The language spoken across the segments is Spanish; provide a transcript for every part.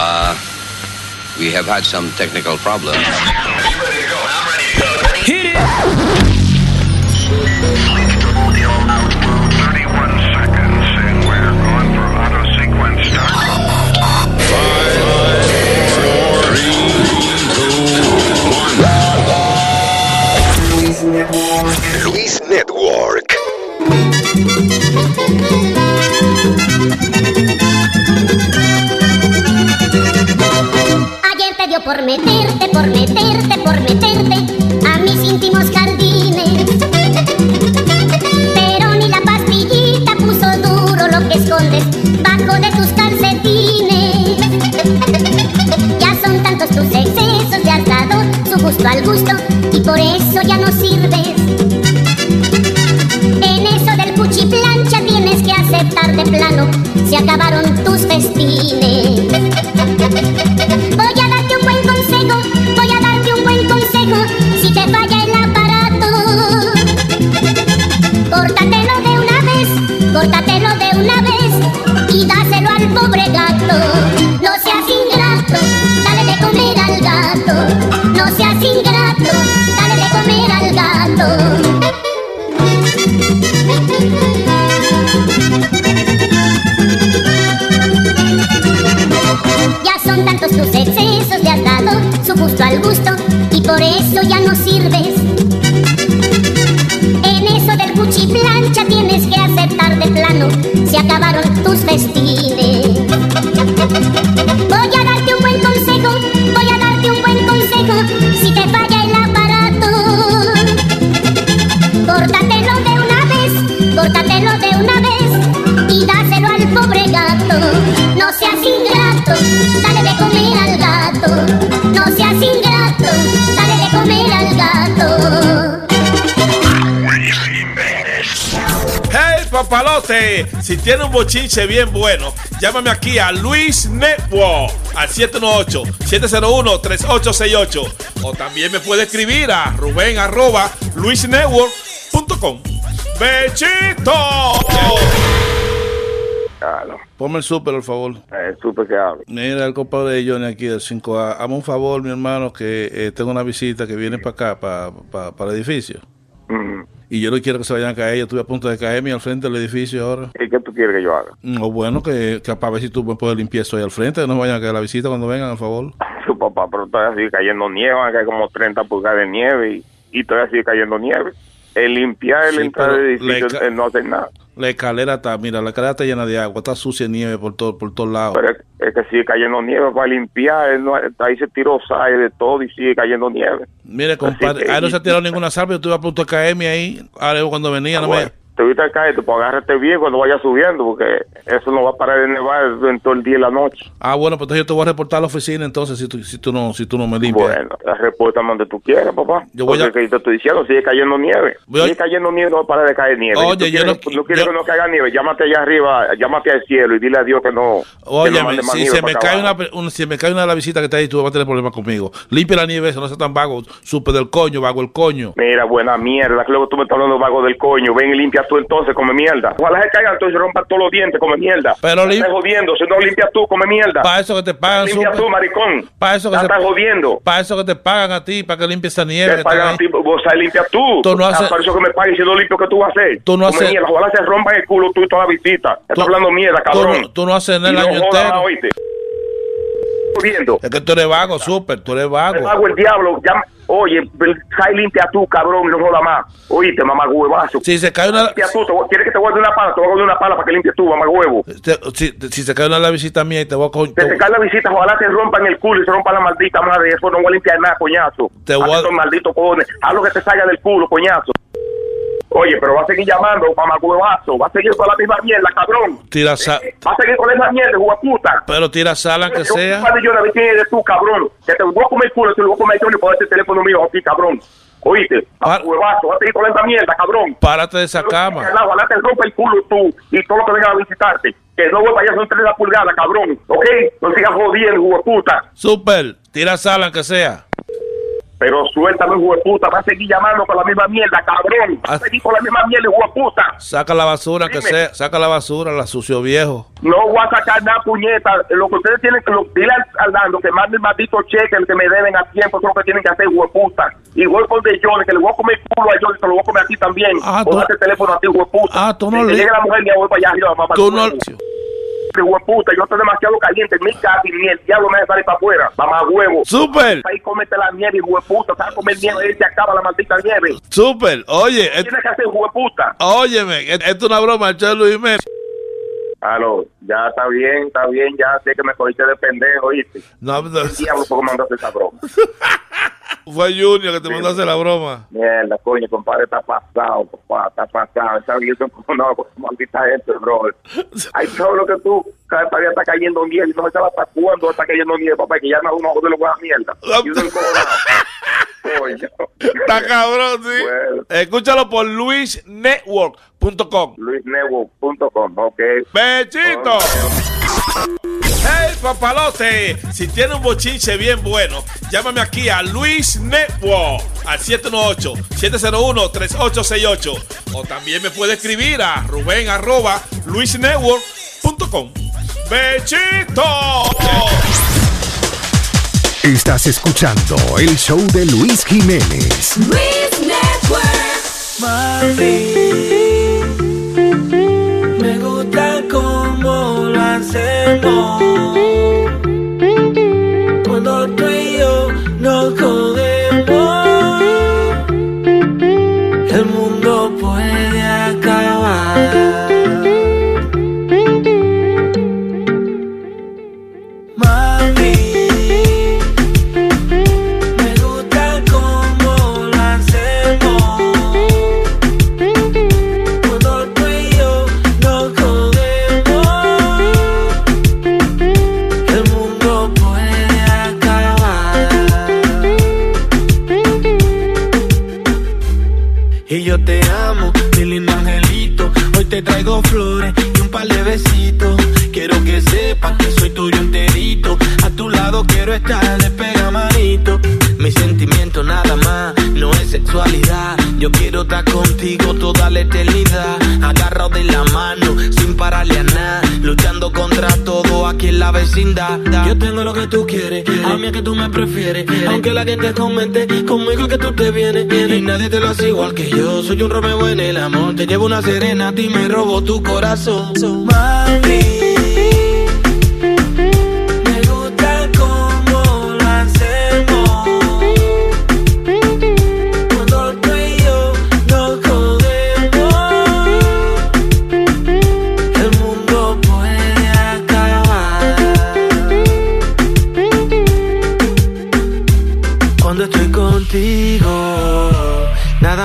Uh, we have had some technical problems. Hit it! Luis Network. Ayer te por meterte, por meterte, por meterte a mis íntimos jardines. Pero ni la pastillita puso duro lo que escondes bajo de tus calcetines. Ya son tantos tus excesos, le has dado su gusto al gusto y por eso ya no sirves. En eso del cuchiplancha tienes que aceptar de plano, se acabaron tus festines. Córtatelo de una vez y dáselo al pobre gato. No seas ingrato, dale de comer al gato. No seas ingrato, dale de comer al gato. Ya son tantos tus excesos, le has dado su gusto al gusto y por eso ya no sirves. En eso del cuchiplancha tienes de plano, se acabaron tus festines. Papalote! Si tiene un bochinche bien bueno, llámame aquí a Luis Network al 718-701-3868. O también me puede escribir a Rubén arroba luisnetwork.com. ¡Bechito! Claro, Ponme el súper, por favor. eh, supe que hablo. Mira, el compadre de Johnny aquí del 5A. Hazme un favor, mi hermano, que eh, tengo una visita que viene para acá, para, para, para el edificio. Ujú. Y yo no quiero que se vayan a caer. Yo estuve a punto de caerme al frente del edificio ahora. ¿Y qué tú quieres que yo haga? O bueno, que, que para ver si tú me puedes limpiar eso ahí al frente, que no vayan a caer la visita cuando vengan, por favor. Su papá, pero todavía sigue cayendo nieve, van a caer como 30 pulgadas de nieve y, y todavía sigue cayendo nieve. El limpiar el Sí, entrada del edificio ca- eh, no hace nada. La escalera está, mira, la escalera está llena de agua, está sucia de nieve por, todo, por todos lados. Pero es, es que sigue cayendo nieve para limpiar. él no- ahí se tiró sal de todo y sigue cayendo nieve. Mire, compadre, ahí no se ha tirado ninguna salva, yo estuve a punto de caerme ahí. Ahora cuando venía, no Bueno, me... te viste caer, pues agárrate bien cuando vaya subiendo, porque eso no va a parar de nevar en todo el día y la noche. Ah, bueno, pues entonces yo te voy a reportar a la oficina entonces si tú, si tú, no, si tú no me limpias. Bueno, respuesta donde tú quieras, papá. Yo voy Porque a- que te estoy diciendo, sigue cayendo nieve. Voy a- Sigue cayendo nieve, no va a parar de caer nieve. Oye, Si yo quieres, no- yo- que no caiga nieve, llámate allá arriba, llámate al cielo y dile a Dios que no, que Oye, no si se me, acá cae una, si me cae una de las visitas que está ahí, tú vas a tener problemas conmigo. Limpia la nieve, eso no sea tan vago. Supe del coño, vago el coño. Mira, buena mierda, que luego tú me estás hablando vago del coño. Ven y limpia tú entonces, come mierda. Ojalá se caigan entonces y rompan todos los dientes, come mierda. Pero lim- estás jodiendo, si no limpias tú, come mierda. Para eso que te pagan, Limpia supe. tú, maricón. Para eso que se- estás jodiendo. Para eso que te pagan a ti, para que limpies esa nieve. Te que pagan a ti, vos sabes tú. Tú no Ah, haces- Por eso que me paguen si no limpio, ¿qué tú vas a hacer? Tú no haces- ojalá se rompan el culo tú y toda la visita. Estás hablando mierda, tú cabrón. no- tú no haces nada el año entero. Jodiendo. Es que tú eres vago, súper, tú eres vago. pago el diablo. Ya, oye, sal limpia tú, cabrón, no jodas más. Oíste, mamá huevazo. Si se cae una, Limpia tú, te voy- ¿quieres que te guarde una pala? Te voy a guardar una pala para que limpies tú, mamá huevo. te- si, si se cae una de las visitas mías y te voy a Te, te- se cae la visita, ojalá te rompan el culo y se rompa la maldita madre. Eso no voy a limpiar nada, coñazo. Te voy a- Estos malditos cojones. Haz lo que te salga del culo, coñazo. Oye, pero va a seguir llamando, mamá huevazo. Va a seguir con la misma mierda, cabrón. tira sal, Va a seguir con esa mierda, hueputa. pero tira sal aunque sea. Yo no quién eres tú, cabrón. Que te voy a comer el culo, te lo voy a comer yo y por este teléfono mío aquí, cabrón. Oíste, huevazo, vas a seguir con esa mierda, cabrón. Párate de esa cama. Ojalá te rompa el culo tú y todo lo que venga a visitarte. Que no vuelva allá son 30 pulgadas, cabrón. ¿Ok? No sigas jodiendo, hueputa. Super, tira sal aunque sea. Pero suéltame, hijo de puta. Va a seguir llamando con la misma mierda, cabrón. Va a Ah. seguir con la misma mierda, hijo de puta. Saca la basura, que sea. Saca la basura, la sucio viejo. No voy a sacar nada, puñeta. Lo que ustedes tienen que... Lo, dile al, Dando que mande el maldito cheque, el que me deben a tiempo. Eso es lo que tienen que hacer, hijo de puta. Y voy con de Johnny, que le voy a comer culo a Johnny, que lo voy a comer aquí también. Ah, tú- ese teléfono a ti, hijo de puta. Ah, tú no Que le- llegue la mujer, ya voy para allá arriba, mamá. Tú no. Hijo de puta, yo estoy demasiado caliente. Mi casa y ni el diablo me deja salir para afuera. Mamá huevo. Super, Ahí comete la nieve, hijo de puta. ¿Sabes comer nieve? Ahí se acaba la maldita nieve. super. Oye, Tienes que hacer, hijo de puta. óyeme, esto es una broma, el de Luis Jiménez. Aló, ya está bien, está bien, ya sé que me cogiste de pendejo, ¿oíste? No, no, ¿Qué diablo por qué mandaste esa broma? fue Junior que te mandó a hacer la broma. Mierda, coño, compadre, está pasado, papá, está pasado. Está bien, yo como no, maldita gente, bro. Hay todo lo que tú, cada día está cayendo y no se sabe hasta cuándo está cayendo nieve, papá, que ya no uno de los a mierda. Y uno encojonado. Coño. Está cabrón, sí. Bueno. Escúchalo por luisnetwork.com. luisnetwork.com, ok. ¡Bechito! ¡Hey, papalote! Si tiene un bochinche bien bueno, llámame aquí a Luis Network al 718-701-3868. O también me puede escribir a Rubén arroba luisnetwork.com. ¡Bechito! Estás escuchando el show de Luis Jiménez. Luis Network. Mami, me gusta cómo lo hacemos. Quiero estar, despega manito. Mi sentimiento nada más, no es sexualidad. Yo quiero estar contigo toda la eternidad. Agarrado de la mano, sin pararle a nada. Luchando contra todo aquí en la vecindad. Yo tengo lo que tú quieres, a mí es que tú me prefieres. Aunque la gente comente conmigo que tú te vienes. Y nadie te lo hace igual que yo. Soy un Romeo en el amor. Te llevo una serena, a ti me robo tu corazón. Mami.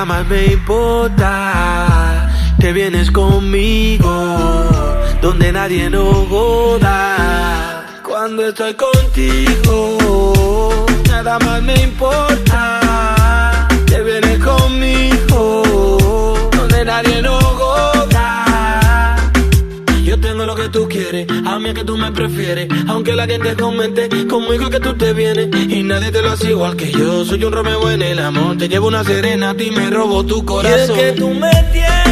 Nada más me importa. Te vienes conmigo, donde nadie nos joda. Cuando estoy contigo, nada más me importa. Te vienes conmigo, donde nadie nos tú quieres, a mí es que tú me prefieres. Aunque la gente comente conmigo que tú te vienes. Y nadie te lo hace igual que yo. Soy un Romeo en el amor. Te llevo una serena, a ti me robo tu corazón. Y es que tú me tienes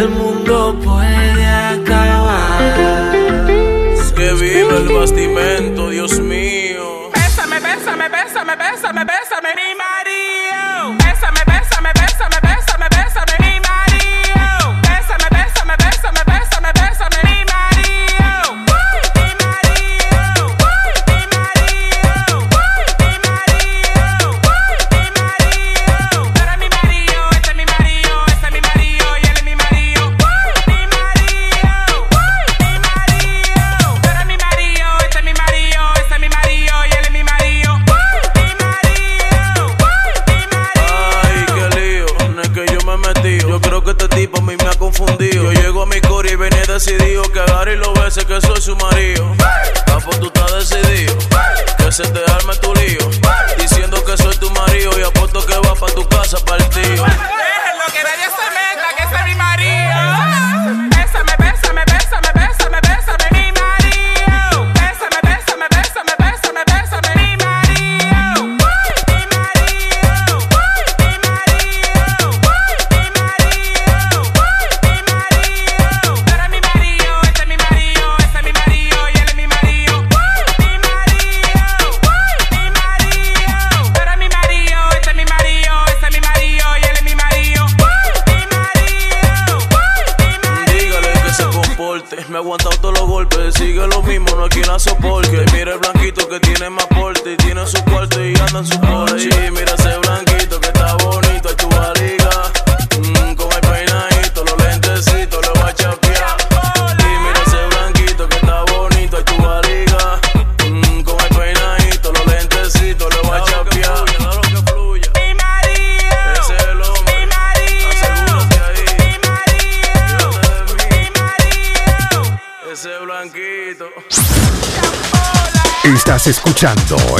el mundo puede acabar. Que bastimento,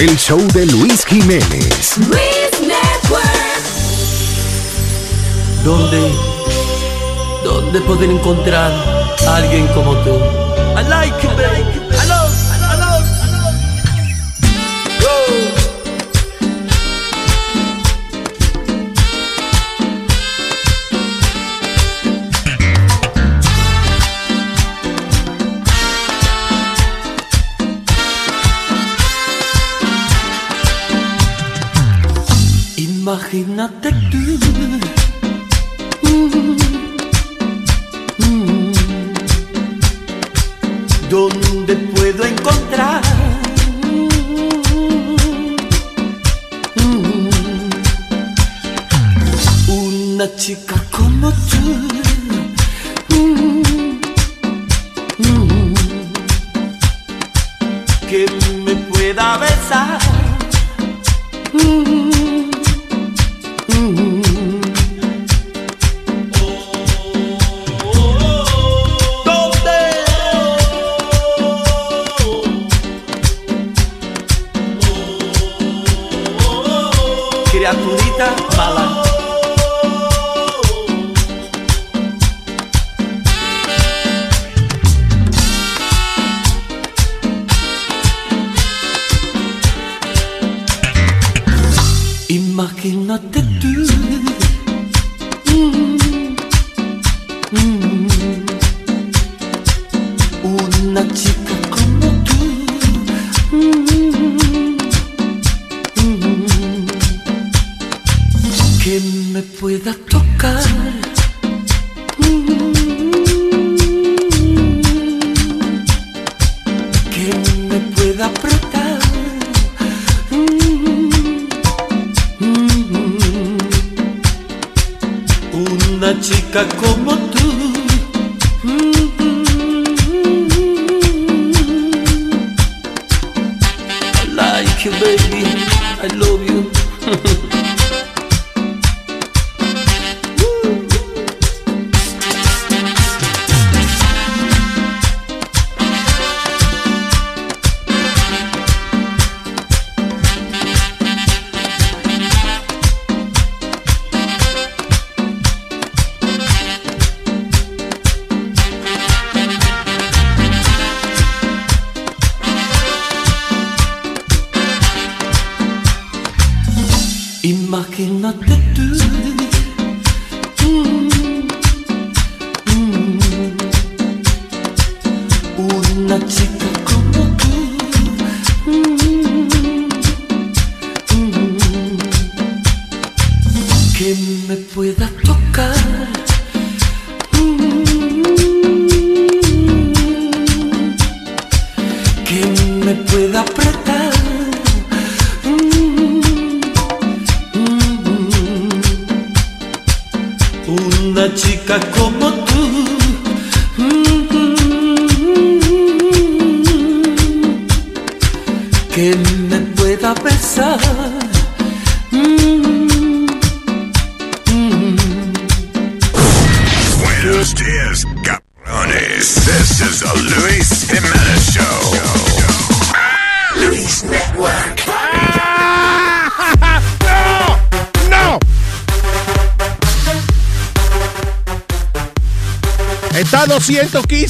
el show de Luis Jiménez. Luis Network. ¿Dónde? ¿Dónde poder encontrar a alguien como tú? I like you. 我的路。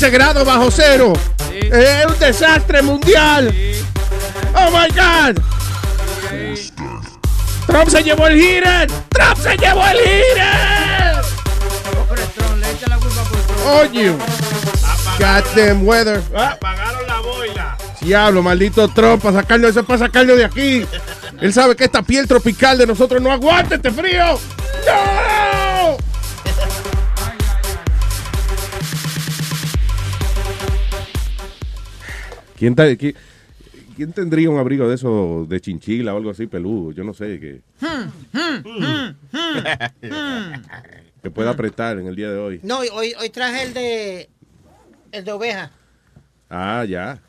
215 grados bajo cero. Es un desastre mundial. Oh my God. Trump se llevó el heater. Trump se llevó el heater. Oye. Goddamn weather. Ah, Apagaron la boila. Diablo, maldito Trump, para sacarnos eso es para sacarnos de aquí. Él sabe que esta piel tropical de nosotros no aguanta este frío. ¿Quién, ta- qui- quién tendría un abrigo de eso de chinchila o algo así peludo? Yo no sé, que, que pueda apretar en el día de hoy. No, hoy, hoy traje el de. El de oveja. Ah, ya.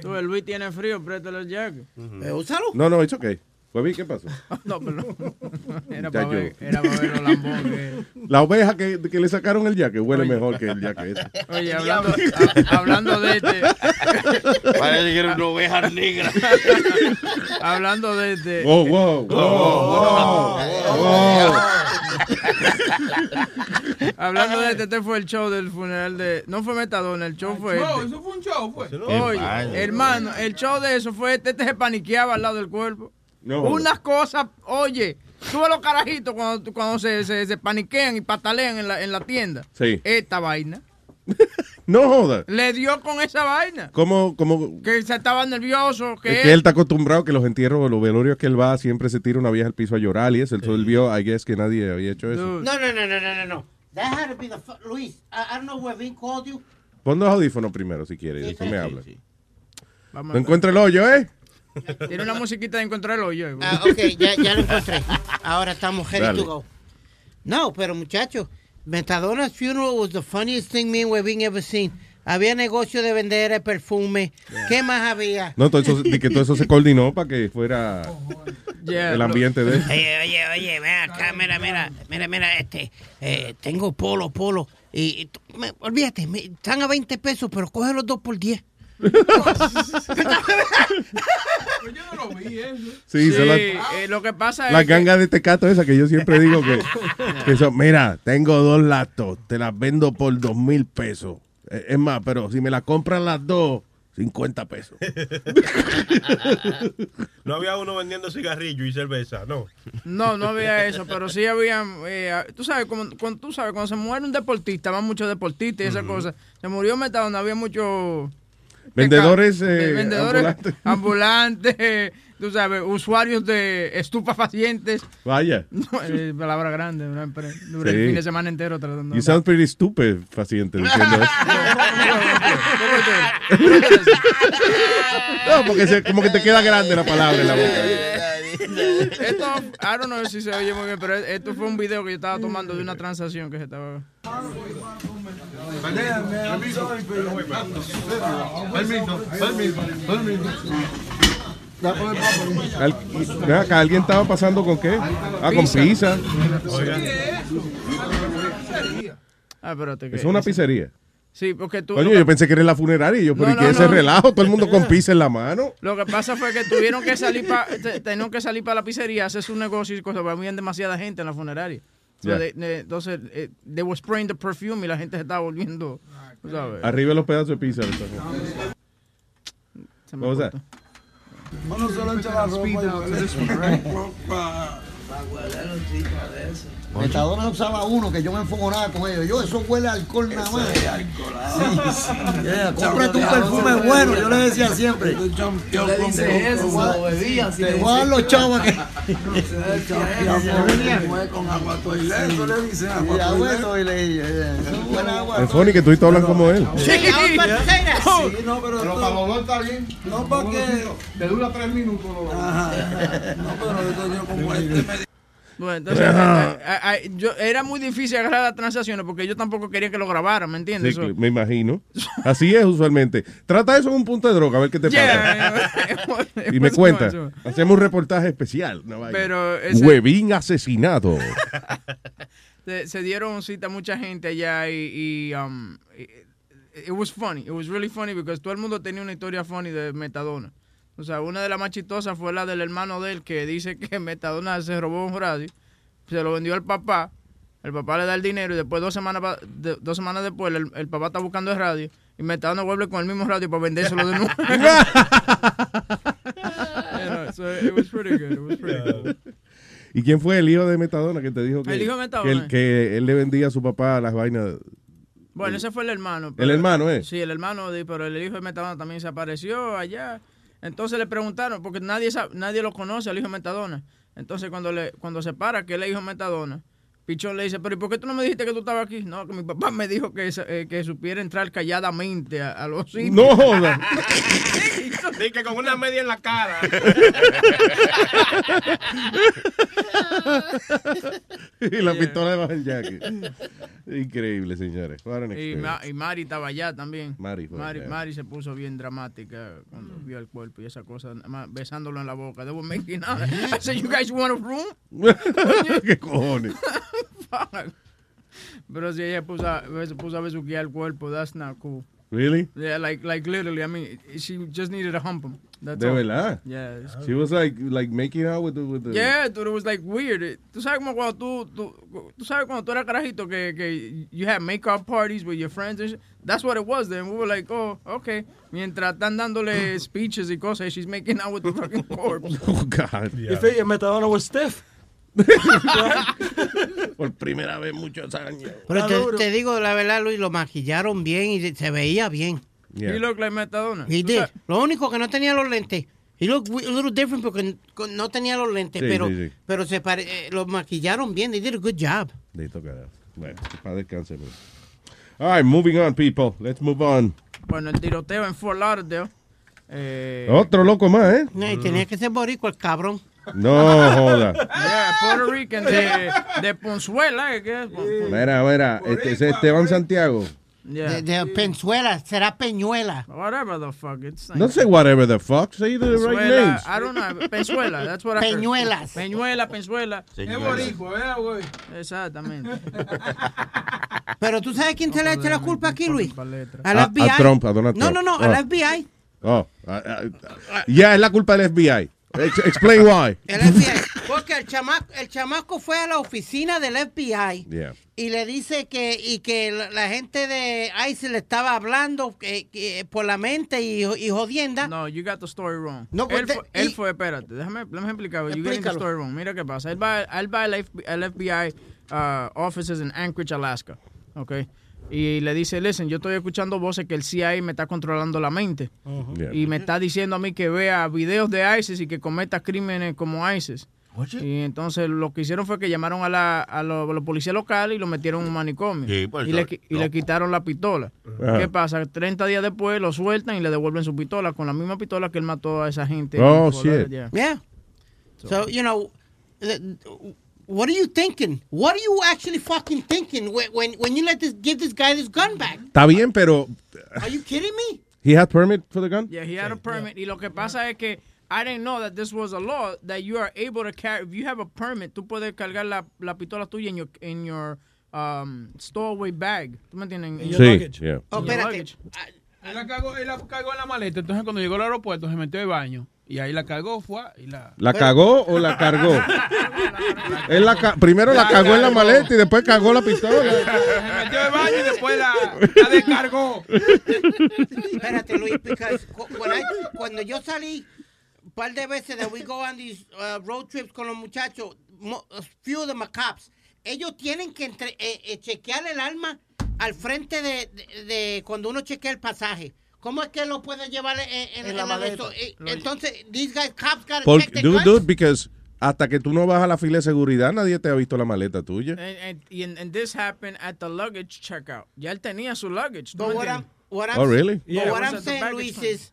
Tú, el Luis tiene frío, préstale el jacket. Eh, úsalo. No, no, it's okay. Bobby, ¿qué pasó? No, perdón. Era Ya para ver, era para ver los La oveja que, que le sacaron el jaque huele mejor que el jaque ese. Oye, hablando, a- hablando de este. Parece que era una oveja negra. hablando de este. Wow, wow, wow, wow, Hablando de este, este fue el show del funeral de. No fue Metadona, el show fue. No, este. eso fue un show, fue. Oye, hermano, el show de eso fue este, este se paniqueaba al lado del cuerpo. No. Unas cosas, oye, tú ves los carajitos cuando, cuando se, se, se paniquean y patalean en la, en la tienda. Sí. Esta vaina. No joda. Le dio con esa vaina. ¿Cómo, cómo? Que se estaba nervioso, que, Es que él está acostumbrado que los entierros, los velorios que él va, siempre se tira una vieja al piso a llorar y eso. Él él vio, I guess, que nadie había hecho eso. No, no, no, no, no, no, no. That had to be the. fu- Luis, I, I don't know where Vin called you. Pon los audífonos primero si quieres, y después me habla. Vamos No encuentra el hoyo, ¿eh? Tiene una musiquita de encontrar el hoyo. eh, Ah, ok, ya, ya lo encontré. Ahora estamos ready Dale. to go. No, pero muchachos, Metadona's funeral was the funniest thing me and Webin ever seen. Había negocio de vender el perfume. ¿Qué más había? No, todo eso, que todo eso se coordinó para que fuera el ambiente de él. Oye, oye, oye, ven acá, mira, mira, mira, mira, este, eh, tengo polo, polo. Y, y tú- me- olvídate, me- están a 20 pesos, pero coge los dos por 10. Yo no lo vi eso. Sí, son las, eh, lo que pasa las es que- gangas de tecato esa que yo siempre digo que, que son, mira, tengo dos latos, te las vendo por dos mil pesos. Eh, Es más, pero si me las compran las dos, 50 pesos. No había uno vendiendo cigarrillo y cerveza, no. No, no había eso, pero sí había, eh, tú sabes, como, cuando, tú sabes, cuando se muere un deportista, van muchos deportistas y esas cosas. Se murió Metadona, había muchos Vendedores, de- eh, vendedores ambulantes. ambulantes, tú sabes, usuarios de estupefacientes. Vaya. No, palabra grande, una duré Sí. el fin de semana entero tratando. You sound pretty stupid, paciente, diciendo eso. No, porque se- como que te queda grande la palabra en la boca. Esto, I don't know si se oye muy bien, pero esto fue un video que yo estaba tomando de una transacción que se estaba. Permiso, permiso, permiso. Al- ven acá, ¿alguien estaba pasando con qué? Ah, con Pizza. Ah, Es una pizzería. Sí, porque tú. Coño, yo pensé que era la funeraria. y Yo, pero No, ¿y qué no, es ese no. relajo? Todo el mundo con pizza en la mano. Lo que pasa fue que tuvieron que salir para tenían que salir para la pizzería, hacer su negocio y cosas, porque había demasiada gente en la funeraria. So they- they- entonces, eh, they were spraying the perfume y la gente se estaba volviendo, tú sabes. Arriba los pedazos de pizza. Se me Vamos a cortó. Uno solo echa la ropa Metadona usaba uno que yo me enfogonaba con ellos. Yo, eso huele a alcohol nada más. Sí, sí. Yeah, cómprate un perfume bueno, yo le decía siempre. Yo le dice eso cuando bebía. Te voy a dar los chavos que. con agua toilette, eso le dicen agua eso es buena agua. Es funny que tú y todos hablan como él. Sí, no, pero, Pero tú- para los dos está bien. No, porque. Te dura tres minutos. Ajá. No, pero yo como este Bueno, entonces, yo, era muy difícil agarrar las transacciones porque yo tampoco quería que lo grabaran, ¿me entiendes? Sí, me imagino. Así es usualmente. Trata eso en un punto de droga, a ver qué te Yeah, pasa. Y me cuenta. Hacemos un reportaje especial. vaina. Pero ese- Huevín asesinado. se, se dieron cita mucha gente allá y, y, um, it, it was funny. It was really funny because todo el mundo tenía una historia funny de Metadona. O sea, una de las más chistosas fue la del hermano de él que dice que Metadona se robó un radio, se lo vendió al papá, el papá le da el dinero y después dos semanas, pa- de- dos semanas después el, el papá está buscando el radio y Metadona vuelve con el mismo radio para vendérselo de nuevo. You know, so it was pretty good. It was pretty good. ¿Y quién fue el hijo de Metadona que te dijo que, El hijo de Metadona. que, él, que él le vendía a su papá las vainas? Bueno, ese fue el hermano. ¿El hermano, eh? Sí, el hermano, de- pero el hijo de Metadona también se apareció allá. Entonces le preguntaron, porque nadie sabe- nadie lo conoce al hijo de Metadona. Entonces cuando le cuando se para que es hijo Metadona, Pichón le dice, pero ¿y por qué tú no me dijiste que tú estabas aquí? No, que mi papá me dijo que, eh, que supiera entrar calladamente a, a los sitios. No joda. Dice que con una media en la cara. y la pistola debajo del jacket. Increíble, señores. Y. Ma- y Mari estaba allá también. Mari fue Mari, allá. Mari se puso bien dramática cuando vio el cuerpo y esa cosa, besándolo en la boca. Making out. I said, you guys want a room? ¿Qué cojones? Fuck. Pero si ella puso a, se puso a besuquear el cuerpo, that's not cool. Really? Yeah, like, like literally, I mean, she just needed to hump him. That's De all. verdad. Yeah. it's- She was like, like making out with the, with the... Yeah, dude, it was like weird. It- Tú sabes como cuando tú, tú, tú sabes cuando tú eras carajito que, que you had make-up parties with your friends and shit? That's what it was then. We were like, oh, okay. Mientras están dándole speeches y cosas, she's making out with the fucking corpse. Oh, God. If it, Metadona was stiff. Por primera vez muchos años. Pero te, te digo la verdad, Luis, lo maquillaron bien y se veía bien. Yeah. You look like Metadona. He did. Lo único que no tenía los lentes. He looked a little different porque no tenía los lentes, Sí, pero, sí, sí. pero se pare- eh, lo maquillaron bien. They did a good job. Listo, carajo. Bueno, para descanse. pues. All right, moving on, people. Let's move on. Bueno, el tiroteo en Fort Lauderdale. Eh, Otro loco más, ¿eh? No, y tenía que ser boricua el cabrón. No joda. Yeah, Puerto Rican de, de Ponzuela, ¿eh? ¿qué es? Mira, mira, este es Esteban Santiago. Yeah. De, de Penzuela, será Peñuela. Whatever the fuck. It's Don't say whatever the fuck. Say the right Penzuela, names. I don't know. Penzuela, that's what I heard. Peñuelas. Peñuela, Penzuela. Es boricua, ¿verdad, güey? Exactamente. Pero tú sabes quién se le echa la culpa aquí, Luis. Al A- a FBI. Trump, a Donald no, Trump. no, no, al Oh. FBI. Oh, ah, ah, ah, ya es la culpa del FBI. Ex- explain why. El FBI. Porque el chamaco, el chamaco fue a la oficina del FBI Yeah. y le dice que y que la, gente de ICE le estaba hablando que, que por la mente y, y jodienda. No, you got the story wrong. No, él, fue, y- él fue, espérate, déjame, déjame explicar. You getting the story wrong. Mira qué pasa. Él va, él va al, FBI, al FBI uh, offices en Anchorage, Alaska. Okay. Y le dice, listen, yo estoy escuchando voces que el CIA me está controlando la mente. Yeah. Y me está diciendo a mí que vea videos de ISIS y que cometa crímenes como ISIS. Y entonces lo que hicieron fue que llamaron a la, a lo- a los policías locales y lo metieron en un manicomio. Sí, pues, y, le, no. y le quitaron la pistola. Ajá. ¿Qué pasa? 30 días después lo sueltan y le devuelven su pistola con la misma pistola que él mató a esa gente. Oh, shit. Yeah. Yeah. So, you know, what are you thinking? What are you actually fucking thinking when when, when you let this give this guy this gun back? Está bien, pero Are you kidding me? he had permit for the gun. Yeah, he had a permit. Y lo que pasa es que I didn't know that this was a law that you are able to carry. If you have a permit, tú puedes cargar la, la pistola tuya en your, in your um, stowaway bag. ¿Tú me entiendes? En Sí, yeah. Oh, in your espérate. luggage. Él la, cagó, él la cagó en la maleta, entonces cuando llegó al aeropuerto se metió de baño y ahí la cagó, fue y la... ¿La cagó o la cargó? Él la ca- primero la cagó en la maleta y después cagó la pistola. Se metió de baño y después la, la descargó. Espérate, Luis, cuando yo salí un par de veces that we go on these uh, road trips con los muchachos, mo- a few of them are cops, ellos tienen que entre- eh, eh, chequear el arma al frente de, de- de cuando uno chequea el pasaje. ¿Cómo es que lo puede llevar en, en- En la en maleta. Eh, Entonces, these guys, cops gotta Por, check dude, guns. dude, because hasta que tú no vas a la fila de seguridad, nadie te ha visto la maleta tuya. And, this happened at the luggage checkout. Ya él tenía su luggage. ¿tú But what I'm, entiendes? what I'm, Oh, really? but Yeah, what I'm saying, Luis, is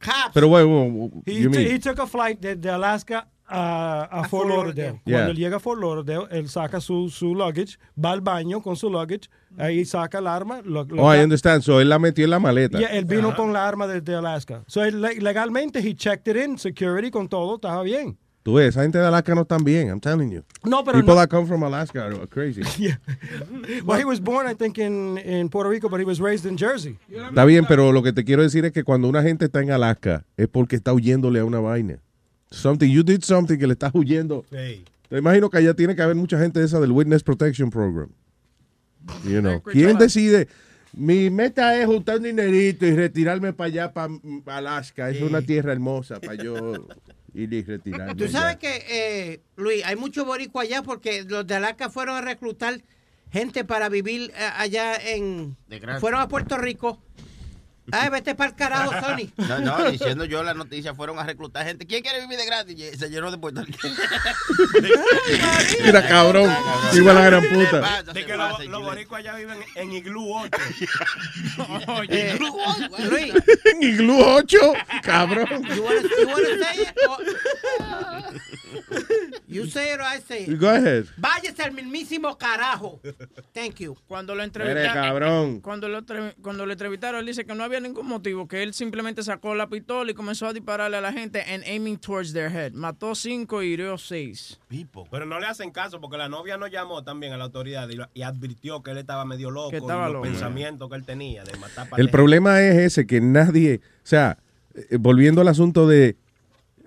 cops. Pero, wait, wait, what He, you t- mean? he took a flight de Alaska a, a, Fort Lauderdale. Yeah. Cuando él llega a Fort Lauderdale, él saca su, su luggage, va al baño con su luggage, ahí saca el arma. Lo, lo Oh, I understand. So, él la metió en la maleta. y él vino con la arma desde Alaska. So, él, le- legalmente, he checked it in, security, con todo, estaba bien. Tú ves, esa gente de Alaska no están bien, I'm telling you. No, pero People no- that come from Alaska are crazy. Well, he was born, I think, in, in Puerto Rico, but he was raised in Jersey. Está bien, pero lo que te quiero decir es que cuando una gente está en Alaska es porque está huyéndole a una vaina. Something, you did something que le estás huyendo. Te imagino que allá tiene que haber mucha gente de esa del Witness Protection Program. You know. ¿Quién decide? Mi meta es juntar un dinerito y retirarme para allá, para Alaska. Es una tierra hermosa para yo ir y retirarme. Tú allá. sabes que, eh, Luis, hay mucho boricua allá porque los de Alaska fueron a reclutar gente para vivir eh, allá en... Fueron a Puerto Rico. Ay, vete para el carajo, Sony. No, no, diciendo yo la noticia, fueron a reclutar gente. ¿Quién quiere vivir de gratis? Se llenó de Puerto Rico. Mira, cabrón. Igual la gran puta. De que los, los boricuas allá viven en Iglú 8. Eh, Luis, En Iglú 8, cabrón. you wanna, you wanna say it? You say it or I say it. Go ahead. Váyase al mismísimo carajo. Thank you. Cuando lo entrevistaron, cabrón. cuando lo, cuando lo entrevistaron, él dice que no había ningún motivo, que él simplemente sacó la pistola y comenzó a dispararle a la gente and aiming towards their head. Mató cinco y hirió seis. Pero no le hacen caso porque la novia no llamó también a la autoridad y, lo- y advirtió que él estaba medio loco Que estaba y los loco. pensamientos que él tenía de matar El problema es ese, que nadie, o sea, eh, volviendo al asunto de,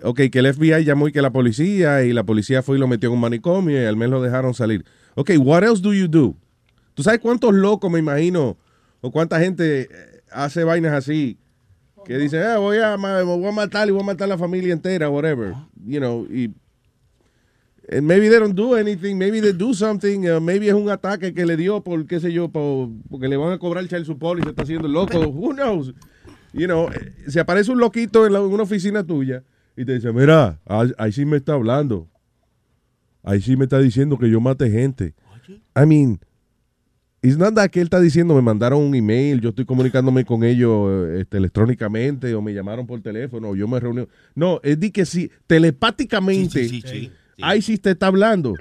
ok, que el FBI llamó y que la policía, y la policía fue y lo metió en un manicomio y al menos lo dejaron salir. Ok, what else do you do? ¿Tú sabes cuántos locos, me imagino, o cuánta gente eh, hace vainas así, que dice, ah, voy a, ma- voy a matar y voy a matar a la familia entera, whatever, you know, y... And maybe they don't do anything, maybe they do something, uh, maybe es un ataque que le dio por, qué sé yo, por, porque le van a cobrar el child support y se está haciendo loco, who knows. You know, eh, se aparece un loquito en, la- en una oficina tuya y te dice, mira, ahí sí me está hablando, ahí sí me está diciendo que yo mate gente. I mean, it's not that que él está diciendo, me mandaron un email, yo estoy comunicándome con ellos eh, este, electrónicamente o me llamaron por teléfono o yo me reuní. No, es de que sí, telepáticamente, Sí, sí, sí, sí, sí. ahí sí te está hablando.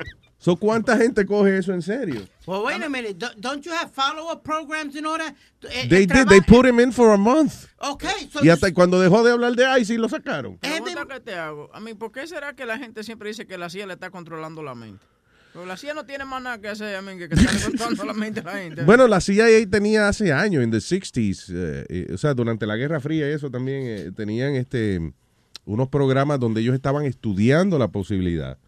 So, ¿Cuánta gente coge eso en serio? Well, wait a minute. Don't, you have follow-up programs in order? Eh, They el did, they put him in for a month. Okay, so Y you- hasta cuando dejó de hablar de ICE lo sacaron. Pregunta que te hago. A mí, ¿por qué será que la gente siempre dice que la CIA le está controlando la mente? Porque la CIA no tiene más nada que hacer, a mí, que, que estarle controlando la mente a la gente. Bueno, la CIA tenía hace años, en the 60s, eh, eh, o sea, durante la Guerra Fría y eso también, eh, tenían este unos programas donde ellos estaban estudiando la posibilidad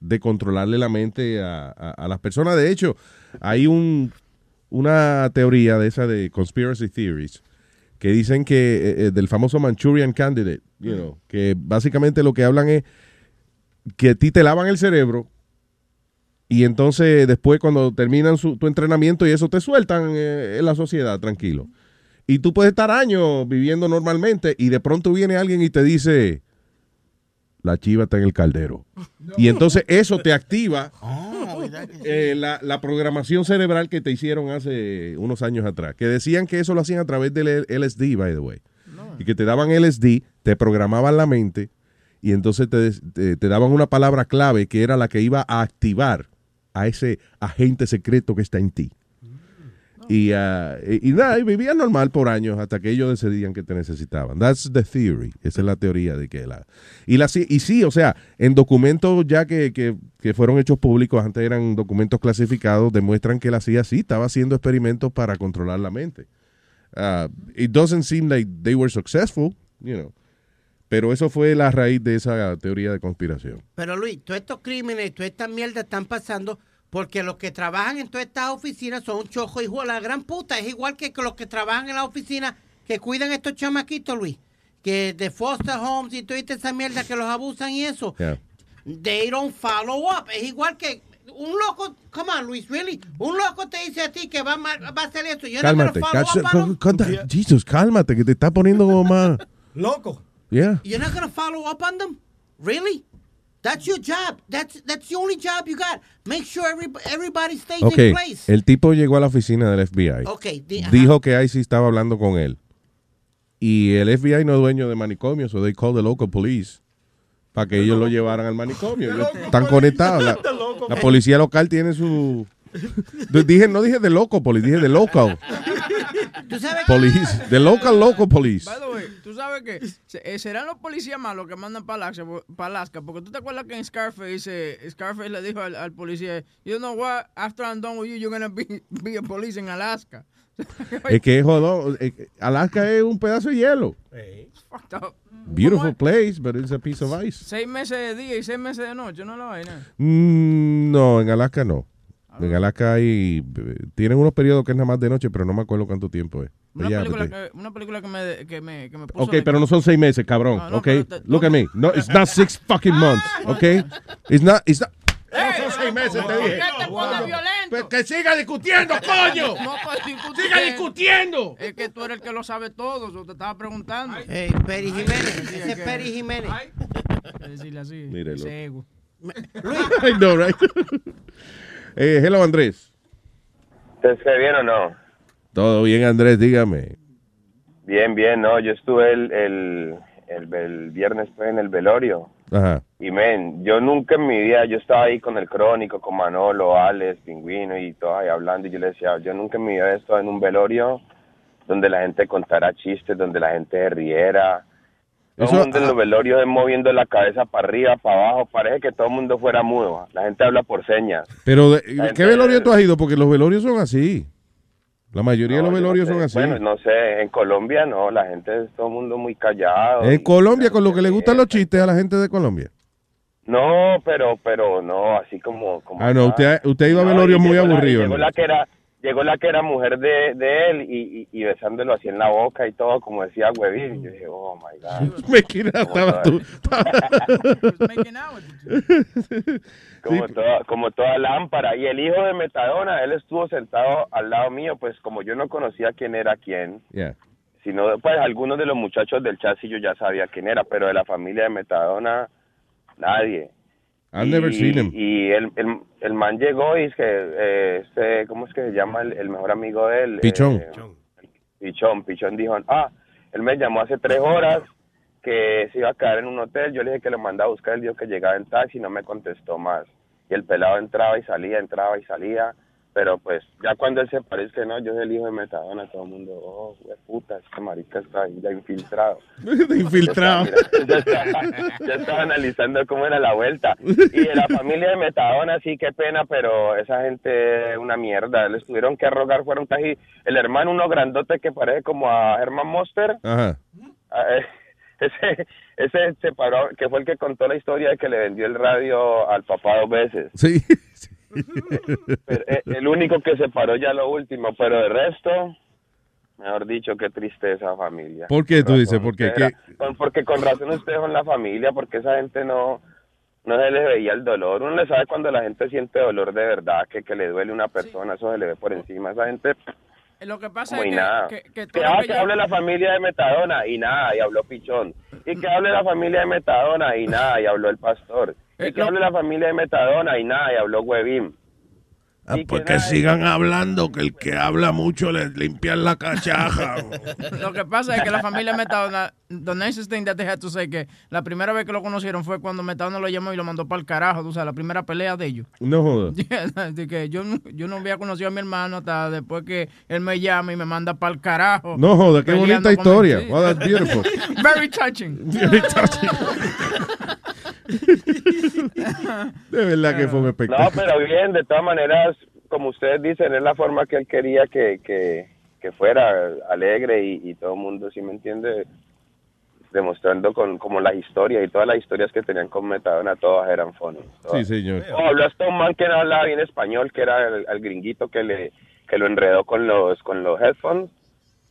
de controlarle la mente a, a- las personas. De hecho, hay un, una teoría de esa de conspiracy theories que dicen que eh, eh, del famoso Manchurian Candidate, you know, que básicamente lo que hablan es que a ti te lavan el cerebro y entonces después cuando terminan su, tu entrenamiento y eso te sueltan eh, en la sociedad, tranquilo. Y tú puedes estar años viviendo normalmente y de pronto viene alguien y te dice, la chiva está en el caldero. Y entonces eso te activa eh, la, la programación cerebral que te hicieron hace unos años atrás. Que decían que eso lo hacían a través del LSD, by the way. Y que te daban LSD, te programaban la mente y entonces te, te- te daban una palabra clave que era la que iba a activar a ese agente secreto que está en ti. Y, ah, y, nada, y vivían normal por años hasta que ellos decidían que te necesitaban. That's the theory. Esa es la teoría de que la... Y, la, y sí, o sea, en documentos ya que, que, que fueron hechos públicos, antes eran documentos clasificados, demuestran que la CIA sí estaba haciendo experimentos para controlar la mente. Ah, it doesn't seem like they were successful, you know. Pero eso fue la raíz de esa teoría de conspiración. Pero Luis, todos estos crímenes, todas estas mierdas están pasando porque los que trabajan en todas estas oficinas son un chojo hijo de la gran puta. Es igual que los que trabajan en la oficina que cuidan estos chamaquitos, Luis. Que de foster homes y toda esa mierda que los abusan y eso. Yeah. They don't follow up. Es igual que un loco, come on, Luis, really. Un loco te dice a ti que va, a va a hacer esto. Not Cálmate, gonna follow up on them? Jesus, cálmate, que te está poniendo como más... Loco. Yeah. You're not gonna follow up on them? Really? That's your job. That's that's the only job you got. Make sure every, everybody stays Ok, in place. el tipo llegó a la oficina del FBI. Ok, di- ajá. Dijo que ICE estaba hablando con él. Y el FBI no es dueño de manicomio, so they call the local police para que ellos lo llevaran al manicomio. Ellos están conectados. La, la policía local tiene su... Dije, no dije de local police, dije de local ¿Tú sabes police. The local local police. By the way, ¿tú sabes que eh, serán los policías malos que mandan para Alaska, pa' Alaska, porque tú te acuerdas que en Scarface, eh, Scarface le dijo al, al policía, you know what, after I'm done with you, you're gonna be, be a police in Alaska. Es que jodón. eh, Alaska es un pedazo de hielo. Fucked up. Beautiful place, but it's a piece of ice. Seis meses de día y seis meses de noche, no la vaina. Mm, no, en Alaska no. En Alaska hay. eh, Tienen unos periodos que es nada más de noche, pero no me acuerdo cuánto tiempo es. Una Ya, película, que, una película que me, que me, que me puso... Ok, pero no son seis meses, cabrón. No, no, ok, te- look at me. No, it's not six fucking months. Ok, it's not. It's not. No son seis meses, te dije. ¿Qué te pones violento? que siga discutiendo, coño. No estoy discutiendo. Siga discutiendo. Es que tú eres el que lo sabe todo, yo te estaba preguntando. Hey, Peri Jiménez, ese es Peri Jiménez. Decirle así. Mírelo. ese ego. I know, right? Eh, hello, Andrés. ¿Te escuché bien o no? Todo bien, Andrés, dígame. Bien, bien, no. Yo estuve el, el, el, el viernes en el velorio. Ajá. Y, men, yo nunca en mi vida, yo estaba ahí con el crónico, con Manolo, Alex, Pingüino y todo ahí hablando. Y yo le decía, yo nunca en mi vida he estado en un velorio donde la gente contara chistes, donde la gente riera. Todo el mundo en los velorios es moviendo la cabeza para arriba, para abajo. Parece que todo el mundo fuera mudo. La gente habla por señas. Pero, de- La ¿qué velorio tú has ido? Porque los velorios son así. La mayoría de los no velorios sé. son así. Bueno, no sé, en Colombia no, la gente es todo el mundo muy callado. en Colombia, con lo que le gustan los chistes a la gente de Colombia. No, pero, pero no, así como... como Ah, no, usted, ha- usted ha ido a velorios muy la- aburridos. ¿no? la que era, llegó la que era mujer de, de él y, y, y besándolo así en la boca y todo, como decía Huevín. Y yo dije, oh my God. Me quiero, estaba tú. como, toda, como toda lámpara. Y el hijo de Metadona, él estuvo sentado al lado mío, pues como yo no conocía quién era quién, Yeah. sino pues algunos de los muchachos del chat sí yo ya sabía quién era, pero de la familia de Metadona, nadie. I've never y, seen him. Y el, el, el man llegó y es que, eh, este, ¿cómo es que se llama el, el mejor amigo de él? Pichón. Eh, Pichón, Pichón dijo, ah, él me llamó hace tres horas que se iba a quedar en un hotel, yo le dije que lo mandaba a buscar, él dijo que llegaba en taxi y no me contestó más. Y el pelado entraba y salía, entraba y salía, pero pues ya cuando él se parece que no, yo soy el hijo de Metadona, todo el mundo, oh, güey, puta, este marica está ahí ya infiltrado. infiltrado. Yo estaba, yo estaba analizando cómo era la vuelta. Y de la familia de Metadona, sí, qué pena, pero esa gente una mierda. Les tuvieron que rogar, fueron taji. El hermano, uno grandote que parece como a Herman Monster. Ajá. Ah, eh, Ese, ese se paró, que fue el que contó la historia de que le vendió el radio al papá dos veces. Sí. Pero, eh, el único que se paró ya lo último, pero de resto, mejor dicho, qué tristeza familia. ¿Por qué tú dices? ¿Por qué? usted era- con- porque con razón ustedes son la familia, porque esa gente no no se les veía el dolor. Uno le sabe cuando la gente siente dolor de verdad, que, que le duele a una persona, eso se le ve por encima. Esa gente, Lo que pasa como es y que, nada. que, que Que, todo ah, que hable la familia de Metadona y nada, y habló Pichón. Y que hable la familia de Metadona y nada, y habló el pastor. Y que hable la familia de Metadona y nada, y habló Huevín. Ah, pues que sigan hablando, que el que habla mucho le limpian la cachaja. Lo que pasa es que la familia Metadona, the nicest thing that they had to say, que la primera vez que lo conocieron fue cuando Metadona lo llamó y lo mandó para el carajo, tú sabes, la primera pelea de ellos. No jodas. que yo, no- yo no había conocido a mi hermano hasta después que él me llama y me manda para el carajo. No jodas, qué bonita historia. Wow, that's beautiful. Very touching. Very touching. De verdad que fue un No, espectáculo. pero bien, de todas maneras, como ustedes dicen, es la forma que él quería que, que, que fuera alegre y, y todo el mundo, ¿sí me entiende? Demostrando con como las historias y todas las historias que tenían con Metadona, todas eran funny. Sí, señor. Oh, habló hasta un man que no hablaba bien español, que era el, el gringuito que le que lo enredó con los con los headphones.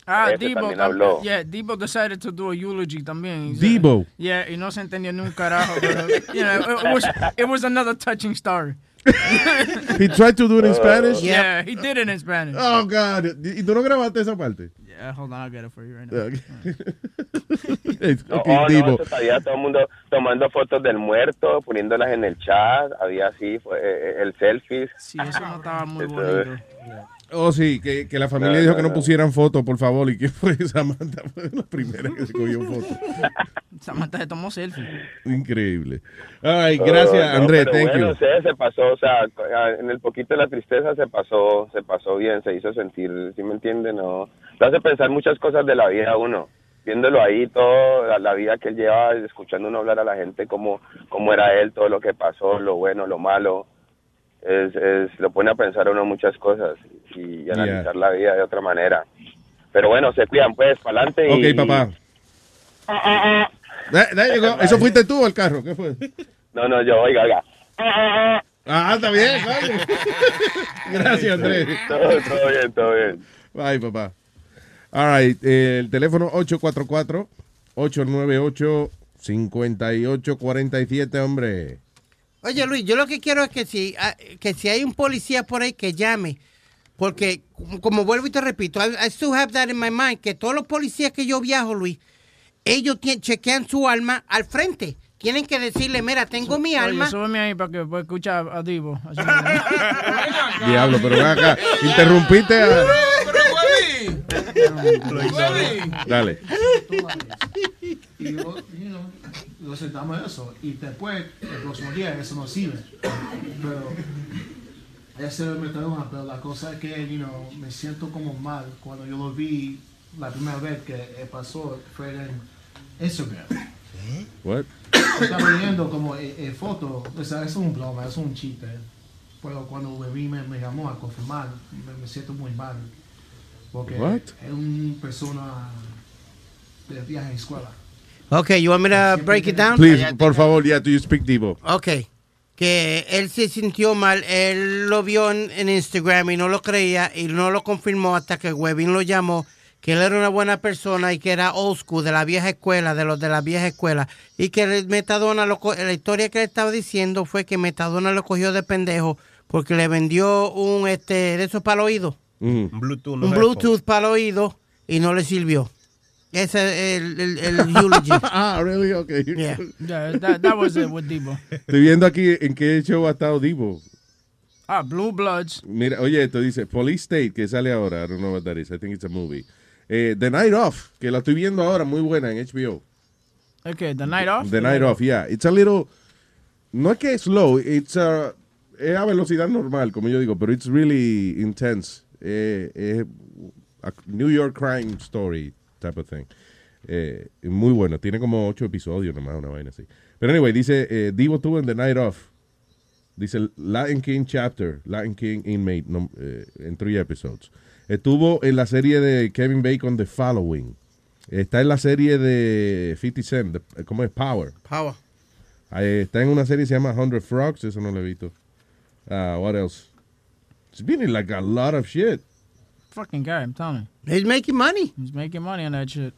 Ah, Ese Debo, también tam- habló. yeah, Debo decided to do a eulogy también. Debo. Yeah, y no se entendió ni un carajo, pero, you know, it, it was, it was another touching story. He tried to do it in Spanish? Yeah, he did it in Spanish. Oh, God. ¿Y tú no grabaste esa parte? Yeah, hold on, I'll get it for you right now. It's No, fucking oh, no, todavía todo el mundo tomando fotos del muerto, poniéndolas en el chat, había así, fue, eh, el selfie. Sí, eso no estaba muy Eso bonito. Oh, sí, que, que la familia No, dijo no, que no no. pusieran fotos, por favor. ¿Y qué fue? Samantha fue la primera que se cogió foto. Samantha se tomó selfie. Increíble. Ay, gracias, Oh, no, Andrés. pero Thank bueno, you. sé, se pasó, o sea, en el poquito de la tristeza se pasó, se pasó bien, se hizo sentir, ¿sí me entiende? No, lo hace pensar muchas cosas de la vida uno. viéndolo ahí, todo, la, la vida que él lleva, escuchando uno hablar a la gente, cómo, cómo era él, todo lo que pasó, lo bueno, lo malo, es, es, lo pone a pensar uno muchas cosas y analizar la vida de otra manera. Pero bueno, se cuidan pues, para adelante. Ok, papá. There- there you go. ¿Eso fuiste tú o el carro? ¿Qué fue? No, no, yo, oiga, oiga. Ah, está bien, vale. Gracias, Andrés. Todo, todo bien, todo bien. Bye, papá. All right, el teléfono 844-898-5847, hombre. Oye, Luis, yo lo que quiero es que si, ah, que si hay un policía por ahí que llame, porque como- vuelvo y te repito, I, I still have that in my mind, que todos los policías que yo viajo, Luis, ellos chequean su alma al frente. Tienen que decirle, mira, tengo mi Oye, alma. súbeme ahí para que pueda escuchar a Divo. Diablo, pero ven acá. Interrumpiste a... Dale. Y yo, you know, lo sentamos eso. Y después, el próximo día, eso no sirve. Pero ese me trajo, pero la cosa es que, you know, me siento como mal cuando yo lo vi la primera vez que eh, pasó, fue en Instagram. What? Estaba leyendo como eh, eh, foto, o sea, es un broma, es un chiste. Pero cuando me vi, me, me llamó a confirmar, me, me siento muy mal. Porque What? es una persona de viaje a escuela. Ok, you want me to break it down? Please, por favor, yeah, do you speak Divo? Ok. Que él se sintió mal, él lo vio en, en Instagram y no lo creía y no lo confirmó hasta que Webin lo llamó, que él era una buena persona y que era old school, de la vieja escuela, de los de la vieja escuela. Y que Metadona, lo co- la historia que él estaba diciendo fue que Metadona lo cogió de pendejo porque le vendió un, este, de esos para el oído, Un Bluetooth. un Bluetooth para el oído y no le sirvió. Ese es el, el, el eulogy. ah, really? Okay. Yeah. Yeah, that, that was it with Divo. Estoy viendo aquí en qué show ha estado Divo. Ah, Blue Bloods. Mira, oye, esto dice Police State, que sale ahora. I don't know what that is. I think it's a movie. Eh, The Night Off, que la estoy viendo ahora, muy buena en HBO. Okay, The Night Off. The Night Off, yeah. It's a little. No es que es slow, it's a, es a velocidad normal, como yo digo, pero it's really intense. Eh, es a New York crime story type of thing. Eh, muy bueno, tiene como ocho episodios nomás, una vaina así. Pero anyway, dice, eh, Divo estuvo en The Night Off. Dice Latin King Chapter, Latin King Inmate, no, eh, en three episodes. Estuvo en la serie de Kevin Bacon, The Following. Está en la serie de 50 Cent, de- ¿cómo es? Power. Power. Eh, está en una serie que se llama 100 Frogs, eso no lo he visto. Ah, what else? It's been in like a lot of shit. Fucking guy, I'm telling you. He's making money. He's making money on that shit.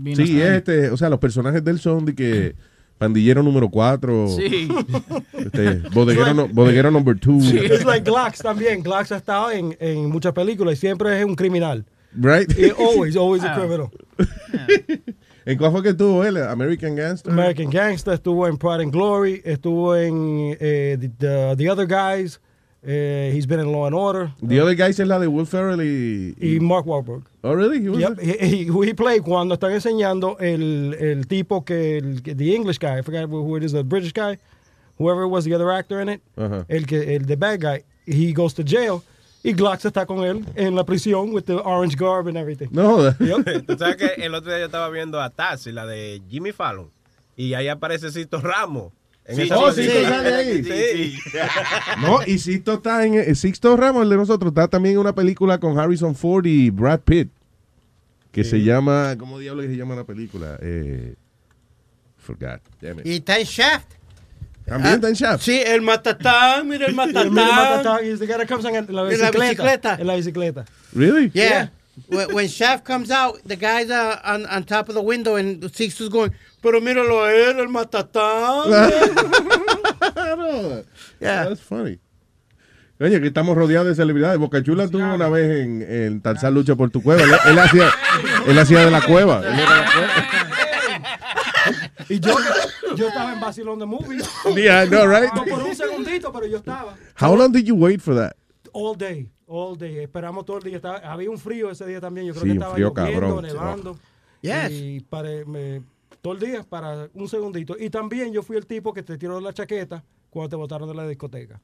Being Sí, este, o sea, los personajes del son de que pandillero número 4, Sí. este, bodeguero, no- bodeguero number 2. Es like Glocks también. Glocks ha estado en, en muchas películas y siempre es un criminal. Right? Always, always a Ah. criminal. ¿En cuál fue que estuvo él? American Gangster. American Gangster, estuvo en Pride and Glory, estuvo en eh, the, the, The Other Guys, eh, he's been in Law and Order. The Other Guys es la de Will Ferrell y... Y Mark Wahlberg. Oh, really? He was Yep. He, he, he played cuando están enseñando el, el tipo que, el, the English guy, I forgot who it is, the British guy, whoever was the other actor in it, Ajá. el que el the bad guy, he goes to jail y Glocks está con él en la prisión with the orange garb and everything. No. Tú sabes que el otro día yo estaba viendo a Tassi, la de Jimmy Fallon, y ahí aparece Cito Ramos. En Sí, esa oh. Cito sale ahí. Sí, sí. No, y Sixto está en... eh, Sixto Ramos, el de nosotros, está también en una película con Harrison Ford y Brad Pitt. Que se llama... ¿Cómo diablos que se llama la película? Eh, forgot. Damn it. Y está en Shaft. También está en Shaft. Sí, el matatán, mira el matatán. Mira, Matatán, comes en la bicicleta. En la bicicleta. Really? Yeah. When, when Shaft comes out, the guys are on, on top of the window and Sixto's going, pero míralo a él, el matatán. no, That's funny. Oye, que estamos rodeados de celebridades. Boca Chula tuvo una vez en, en Tarzán Lucha por tu cueva. Él, él hacía, él hacía de la cueva. Él era la cueva. Y yo, yo estaba en Basilón the Movie. Yeah, I know, right? No, por un segundito, pero yo estaba. How long did you wait for that? All day, all day. Esperamos todo el día. Estaba- había un frío ese día también. Yo creo Sí, que estaba frío lloviendo, cabrón. nevando. Yes. Y paré- me- todo el día para un segundito. Y también yo fui el tipo que te tiró la chaqueta cuando te botaron de la discoteca.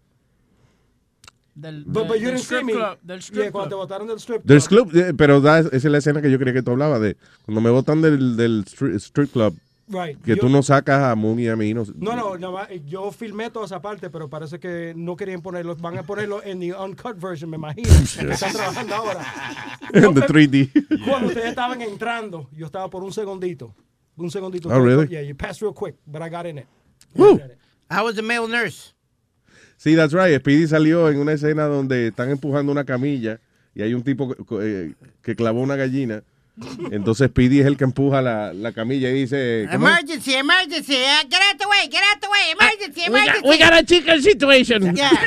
Del, But, but del- you del didn't see strip me. club, del strip Yeah, cuando te club. botaron del strip club, eh, pero da- esa es la escena que yo creía que tú hablabas de cuando me botan del, del stri- strip club. Right. Que Yo- tú no sacas a Moon y a mí. No, No, yo filmé toda esa parte, pero parece que no querían ponerlo. Van a ponerlo en the uncut version, me imagino. están trabajando ahora. En the 3D. Cuando ustedes estaban entrando, yo estaba por un segundito. Un segundito. Oh, really? Yeah, you passed real quick, but I got in it. Woo. How was the male nurse? Sí, that's right. Speedy salió en una escena donde están empujando una camilla y hay un tipo que, eh, que clavó una gallina. Entonces Speedy es el que empuja la, la camilla y dice... Emergency, emergency. uh, get out the way, get out the way. Emergency, we got- emergency. we got a chicken situation. Yeah.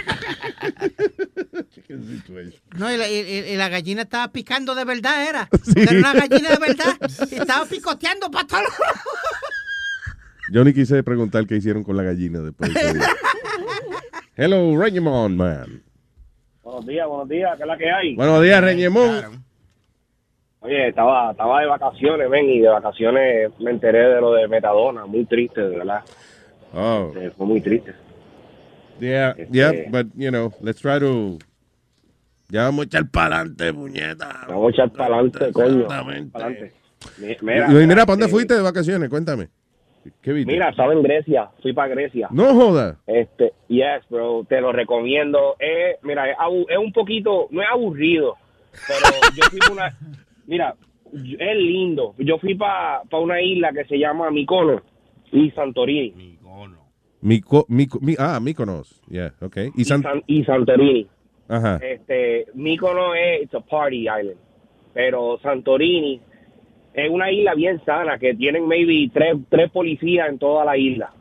No, y la, y- y- y la gallina estaba picando de verdad, era. Porque Era una gallina de verdad. Y estaba picoteando para todos. Yo ni quise preguntar qué hicieron con la gallina después. de. Hello, Reñemón, man. Buenos días, buenos días, ¿qué es la que hay? Buenos días, Reñemón. Oye, estaba, estaba de vacaciones, ven, y de vacaciones me enteré de lo de Metadona, muy triste, de verdad. Oh. Eh, Fue muy triste. Yeah, Este- yeah, but, you know, let's try to... Ya vamos a echar para adelante, puñeta. Vamos a echar para adelante, coño. Exactamente. Pa'lante. Mi- Y Mira, mira, ¿para dónde eh, fuiste de vacaciones? Cuéntame. ¿Qué viste? Mira, estaba en Grecia, fui para Grecia. No joda. Este, yes, bro, te lo recomiendo. Es, mira, es, es un poquito, no es aburrido, pero yo fui una, mira, es lindo. Yo fui para una isla que se llama Mykonos y Santorini. Mico, Mico, mi, ah, Mykonos. Yeah, okay. Y Y, San- San- y Santorini. Ajá. Este, Mykonos es it's a party island, pero Santorini es una isla bien sana que tienen maybe tres, tres policías en toda la isla.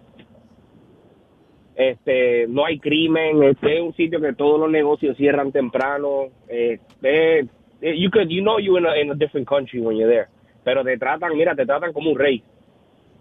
Este, no hay crimen, este es un sitio que todos los negocios cierran temprano. Este, eh, you could, you know you're in a, in a different country when you're there, pero te tratan, mira, te tratan como un rey.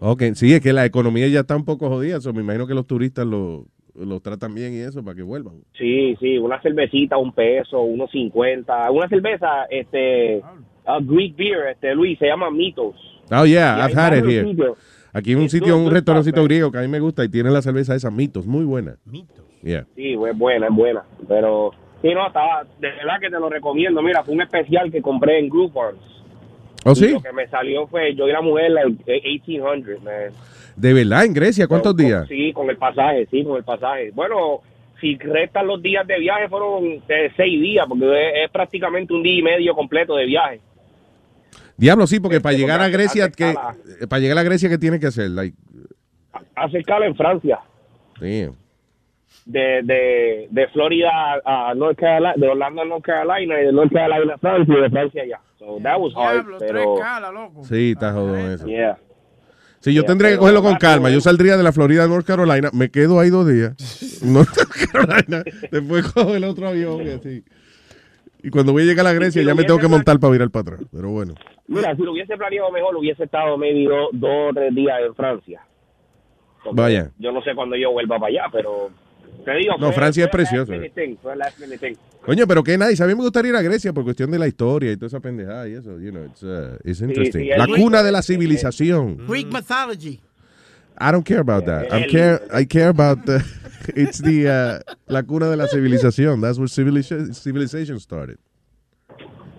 Ok, sí, es que la economía ya está un poco jodida, so me imagino que los turistas lo, lo tratan bien y eso para que vuelvan. Sí, sí, una cervecita, un peso, unos cincuenta. Una cerveza, este, a Greek beer, este, Luis, se llama Mitos. Oh, yeah, I've had it here. sitios. Aquí hay un sitio, un restaurancito griego que a mí me gusta y tiene la cerveza esa Mitos, muy buena. Mitos. Yeah. Sí, es buena, es buena. Pero, sí, no, estaba, de verdad que te lo recomiendo. Mira, fue un especial que compré en Groupons. ¿Oh, Y sí? Lo que me salió fue, yo y la mujer, la 1800, man. De verdad, en Grecia, ¿cuántos días? Sí, con el pasaje, sí, con el pasaje. Bueno, si restan los días de viaje, fueron eh, seis días, porque es, es prácticamente un día y medio completo de viaje. Diablo, sí, porque para Este, llegar a Grecia, que, eh, para llegar a Grecia, ¿qué tiene que hacer? Like, Hace escala en Francia. damn. De, de, de Florida a North Carolina, de Orlando a North Carolina y de North Carolina a Francia y de Francia allá. So that was hard, pero Sí, está jodón eso. yeah. Sí, yo Yeah, tendría que cogerlo con calma. Yo saldría de la Florida a North Carolina, me quedo ahí dos días. North Carolina, después cojo el otro avión y así. Y cuando voy a llegar a la Grecia si ya me tengo que montar para virar para atrás. Pero bueno. Mira, si lo hubiese planeado mejor, hubiese estado do- dos o tres días en Francia. Porque Vaya. Yo no sé cuándo yo vuelva para allá, pero te digo. No, fue- Francia es fue minute thing. Coño, pero qué nice. A mí me gustaría ir a Grecia por cuestión de la historia y toda esa pendejada y eso. You know, it's, uh, it's interesting. sí, la es- cuna de la civilización. Greek mythology. I don't care about that. I'm care, I care about the, it's the, uh, la cuna de la civilización. That's where civilization, civilization started.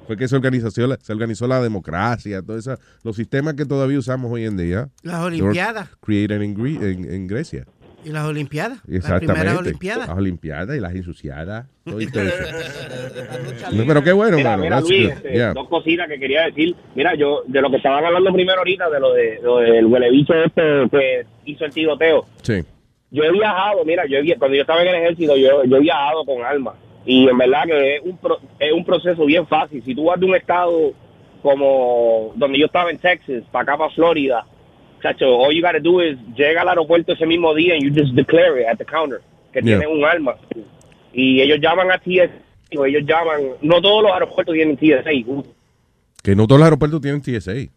Fue que se organizó, se organizó la democracia, todo eso, los sistemas que todavía usamos hoy en día. Las Olimpiadas. Created in, Gre- en, en Grecia. Y las Olimpiadas. Las Exactamente. primeras Olimpiadas. Las Olimpiadas y las ensuciadas. todo eso. No, pero qué bueno, mira, mano. mira, That's Luis, este, Yeah. dos cositas que quería decir. Mira, yo, de lo que estaban hablando primero ahorita, de lo, de, lo del huele bicho este que hizo el tiroteo. Sí. Yo he viajado, mira, yo he cuando yo estaba en el ejército, yo, yo he viajado con armas. Y en verdad que es un, pro- es un proceso bien fácil. Si tú vas de un estado como donde yo estaba en Texas, para acá, para Florida, chacho, all you gotta do is llega al aeropuerto ese mismo día y you just declare it at the counter que Yeah. tienes un arma. Y ellos llaman a TSA, o ellos llaman, no todos los aeropuertos tienen TSA, Que no todos los aeropuertos tienen TSA.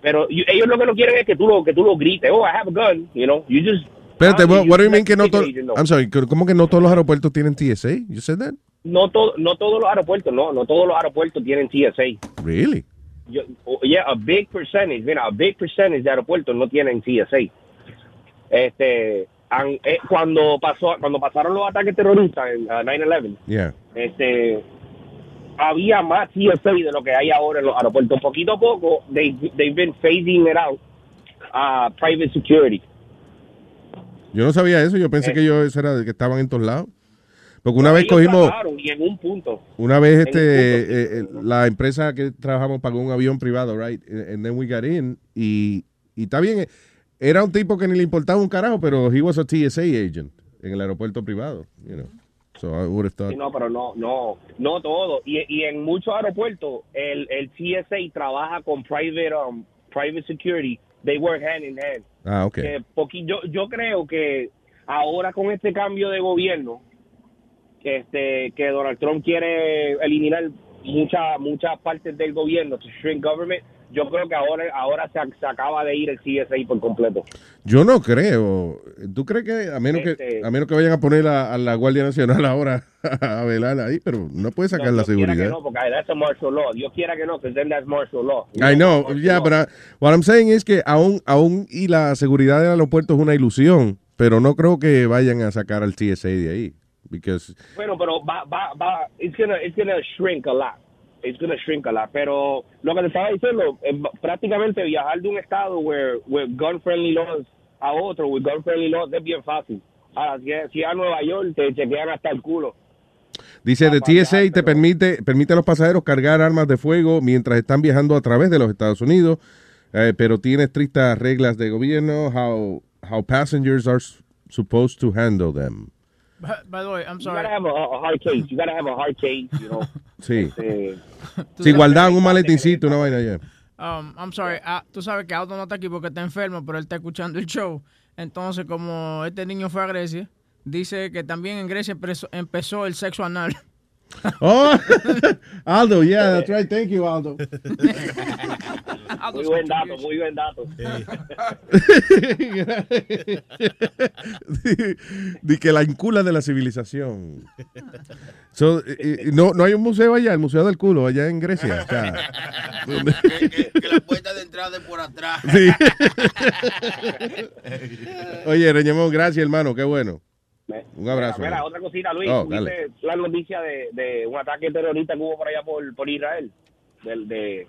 pero you- ellos lo que no quieren es que tú lo, que tú lo grites, oh, I have a gun, you know, you just... Espérate, Ah, what, what do you mean que no todos... I'm sorry, ¿cómo que no todos los aeropuertos tienen TSA? You said that? no todo, no todos los aeropuertos, no, no todos los aeropuertos tienen TSA. Really? Yo, oh, yeah, a big percentage, mira, a big percentage de aeropuertos no tienen TSA. Este, eh, cuando pasó cuando pasaron los ataques terroristas en uh, 9/11, Yeah. este había más TSA de lo que hay ahora en los aeropuertos. Poquito a poco, they, they've been phasing it out a private security. Yo no sabía eso, yo pensé Eh. que ellos era de que estaban en todos lados. Porque una vez cogimos, y en un punto. una vez este, eh, eh, la empresa que trabajamos pagó un avión privado, right? And then we got in, y, y está bien, era un tipo que ni le importaba un carajo, pero he was a TSA agent en el aeropuerto privado, you know. So I would have thought. Sí, no, pero no, no, no todo. Y, y en muchos aeropuertos, el, el TSA trabaja con private, um, private security. They work hand in hand. Ah, ok. Que poqui- yo, yo creo que ahora con este cambio de gobierno, que este que Donald Trump quiere eliminar muchas muchas partes del gobierno, shrink government, yo creo que ahora ahora se, se acaba de ir el CSA por completo. Yo no creo. ¿Tú crees que a menos que Este- a menos que vayan a poner a, a la Guardia Nacional ahora a velar ahí, pero no puede sacar No, la Dios quiera seguridad. Que no, porque that's a martial law. Dios quiera que no, because then that's martial law. I know, yeah, but I- what I'm saying es que aún, aún y la seguridad del aeropuerto es una ilusión, pero no creo que vayan a sacar al TSA de ahí. Because, Bueno, pero va, va, va, it's gonna, it's gonna shrink a lot. It's gonna shrink a lot. Pero lo que te estaba diciendo, eh, prácticamente viajar de un estado where, where gun friendly laws a otro with gun friendly laws es bien fácil. Ahora, si, si a Nueva York te chequean hasta el culo. dice, the TSA te permite, permite a los pasajeros cargar armas de fuego mientras están viajando a través de los Estados Unidos, eh, pero tiene estrictas reglas de gobierno, how, how passengers are supposed to handle them. By, by the way, I'm You sorry. gotta have a, a hard case. You gotta have a hard case, you know. Sí. Este, Si guardaban un maletincito, una vaina ya. Um, I'm sorry, ah, tú sabes que Auto no está aquí porque está enfermo, pero él está escuchando el show. Entonces, como este niño fue a Grecia, dice que también en Grecia empezó el sexo anal. Oh, Aldo, yeah, that's right. Thank you, Aldo. Muy buen dato, muy buen dato. de que la incula de la civilización. So, eh, eh, no, no hay un museo allá, el Museo del Culo, allá en Grecia. O sea, donde- que la puerta de entrada es por atrás. Sí. Oye, Reñemón, gracias, hermano, qué bueno. Un abrazo. Mira, mira, otra cosita, Luis. Oh, ¿tuviste dale. la noticia de, de un ataque terrorista que hubo por allá por, por Israel? Del, de,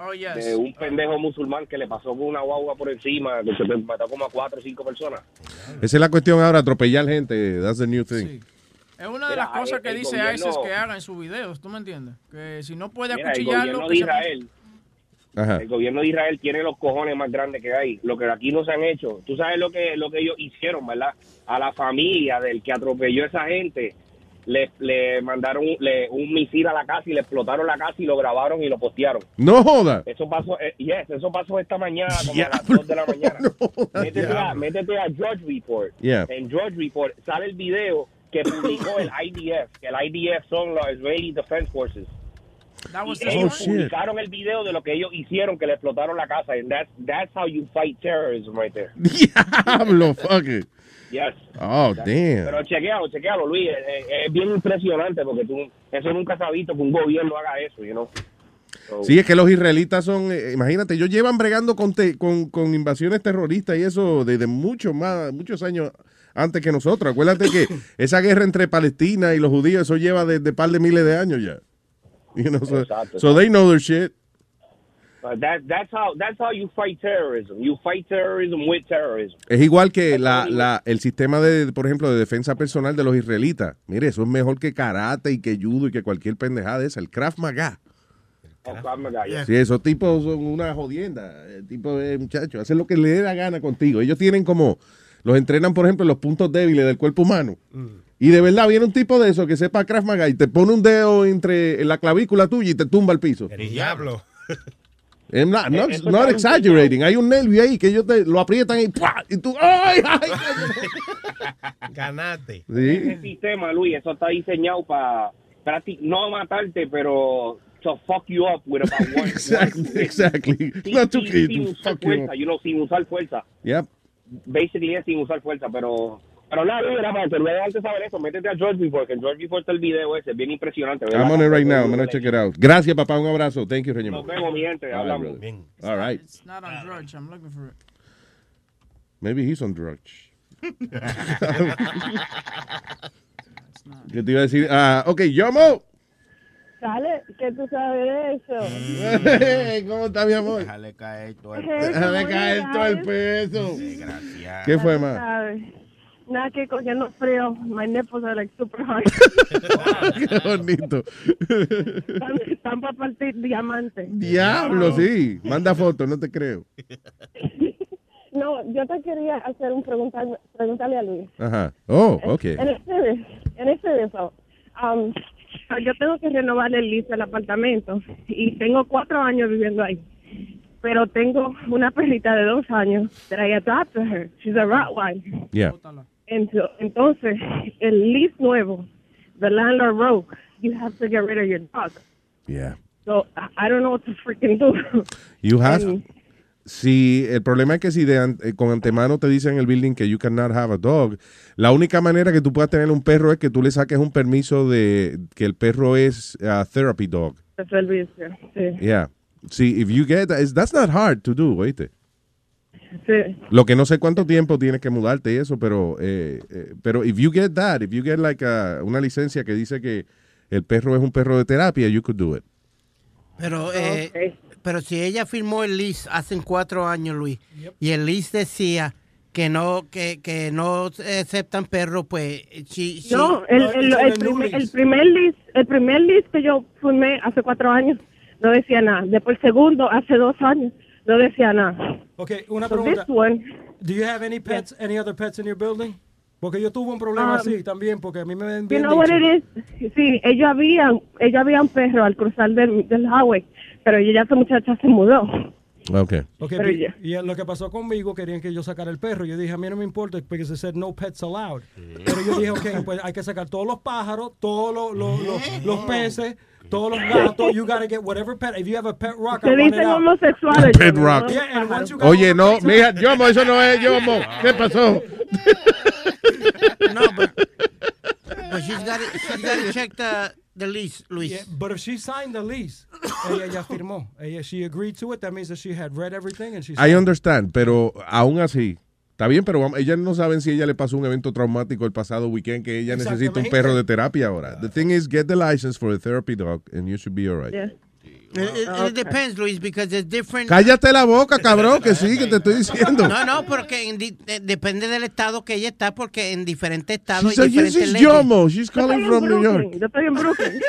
Oh, yes. de un pendejo musulmán que le pasó con una guagua por encima, que se mató como a cuatro o cinco personas. Esa es la cuestión ahora, atropellar gente. That's the new thing. Es una de Mira, las cosas que dice gobierno- ISIS que haga en sus videos, ¿tú me entiendes? Que si no puede Mira, el acuchillarlo... gobierno de se- Israel, Ajá. el gobierno de Israel tiene los cojones más grandes que hay. Lo que aquí no se han hecho. Tú sabes lo que lo que ellos hicieron, ¿verdad? A la familia del que atropelló a esa gente le, le mandaron le- un misil a la casa y le explotaron la casa y lo grabaron y lo postearon. No joda. Eso pasó, eh, yes, eso pasó esta mañana, como a las 2 de la mañana. métete, a, diablo. métete a George Report. Yeah. En George Report sale el video que publicó el IDF, que el IDF son los Israeli Defense Forces. That was Y ellos Oh, shit. publicaron el video de lo que ellos hicieron, que le explotaron la casa. And that's, that's how you fight terrorism right there. Diablo, fuck it. Yes. Oh, Pero damn. chequealo, chequealo, Luis. Es, bien impresionante porque tú, eso nunca se ha visto que un gobierno haga eso, you know. So- Sí, es que los israelitas son, eh, imagínate, ellos llevan bregando con, te- con, con invasiones terroristas y eso desde mucho más, muchos años antes que nosotros. Acuérdate que esa guerra entre Palestina y los judíos, eso lleva desde par de miles de años ya. You know, so, Exacto, so they know their shit. That, that's how that's how you fight terrorism. You fight terrorism with terrorism. Es igual que la, la, el sistema de, por ejemplo, de defensa personal de los israelitas. Mire, eso es mejor que karate y que judo y que cualquier pendejada esa. El Krav Maga. Oh. Sí, esos tipos son una jodienda. El tipo de muchachos, hacen lo que le dé la gana contigo. Ellos tienen como, los entrenan, por ejemplo, en los puntos débiles del cuerpo humano. Y de verdad viene un tipo de eso que sepa Krav Maga y te pone un dedo entre en la clavícula tuya y te tumba al piso. El diablo. I'm not, not- Eso not exaggerating. Hay un nervio ahí que ellos te lo aprietan y, ¡pua! y tú, ¡ay, ay! Ganate. Ese Sí. sistema, Luis, eso está diseñado para no matarte, pero to fuck you up with about one. Exactly, one- exactly. Sin, Not to sin- usar fuck you fuerza, up. you know, sin usar fuerza. Yep. Basically es sin usar fuerza, pero pero nada, era para que luego antes saber eso, métete a George Report, que en George Report está el video ese, bien impresionante. ¿verdad? I'm on it right now. I'm gonna check it out. Gracias, papá. Un abrazo. Thank you, Reñemo. Nos vemos, mi gente, All right, hablamos. brother. All right. It's not on drugs. I'm looking for it. Maybe he's on drugs. ¿Qué te iba a decir? Ah, ok, Yomo. Dale, ¿qué tú sabes de eso? ¿Cómo está mi amor? Déjale caer todo el Déjame caer todo el peso. ¿Qué fue, ma? Nada que cogiendo frío. My nipples are like super hard. Qué bonito. Están, para partir diamantes. Diablo, sí. Manda fotos, no te creo. No, yo te quería hacer un pregunta, preguntarle a Luis. Ajá. Oh, ok. En este, en este eso, um, yo tengo que renovar el lease del apartamento y tengo cuatro años viviendo ahí. Pero tengo una perrita de dos años that I adopted her. She's a Rottweiler. Yeah. Ento- Entonces, el lease nuevo, the landlord wrote, you have to get rid of your dog. Yeah. So, I don't know what to freaking do. You have. And- Si el problema es que si de an- eh, con antemano te dicen en el building que you cannot have a dog, la única manera que tú puedas tener un perro es que tú le saques un permiso de que el perro es a therapy dog. sí. Yeah. See, if you get that, that's not hard to do, oíste. Sí. Lo que no sé cuánto tiempo tienes que mudarte y eso, pero eh, eh, pero if you get that, if you get like a- una licencia que dice que el perro es un perro de terapia, you could do it. Pero, eh, pero si ella firmó el lease hace cuatro años, Luis, y el lease decía que no que, que no aceptan perros, pues she- she- No, el, el, el, primer, el primer list, el primer list que yo firmé hace cuatro años no decía nada. Después el segundo, hace dos años, no decía nada. Okay, una So pregunta. this one, Do you have any pets, any other pets in your building? Porque yo tuve un problema Um, así también, porque a mí me ven you bien know what it is? Sí, ellos habían, ellos habían un perro al cruzar del, del highway, pero ya esa muchacha se mudó. Okay. Ok, Pero ya. y lo que pasó conmigo, querían que yo sacara el perro. Yo dije, a mí no me importa, porque se said no pets allowed. Pero yo dije, ok, pues hay que sacar todos los pájaros, todos los, los, los, los peces, todos los gatos. You gotta get whatever pet. If you have a pet rock, Se I want it dicen homosexuales. Pet rock. Yeah, and once you got Oye, no, mija, Yomo, eso no es Yomo. ¿Qué pasó? no, but, but she's got to she's got to check the the lease, Luis. Yeah, but if she signed the lease, ella ya firmó. Ella, she agreed to it. That means that she had read everything and she. I signed. understand, pero aún así, está bien, pero ellas no saben si ella le pasó un evento traumático el pasado weekend que ella necesita un perro de terapia ahora. The thing is, get the license for a therapy dog and you should be alright. Yeah. It, it- it depends, Luis, because there's different. Cállate la boca, cabrón, que sí, que te estoy diciendo. No, no, porque di- de- depende del estado que ella está, porque en diferentes estados She hay diferentes it's leyes. Yomo. She's calling from New York. Yo estoy en Brooklyn.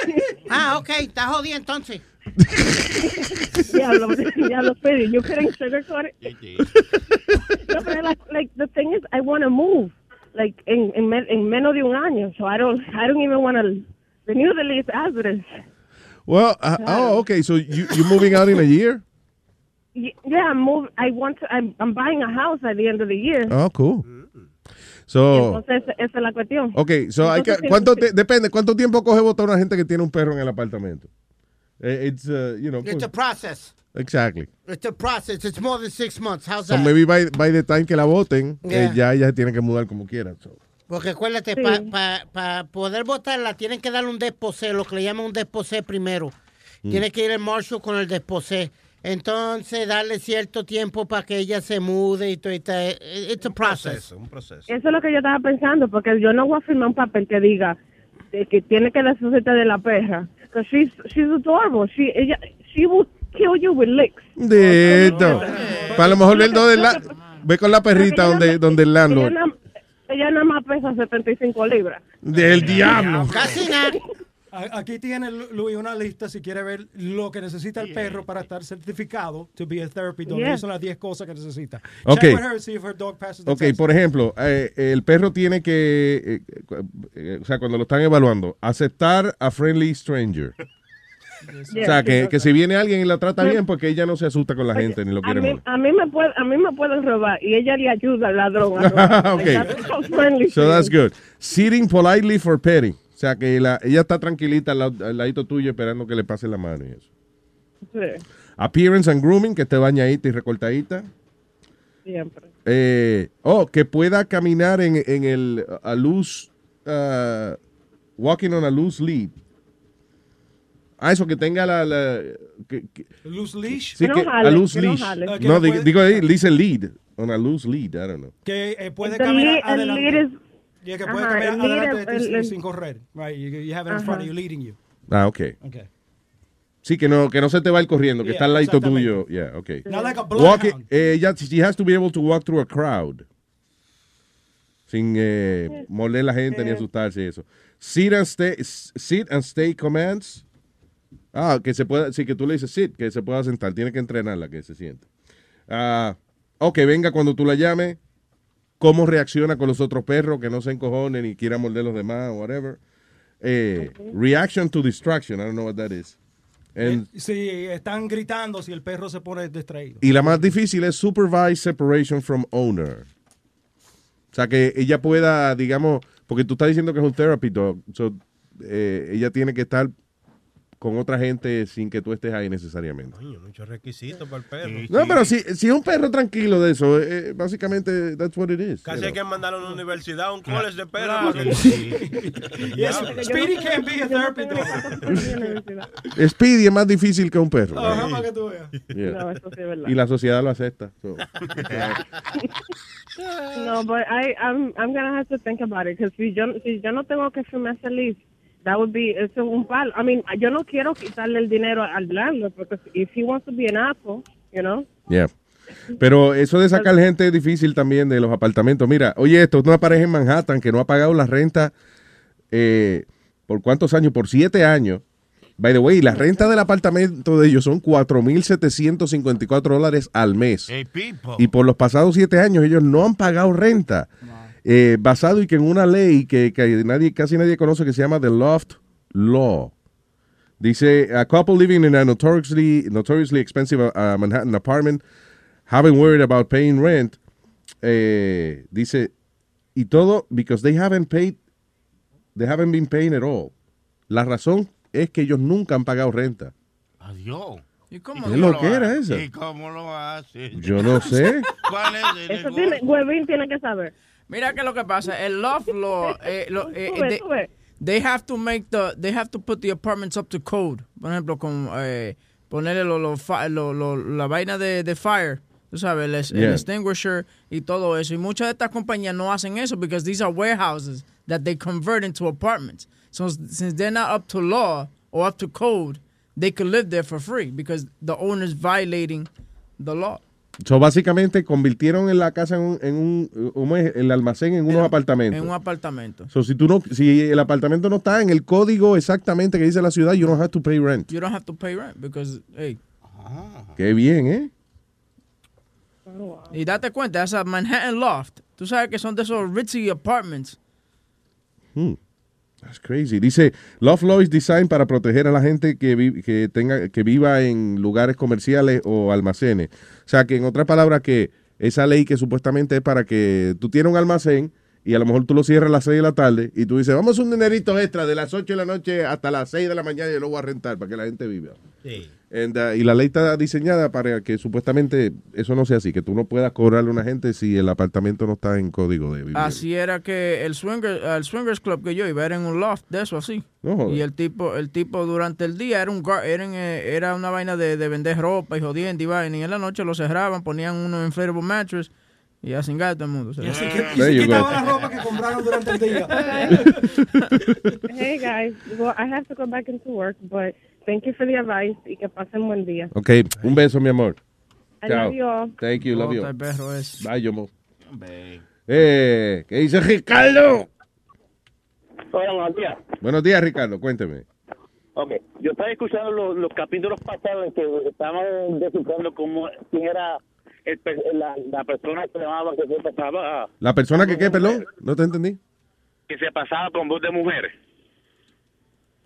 Ah, ok, está jodida entonces. Diablo, diablo, Speedy, you couldn't sugarcoat it. no, but like, like the thing is, I want to move, like en, en, en menos de un año, so I don't, I don't even want to renew the lease as it is. Well, uh, oh, okay, so you, you're moving out in a year? Yeah, I'm move. I want to. I'm, I'm buying a house at the end of the year. Oh, cool. So, Entonces esa es la cuestión. okay, so hay que, Entonces, ¿cuánto te- depende, ¿cuánto tiempo coge votar una gente que tiene un perro en el apartamento? Eh, It's, uh, you know, It's a process. exactly. It's a process. It's more than six months. How's So that? maybe by, by the time que la voten, eh, Yeah. ya ella se tiene que mudar como quiera. so. Porque acuérdate, para poder votarla tienen que darle un desposé, lo que le llaman un desposé primero. Mm. Tiene que ir el marshal con el desposé. Entonces, darle cierto tiempo para que ella se mude y todo. y tal. It's a process. Un proceso. Eso es lo que yo estaba pensando, porque yo no voy a firmar un papel que diga de que tiene que deshacerse de la perra. Because she's, she's adorable. She, ella, she will kill you with licks. Dito. Para lo mejor el del la- ve con la perrita donde, donde el Ella, landlord. na- ella nada más pesa 75 libras. Del diablo. Casi nada. A- Aquí tiene Lu- Luis una lista si quiere ver lo que necesita el perro para estar certificado to be a therapy dog. Yeah. Son las 10 cosas que necesita. Ok. Check with her, see if her dog passes the Ok, test. por ejemplo, eh, el perro tiene que, eh, eh, o sea, cuando lo están evaluando, aceptar a friendly stranger. O sea, que, que si viene alguien y la trata bien, porque ella no se asusta con la gente ni lo A quiere mí, morir. a, mí me puede, a mí me pueden robar y ella le ayuda al ladrón. a robar. Ok. That's so friendly. So that's good. Sitting politely for petting. O sea, que la, ella está tranquilita al, lado- al ladito tuyo esperando que le pase la mano y eso. Sí, Appearance and grooming, que esté bañadita y recortadita. siempre. Eh, oh, que pueda caminar en, en el a luz, uh, walking on a loose lead. Ah, eso, que tenga la... la- que, que- Loose leash. sí, que, a loose leash. No, di- digo ahí, dice lead. on a loose lead, I don't know. Que eh, puede The caminar lead- el adelante. Lead is- Y que puede Ajá, caminar el adelante es- sin- el- el- sin correr. Right, you, you have it in front of you, leading you. Ah, ok. Okay. Sí, que no, que no se te va a ir corriendo, que Yeah, está al ladito tuyo. Yeah, okay. Not like a Walking, bloodhound. eh, she has to be able to walk through a crowd. Sin eh, morder la gente ni asustarse y eso. Sit and stay, sit and stay commands. Ah, que se pueda, sí, que tú le dices sit, que se pueda sentar. Tiene que entrenarla que se siente. Ah, ok, venga cuando tú la llames. Cómo reacciona con los otros perros, que no se encojonen ni quiera morder los demás, whatever. Eh, Reaction to distraction, I don't know what that is. And- Si están gritando, si el perro se pone distraído. y la más difícil es supervise separation from owner. O sea, que ella pueda, digamos, porque tú estás diciendo que es un therapy dog, so, eh, ella tiene que estar con otra gente sin que tú estés ahí necesariamente. Coño, muchos requisitos para el perro. No, pero si, si es un perro tranquilo de eso, eh, básicamente, that's what it is. Casi hay que mandarlo a una universidad, a un college de perros. Speedy can't be a therapy dog. Speedy es más difícil que un perro. Ajá, para que tú veas. Yeah. No, eso sí es verdad. Y la sociedad lo acepta. so. No, but I, I'm, I'm gonna have to think about it because si yo, si yo no tengo que firmar ese lease, that would be, eso es un palo. I mean, yo no quiero quitarle el dinero al landlord porque if he wants to be an asshole, you know. Yeah. Pero eso de sacar gente es difícil también de los apartamentos. Mira, oye, esto es una pareja en Manhattan que no ha pagado la renta eh, por cuántos años, por siete años. By the way, la renta del apartamento de ellos son 4.754 dólares al mes. Y por los pasados siete años ellos no han pagado renta. Eh, basado y que en una ley que, que nadie, casi nadie conoce que se llama The Loft Law. Dice, a couple living in a notoriously, notoriously expensive uh, Manhattan apartment haven't worried about paying rent. Eh, dice, y todo because they haven't paid, they haven't been paying at all. La razón es que ellos nunca han pagado renta. Adiós. ¿Y cómo ¿Qué lo que era eso? ¿Y cómo lo hace? Yo no sé. ¿Cuál es el Eso tiene, Huevín tiene que saber. Mira que lo que pasa, el loft law, eh, lo- eh, Sube, they, sube. they have to make the, they have to put the apartments up to code. Por ejemplo, con eh, ponerle lo, lo fi- lo- lo- la vaina de, de fire, tú sabes, el, es- el Yeah. extinguisher y todo eso. Y muchas de estas compañías no hacen eso because these are warehouses that they convert into apartments. So since they're not up to law or up to code, they could live there for free because the owner's violating the law. So, básicamente convirtieron en la casa en un, en un, ¿cómo es? el almacén en unos apartamentos. En un apartamento. So, si tú no, si el apartamento no está en el código exactamente que dice la ciudad, you don't have to pay rent. You don't have to pay rent because, hey, Qué bien, ¿eh? Y date cuenta, esa Manhattan Loft, tú sabes que son de esos ritzy apartments. Hmm. That's crazy. Dice, Love Law is designed para proteger a la gente que, vi- que tenga que viva en lugares comerciales o almacenes. O sea, que en otras palabras, que esa ley que supuestamente es para que tú tienes un almacén y a lo mejor tú lo cierras a las 6 de la tarde y tú dices, vamos a un dinerito extra de las 8 de la noche hasta las 6 de la mañana y yo lo voy a rentar para que la gente viva. Sí. And, uh, y la ley está diseñada para que supuestamente eso no sea así, que tú no puedas cobrarle a una gente si el apartamento no está en código de vivienda. Así era que el swinger, el swingers club que yo iba era en un loft de eso así. No y el tipo, el tipo durante el día era un era, en, eh, era una vaina de, de vender ropa y jodiendo y vaina. Y en la noche lo cerraban, ponían unos inflatable mattress y a cingar a todo el mundo. Y así que, y There se you quitaba go. la ropa que compraron durante el día. Hey guys, well I have to go back into work, but thank you for the advice y que pasen buen día. Ok, un beso, mi amor. I Chao. love you all. Thank you, love you. El perro ese. Bye, yo, mo. Eh, ¿qué dice Ricardo? Hola, buenos días. Buenos días, Ricardo, cuénteme. Ok, yo estaba escuchando los, los capítulos pasados en que estaban descifrando cómo quién era el, per- la, la persona que llamaba que se pasaba La persona que qué, perdón, no te entendí. que se pasaba con voz de mujer.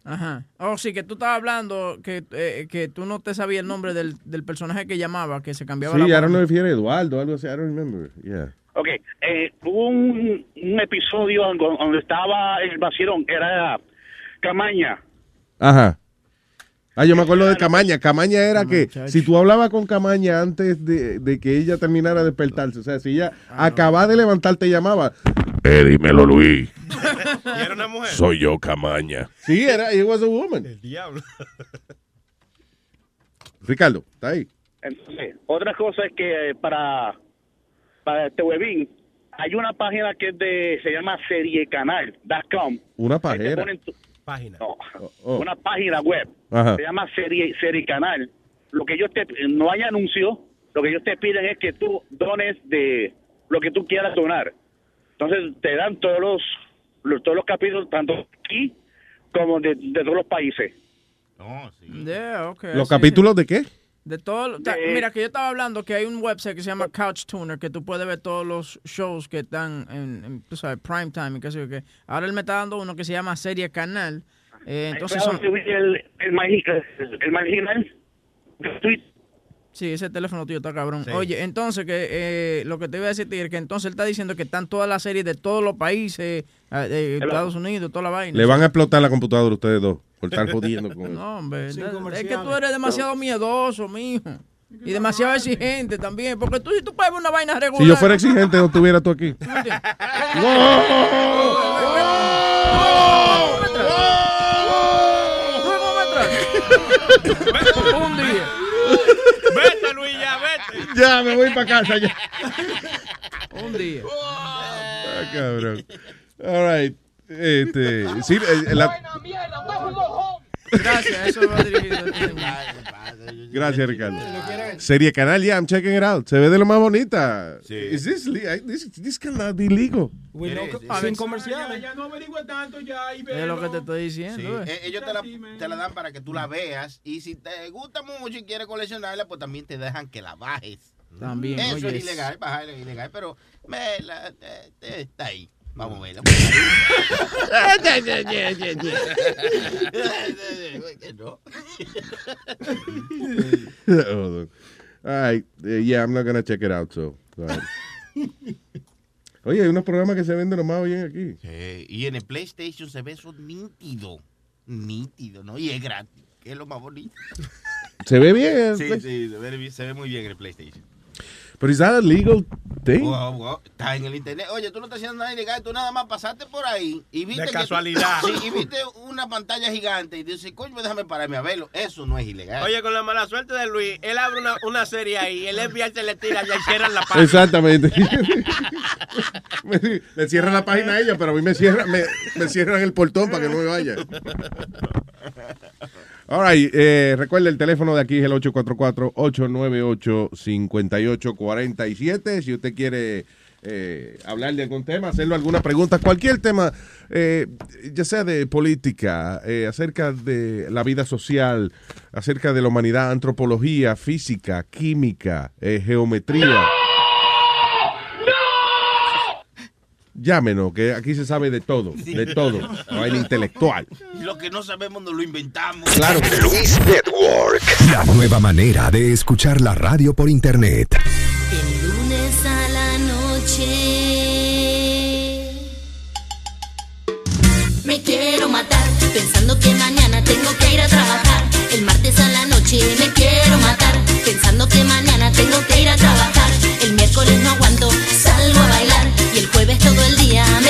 Ajá. Oh, sí, que tú estabas hablando que, eh, que tú no te sabías el nombre del, del personaje que llamaba, que se cambiaba Sí, la know if era Eduardo algo así, I don't remember. Yeah. Ok, eh, hubo un, un episodio donde donde estaba el vacilón, era Camaña. Ajá. Ah, yo me acuerdo de Camaña. Camaña era que si tú hablabas con Camaña antes de, de que ella terminara de despertarse, o sea, si ella acababa de levantar, te llamaba. Eh, dímelo, Luis. Y era una mujer. Soy yo, Camaña. Sí, era, it was a woman. El diablo. Ricardo, está ahí. Entonces, otra cosa es que eh, para para este webin, hay una página que es de, se llama seriecanal.com. Una Ahí te pajera. ponen tu- Página. no, oh. una página web. Ajá. Se llama serie, seriecanal. Lo que ellos te, no hay anuncio, lo que ellos te piden es que tú dones de lo que tú quieras donar. Entonces te dan todos los, los- todos los capítulos, tanto aquí como de, de todos los países. Yeah, okay, ¿Los sí, capítulos de qué? De todo, lo- ta- mira que yo estaba hablando que hay un website que se llama Couch Tuner que tú puedes ver todos los shows que están en, en, tú sabes, prime time y qué sé yo qué. Ahora él me está dando uno que se llama Serie Canal. Eh, entonces son, el, el, margi- el marginal. Sí, ese teléfono tuyo está cabrón. Oye, entonces, que eh, lo que te iba a decir es que entonces él está diciendo que están todas las series de todos los países, eh, de Estados Unidos, toda la vaina. Le van a explotar la computadora a ustedes dos por estar jodiendo con No, hombre, es que tú eres demasiado miedoso, mijo. Y demasiado exigente también. Porque tú, si tú puedes ver una vaina regular. Si yo fuera exigente, no estuviera tú aquí. Un día. Vete, Luis, ya, vete. Ya, me voy para casa ya. Un día. Ah, cabrón. All right. Este, sí, eh, la- Gracias, eso va dirigido. Gracias, Ricardo. Serie Canal, I'm checking it out. Se ve de lo más bonita. Sí. Is this, this, this cannot be legal. No- Sí, sin sí. comerciales. Ya no averigüe tanto ya y Es lo que te estoy diciendo. Sí, eh. eh, ellos te la, te la dan para que tú la veas y si te gusta mucho y quieres coleccionarla, pues también te dejan que la bajes. También, Eso oye. es ilegal, bajarla es ilegal, pero me la, eh, eh, está ahí. Vamos a verla. No. Hold on. All right. yeah, I'm not gonna check it out, so. all right. Oye, hay unos programas que se venden lo más bien aquí. Sí, y en el PlayStation se ve eso nítido. Nítido, ¿no? Y es gratis, que es lo más bonito. Se ve bien. Sí, pues. sí, se ve, se ve muy bien en el PlayStation. Pero is that a legal thing? Wow, wow, Está en el internet. Oye, tú no estás haciendo nada ilegal, tú nada más pasaste por ahí y viste De que- casualidad. sí, y viste una pantalla gigante y dices, coño, déjame pararme a verlo. Eso no es ilegal. Oye, con la mala suerte de Luis, él abre una, una serie ahí, el FBI se le tira y cierran la página. Exactamente. Me- le cierran la página a ella, pero a mí me cierran, me, me cierran el portón para que no me vaya. All right, eh, recuerda el teléfono de aquí es el 844-898-5847. Si usted quiere eh, hablar de algún tema, hacerle alguna pregunta, cualquier tema, eh, ya sea de política, eh, acerca de la vida social, acerca de la humanidad, antropología, física, química, eh, geometría. Llámenos, que aquí se sabe de todo, de todo. No hay intelectual. Lo que no sabemos nos lo inventamos. Claro. Luis Network. La nueva manera de escuchar la radio por internet. lunes a la noche. Me quiero matar pensando que mañana tengo que ir a trabajar. El martes a la noche me quiero matar pensando que mañana tengo que ir a trabajar. Todo el día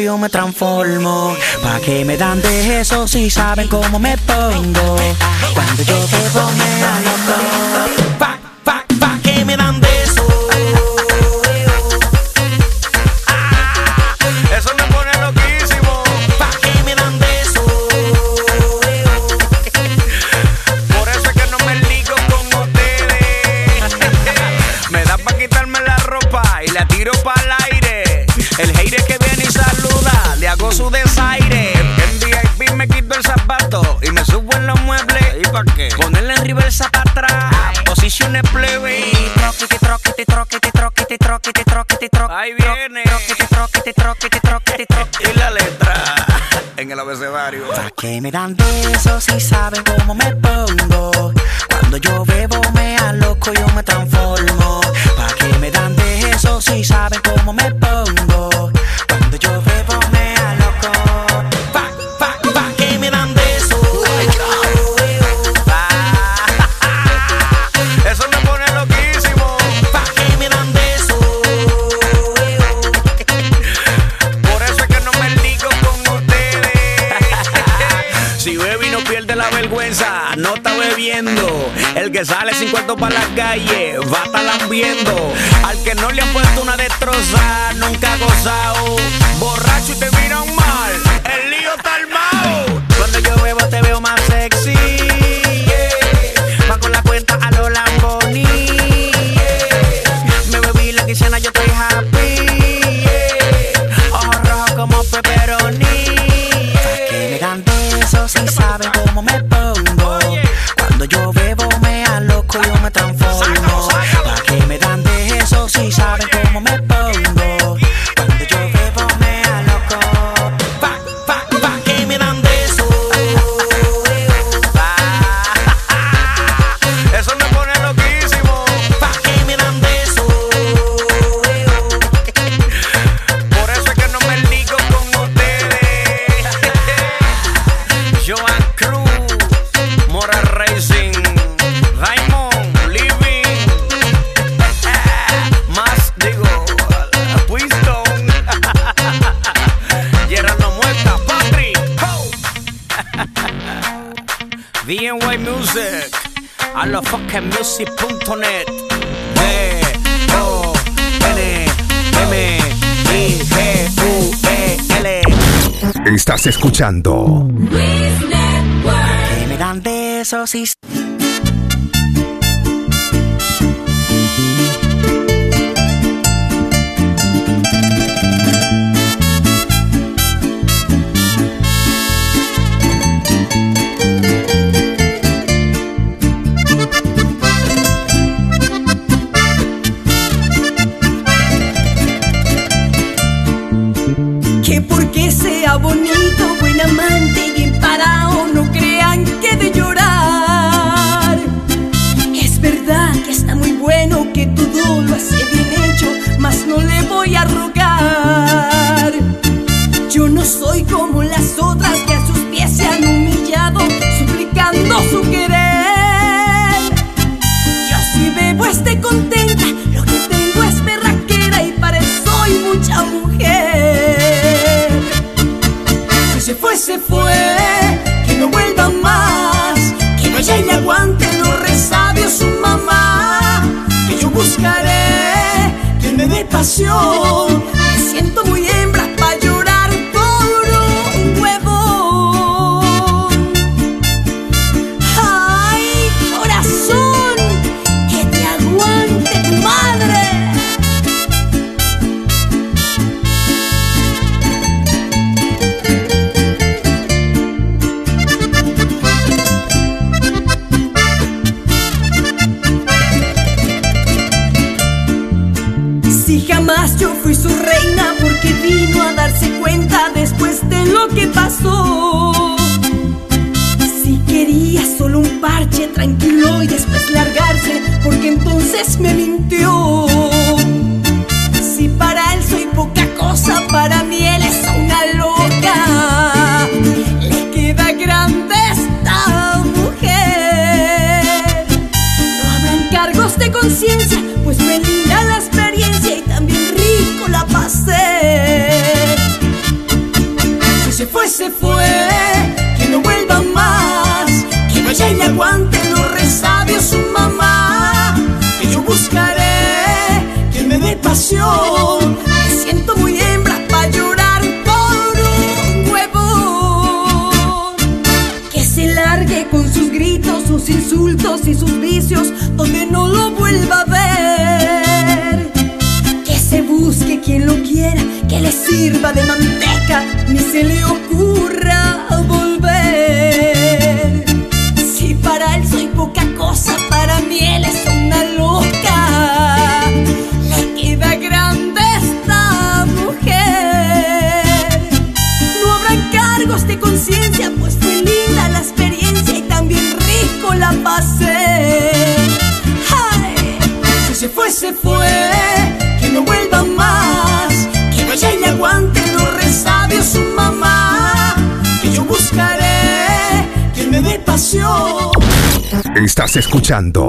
yo me transformo. Pa' que me dan de eso si saben cómo me pongo. Cuando yo te pone a. dan besos y saben cómo me que sale sin cuarto para la calle, va a. Al que no le han puesto una destroza, nunca ha gozado. Borracho y te miran mal. escuchando. Escuchando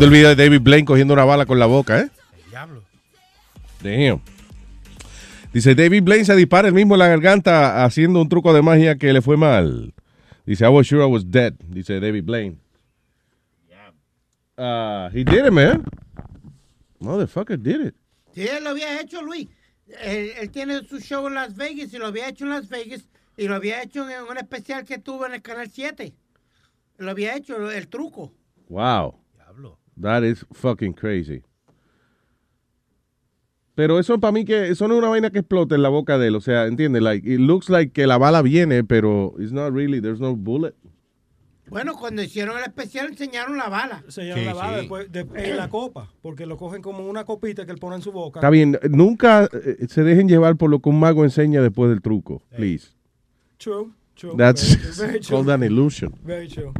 Viendo el video de David Blaine cogiendo una bala con la boca, ¿eh? Diablo. Damn. Dice, David Blaine se dispara el mismo en la garganta haciendo un truco de magia que le fue mal. Dice, I was sure I was dead. Dice David Blaine. Uh, he did it, man. Motherfucker did it. Sí, él lo había hecho, Luis. Él, él tiene su show en Las Vegas y lo había hecho en Las Vegas y lo había hecho en un especial que tuvo en el Canal 7. Lo había hecho, el truco. Wow. That is fucking crazy. Pero eso para mí que eso no es una vaina que explota en la boca de él, o sea, ¿entiendes? Like it looks like que la bala viene, pero it's not really, there's no bullet. Bueno, cuando hicieron el especial enseñaron la bala. Se llama la bala después de- en la copa, porque lo cogen como una copita que él pone en su boca. Está bien, nunca eh, se dejen llevar por lo que un mago enseña después del truco, please. True, true. That's very, very it's true. called an illusion. Very true.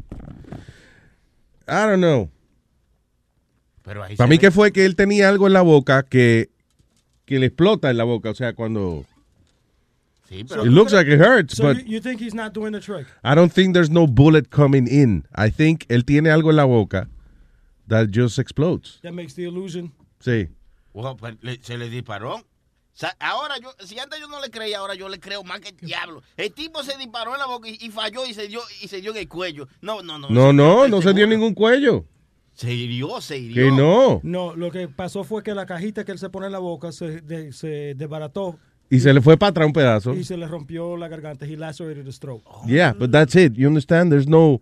I don't know. Pero ahí Para mí ve. que fue que él tenía algo en la boca que, que le explota en la boca, o sea, cuando Sí, So- it looks like it hurts, So but you, you think he's not doing the trick? I don't think there's no bullet coming in. I think él tiene algo en la boca that just explodes. That makes the illusion. Sí. Wow, le- se le disparó. Ahora yo, si antes yo no le creía, ahora yo le creo más que el diablo. El tipo se disparó en la boca y, y falló y se dio y se dio en el cuello. No, no, no. No, no, estoy no se dio ningún cuello. Se hirió, se hirió. Que no. No, lo que pasó fue que la cajita que él se pone en la boca se, de- se desbarató Y se le fue para atrás un pedazo. y se le rompió la garganta. He lacerated his throat. Yeah, but that's it. You understand? There's no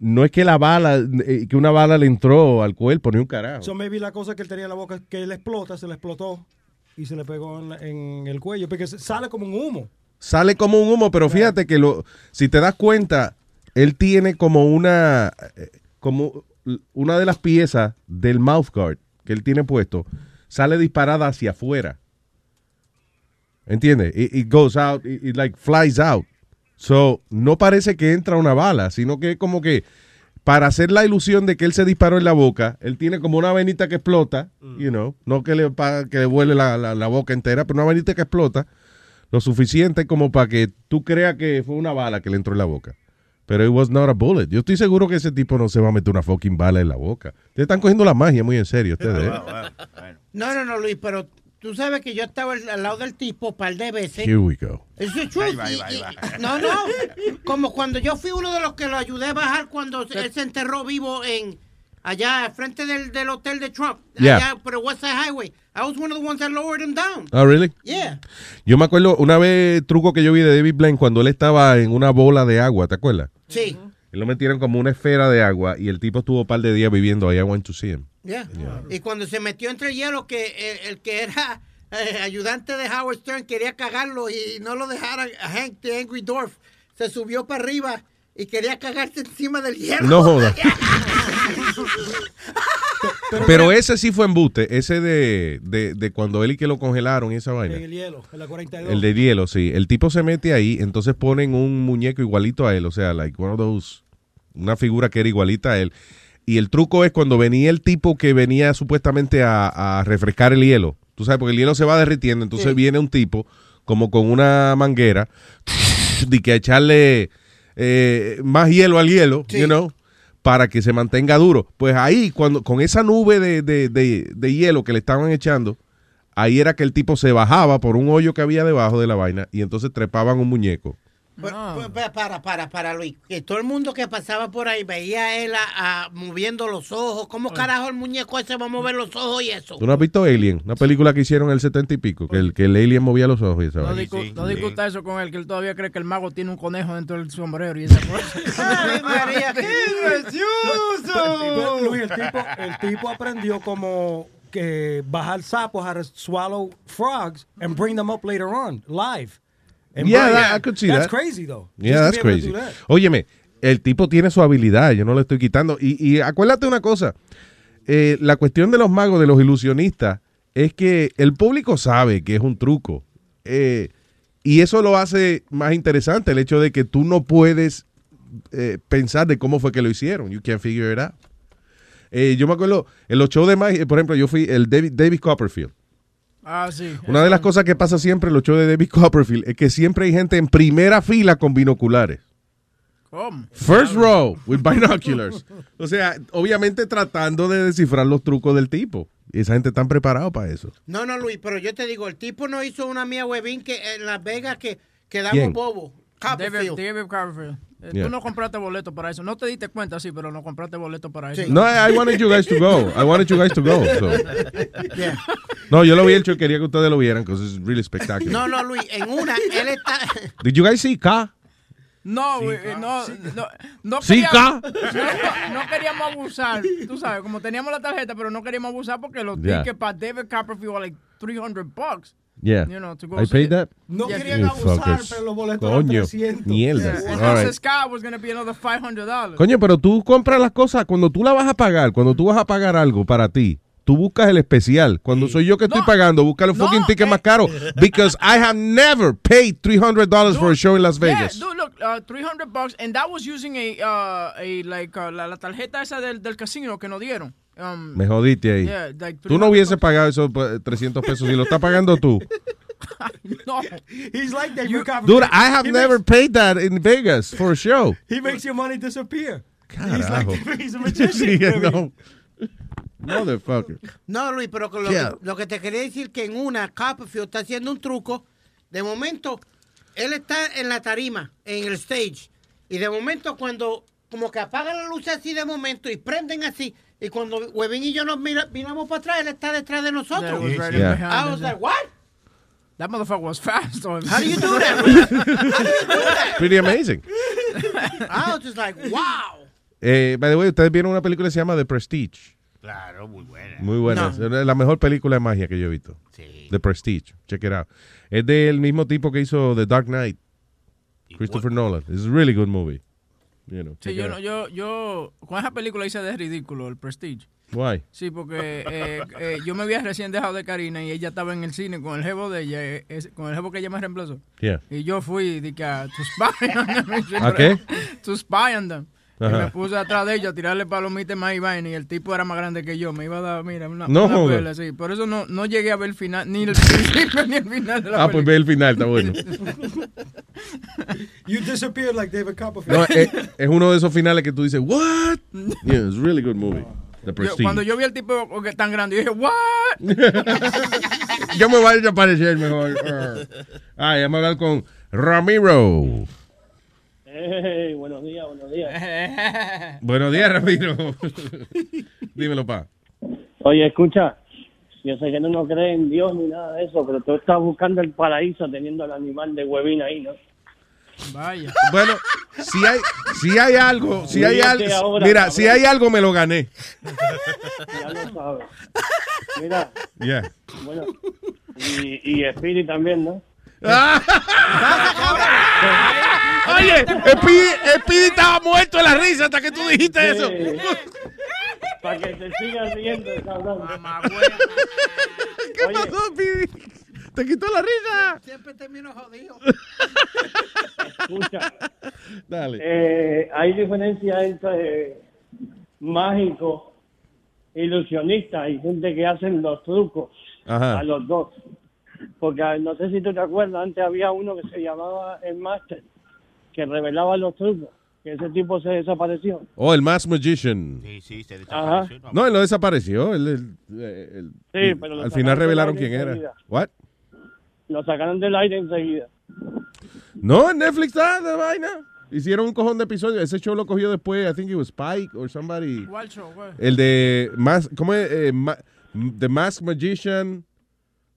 no es que la bala eh, que una bala le entró al cuerpo ni un carajo. So maybe la cosa que él tenía en la boca que él explota, se le explotó y se le pegó en, la- en el cuello, porque sale como un humo. Sale como un humo, pero fíjate que lo si te das cuenta, él tiene como una eh, como una de las piezas del mouth guard que él tiene puesto sale disparada hacia afuera. ¿Entiendes? It, it goes out, it, it like flies out. So, no parece que entra una bala, sino que es como que para hacer la ilusión de que él se disparó en la boca, él tiene como una venita que explota, you know, no que le, pa- que le vuele la, la- la boca entera, pero una venita que explota lo suficiente como para que tú creas que fue una bala que le entró en la boca. Pero it was not a bullet. Yo estoy seguro que ese tipo no se va a meter una fucking bala en la boca. Ustedes están cogiendo la magia muy en serio, ustedes. ¿eh? No, no, no, Luis, pero tú sabes que yo estaba al lado del tipo un par de veces. Here we go. Eso es true. Ahí va, ahí Y- va, ahí y- va. No, no. Como cuando yo fui uno de los que lo ayudé a bajar cuando él se enterró vivo en allá al frente del, del hotel de Trump. Yeah. Allá por el West Side Highway. I was one of the ones that lowered him down. Oh, really? Yeah. Yo me acuerdo una vez truco que yo vi de David Blaine cuando él estaba en una bola de agua, ¿te acuerdas? Sí. Él lo metieron como una esfera de agua y el tipo estuvo un par de días viviendo ahí. I went to see him. Yeah. Y cuando se metió entre el hielo, que el, el que era eh, ayudante de Howard Stern quería cagarlo y no lo dejara a Hank the Angry Dwarf. Se subió para arriba y quería cagarse encima del hielo. No joda. Pero ese sí fue embuste, ese de, de, de cuando él y que lo congelaron y esa vaina. En el hielo, en la 42. El de hielo, sí. El tipo se mete ahí, entonces ponen un muñeco igualito a él, o sea, like one of those, una figura que era igualita a él. Y el truco es cuando venía el tipo que venía supuestamente a, a refrescar el hielo. Tú sabes, porque el hielo se va derritiendo, entonces viene un tipo como con una manguera de que a echarle eh, más hielo al hielo, you know, para que se mantenga duro. Pues ahí, cuando con esa nube de, de- de- de hielo que le estaban echando, ahí era que el tipo se bajaba por un hoyo que había debajo de la vaina y entonces trepaban un muñeco. Pues, pues, para, para, para, Luis. Que todo el mundo que pasaba por ahí veía a él a- a- moviendo los ojos. ¿Cómo carajo el muñeco ese va a mover los ojos y eso? ¿Tú no has visto Alien? Una película que hicieron en el setenta y pico, que el, que el alien movía los ojos y esa No, discu- no discuta eso con él, que él todavía cree que el mago tiene un conejo dentro del sombrero y esa cosa. ¡Ay, María, qué gracioso! Luis, el tipo, el tipo aprendió como que bajar sapos, how to swallow frogs and bring them up later on, live. And Yeah, that- I could see That's that. crazy, though. Yeah, that's crazy. that. Óyeme, el tipo tiene su habilidad, yo no le estoy quitando. Y, y acuérdate una cosa, eh, la cuestión de los magos, de los ilusionistas, es que el público sabe que es un truco. Eh, y eso lo hace más interesante, el hecho de que tú no puedes eh, pensar de cómo fue que lo hicieron. You can't figure it out. Yo me acuerdo, en los shows de magia, por ejemplo, yo fui el David, David Copperfield. Ah, sí. Una de las cosas que pasa siempre en los shows de David Copperfield es que siempre hay gente en primera fila con binoculares. ¿Cómo? First row with binoculars. O sea, obviamente tratando de descifrar los trucos del tipo. Y esa gente está preparada para eso. No, no, Luis, pero yo te digo, el tipo no hizo una mía huevín que en Las Vegas que quedamos bobos. David. David Copperfield. Eh, Yeah. Tú no compraste boleto para eso. No te diste cuenta, sí, pero no compraste boleto para eso. No, I I wanted you guys to go. I wanted you guys to go. so. Yeah. No, yo lo vi el show, quería que ustedes lo vieran, because it's really spectacular. No, no, Luis, en una, él está... Did you guys see K? No, eh, no, no, no, Sí, queríamos, no, no queríamos abusar, tú sabes, como teníamos la tarjeta, pero no queríamos abusar porque los Yeah. tickets para David Copperfield were like 300 bucks. Yeah. You know, to go I see paid it. that? No Yes. querían You abusar, fuckers. pero los boletos eran Coño, 300. mierda. Yeah, All Entonces right. Sky was going to be another $500. Coño, pero tú compras las cosas cuando tú la vas a pagar, cuando tú vas a pagar algo para ti. Tú buscas el especial. Cuando soy yo que estoy pagando, busca el fucking ticket más caro. Because I have never paid $300 for a show in Las Vegas. Yeah, dude, look, uh, 300 bucks, and that was using a, uh, a like, uh, la, la tarjeta esa del, del casino que nos dieron. Um, Me jodiste ahí. Yeah, like tú no 300 hubieses pagado esos pues, 300 pesos si lo estás pagando tú. no. He's like David Copperfield. Dude, I have He never makes- paid that in Vegas for a show. He makes your money disappear. He's Carajo. like he's a magician. Sí, baby. no. Motherfucker. No, Luis, pero lo, Yeah. que, lo que te quería decir que en una, Copperfield está haciendo un truco. De momento, él está en la tarima, en el stage. Y de momento, cuando como que apagan la luz así de momento y prenden así. Y cuando Webin y yo nos mira, miramos para atrás, él está detrás de nosotros. Was right Yeah. I was like, what? That motherfucker was fast. on- How do you do that? How do you do that? Pretty amazing. I was just like, wow. Eh, by the way, ustedes vieron una película que se llama The Prestige. Claro, muy buena. Muy buena. No. Es la mejor película de magia que yo he visto. The Prestige. Check it out. Es del mismo tipo que hizo The Dark Knight. Christopher Nolan. It's a really good movie. You know, Sí, yo, no- yo, yo, con esa película hice de ridículo, el Prestige. Why? Sí, porque eh, eh, yo me había recién dejado de Karina y ella estaba en el cine con el jevo de ella, eh, es- con el jevo que ella me reemplazó. Yeah. Y yo fui de que a to spy on them. ¿A qué? To spy on them. Y me puse atrás de ella a tirarle palomitas más y vaina y el tipo era más grande que yo. Me iba a dar, mira, una, No una pela. Por eso no, no llegué a ver el final, ni el principio ni el final de la Ah, pues ve el final, está bueno. You disappeared like David Copperfield. No, es, es uno de esos finales que tú dices, what? Yeah, it's a really good movie. The Yo- cuando yo vi al tipo que tan grande, yo dije, what? yo me voy a ir a aparecer mejor. Ah, vamos a hablar con Ramiro. Hey, buenos días, buenos días. Buenos días, Ramiro. Dímelo, pa. Oye, escucha, yo sé que no nos cree en Dios ni nada de eso, pero tú estás buscando el paraíso teniendo al animal de huevín ahí, ¿no? Vaya. Bueno, si hay, si hay algo, si hay algo, mira, cabrón. si hay algo me lo gané. Ya lo sabes. Mira, Yeah. bueno, y, y Spirit también, ¿no? Oye, Speedy, estaba muerto de la risa hasta que tú dijiste eso. Para que te sigas riendo, cabrón. ¿Qué pasó, Speedy? ¿Te quitó la risa? Siempre termino jodido. Escucha, Dale. eh, hay diferencia entre mágico, ilusionista y gente que hacen los trucos Ajá. a los dos. Porque no sé si tú te acuerdas, antes había uno que se llamaba el Master, que revelaba los trucos, que ese tipo se desapareció. Oh, el Mass Magician. Sí, sí, se Ajá. No, él no desapareció. él- él- él- él- Sí, pero lo al final revelaron quién era. What? Lo sacaron del aire enseguida. No, en Netflix está de vaina. Hicieron un cojón de episodios. Ese show lo cogió después. I think it was Spike or somebody. ¿Cuál show, güey? El de Mas, ¿cómo es? Eh, Ma- The Mask Magician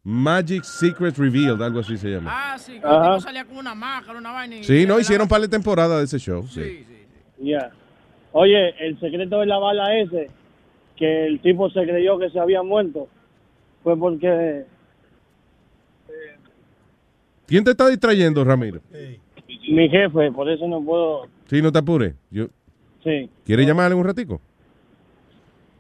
Magic Secret Revealed, algo así se llama. Ah, sí, que el tipo salía con una máscara, una vaina. y- Sí, no, hicieron par de temporadas de ese show. Sí. Ya. Oye, el secreto de la bala ese, que el tipo se creyó que se había muerto, fue porque ¿Quién te está distrayendo, Ramiro? mi jefe, por eso no puedo. Sí, no te apures. Yo, Sí. ¿Quieres llamarle un ratico?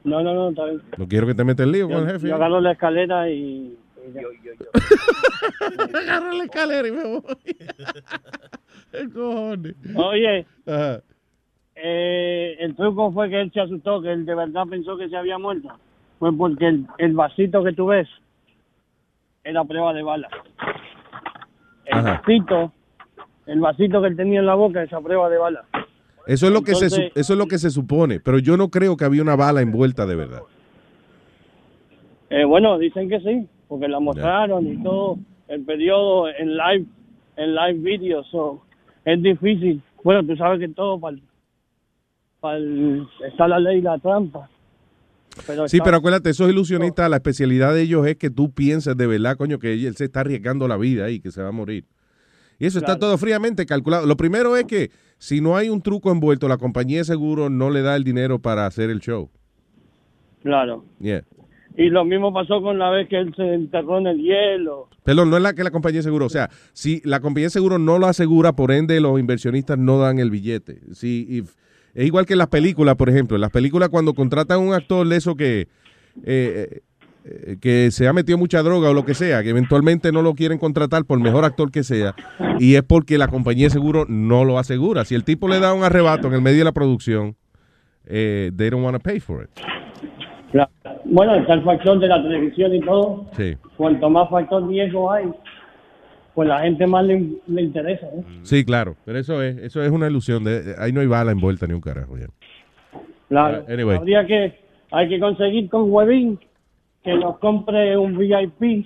No, no, no, está bien. No quiero que te metas el lío con el jefe. yo agarro la escalera y. y ya. Agarro la escalera y me voy. El cojones. Oye, Ajá. eh, el truco fue que él se asustó, que él de verdad pensó que se había muerto. Fue porque el, el vasito que tú ves era prueba de bala. El Ajá. vasito, el vasito que él tenía en la boca, esa prueba de bala. Eso es lo que se eso es lo que se supone, pero yo no creo que había una bala envuelta de verdad. Eh, bueno, dicen que sí, porque la mostraron y todo el periodo en live, en live video, so, es difícil. Bueno, tú sabes que todo para está la ley y la trampa. Pero Sí, está- pero acuérdate, esos ilusionistas, la especialidad de ellos es que tú pienses de verdad, coño, que él se está arriesgando la vida ahí, que se va a morir. Y eso está todo fríamente calculado. Lo primero es que si no hay un truco envuelto, la compañía de seguro no le da el dinero para hacer el show. Claro. Yeah. Y lo mismo pasó con la vez que él se enterró en el hielo. Perdón, no es la que la compañía de seguro. O sea, si la compañía de seguro no lo asegura, por ende los inversionistas no dan el billete. Si, if- es igual que en las películas, por ejemplo. En las películas cuando contratan a un actor eso que, eh, eh, que se ha metido mucha droga o lo que sea, que eventualmente no lo quieren contratar por mejor actor que sea, y es porque la compañía de seguro no lo asegura. Si el tipo le da un arrebato en el medio de la producción, eh, they don't want to pay for it. Claro. Bueno, está el factor de la televisión y todo. Sí. Cuanto más factor riesgo hay, pues la gente más le, le interesa. ¿eh? Sí, claro. Pero eso es, eso es una ilusión. De, ahí no hay bala envuelta ni un carajo. ya. Claro. Ah, anyway. Habría que, hay que conseguir con Webin que nos compre un VIP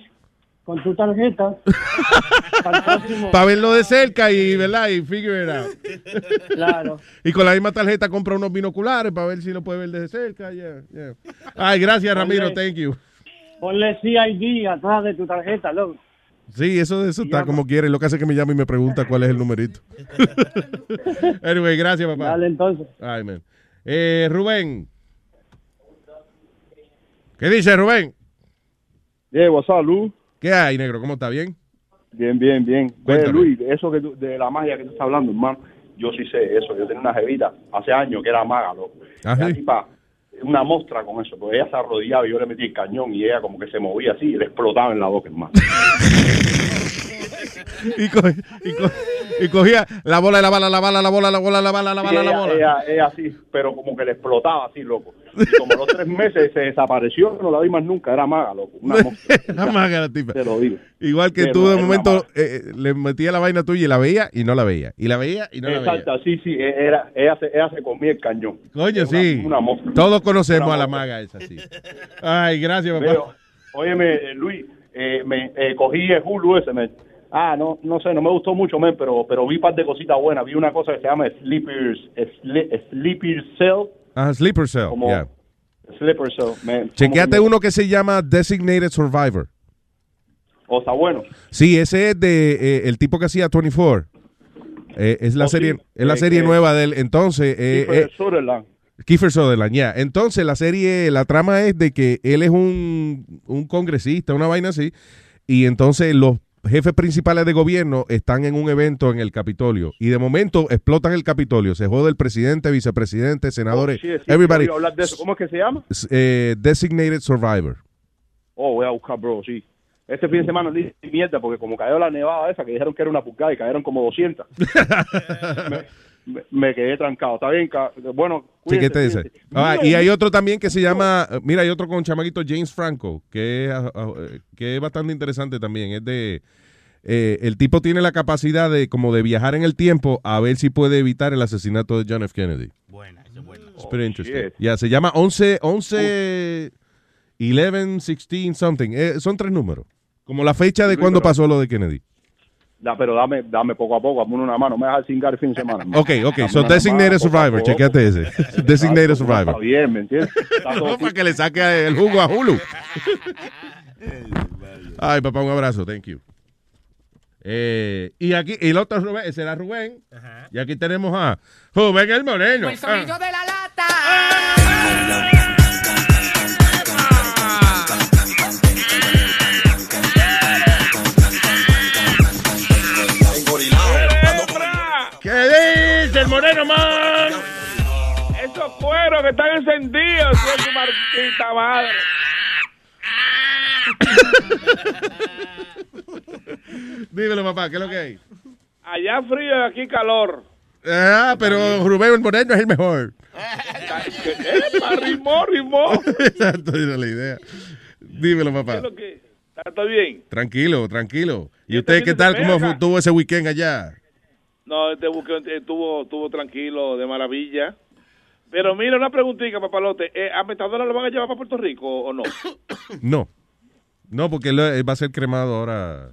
con tu tarjeta. para el próximo. Para verlo de cerca y, ¿verdad? Y figure it out. Claro. Y con la misma tarjeta compra unos binoculares para ver si lo puede ver desde cerca. yeah, yeah. Ay, gracias, Ramiro. Ponle- Thank you. Ponle CID atrás de tu tarjeta, loco. Sí, eso, eso está como quiere. Lo que hace que me llame y me pregunta cuál es el numerito. anyway, gracias, papá. Dale, entonces. Ay, man. Eh, Rubén. ¿Qué dice, Rubén? Yeah, what's up? ¿Qué hay, negro? ¿Cómo está? ¿Bien? Bien, bien, bien. Ve. Luis, eso que tú- de la magia que tú estás hablando, hermano, yo sí sé eso. Yo tenía una jevita hace años que era maga, loco. Ah, sí. tipa, una mostra con eso, porque ella se arrodillaba y yo le metí el cañón y ella como que se movía así y le explotaba en la boca, hermano. y, co- y co- y cogía la bola, la bala, la bala, la bola, la bola, la bala, la bala, la bola. ella, ella así, pero como que le explotaba así, loco. Y como los tres meses se desapareció, no la vi más nunca, era maga, loco. Una. La maga la tipa. Te lo digo. Igual que Sí, tú era de momento eh, eh, le metía la vaina tuya y la veía y no la veía. Y la veía y no la veía. Exacto, sí, sí, era, ella, se, ella se comía el cañón. Coño, Era una- sí. Una. Todos conocemos Una a la maga esa, sí. Ay, gracias, papá. Veo, óyeme, eh, Luis, eh, me eh, cogí el Hulu ese, me, ah, no, no sé, no me gustó mucho, men, pero, pero vi un par de cositas buenas. Vi una cosa que se llama Sleeper's, Sleeper's Cell, Ah, Sleeper Cell. como yeah. Sleeper Cell. me- Chequeate como- uno que se llama Designated Survivor. O está bueno. Sí, ese es de eh, el tipo que hacía 24. Eh, es la Oh, sí. serie, es la Eh, serie eh, nueva de él. Entonces, eh, Kiefer Sutherland. Ya. Entonces, la serie, la trama es de que él es un, un congresista, una vaina así, y entonces los jefes principales de gobierno están en un evento en el Capitolio, y de momento explotan el Capitolio, se jode el presidente, vicepresidente, senadores, Sí, sí, everybody. de eso. ¿Cómo es que se llama? Eh, designated Survivor. Oh, voy a buscar, bro, sí. Este fin de semana le di mierda porque como cayó la nevada esa que dijeron que era una pulgada y cayeron como 200. me, me- me quedé trancado. Está bien, bueno, cuídense, Chequete ese. cuídense. Ah, y hay otro también que se llama, eh, mira, hay otro con chamaquito James Franco, que es, ah, ah, eh, que es bastante interesante también. Es de, eh, el tipo tiene la capacidad de como de viajar en el tiempo a ver si puede evitar el asesinato de John F. Kennedy. Buena, eso es buena. Shit. Ya, se llama 11, 11, 11, 16, something. Eh, son tres números. Como la fecha de Sí, cuando pero- pasó lo de Kennedy. Da, pero dame, dame poco a poco, hazme una mano, me dejas cingar el fin de semana. Ok, ok, Dame so Designated mano, Survivor, chequeate ese. Designated Está Survivor. bien, ¿me entiendes? Está todo No, para que le saque el jugo a Hulu. Ay, papá, un abrazo. Thank you. Eh, y aquí, y el otro Rubén, ese era Rubén. Y aquí tenemos a Rubén el Moreno. El sonido Ah. de la lata. ¿Qué Moreno Man? Esos cueros que están encendidos, soy tu martita madre. Dímelo, papá, ¿qué es lo que hay? Allá frío y aquí calor. Ah, pero Rubén el Moreno es el mejor. Epa, rimó, rimó. Exacto, es la idea. Dímelo, ¿Qué papá. es lo que- ¿Está todo bien? Tranquilo, tranquilo. ¿Y ¿Y usted qué tal? ¿Cómo tuvo ese weekend allá? No, este buque estuvo, estuvo tranquilo, de maravilla. Pero mira, una preguntita, papalote. Eh, ¿A Metadona lo van a llevar para Puerto Rico o no? No. No, porque él, él va a ser cremado ahora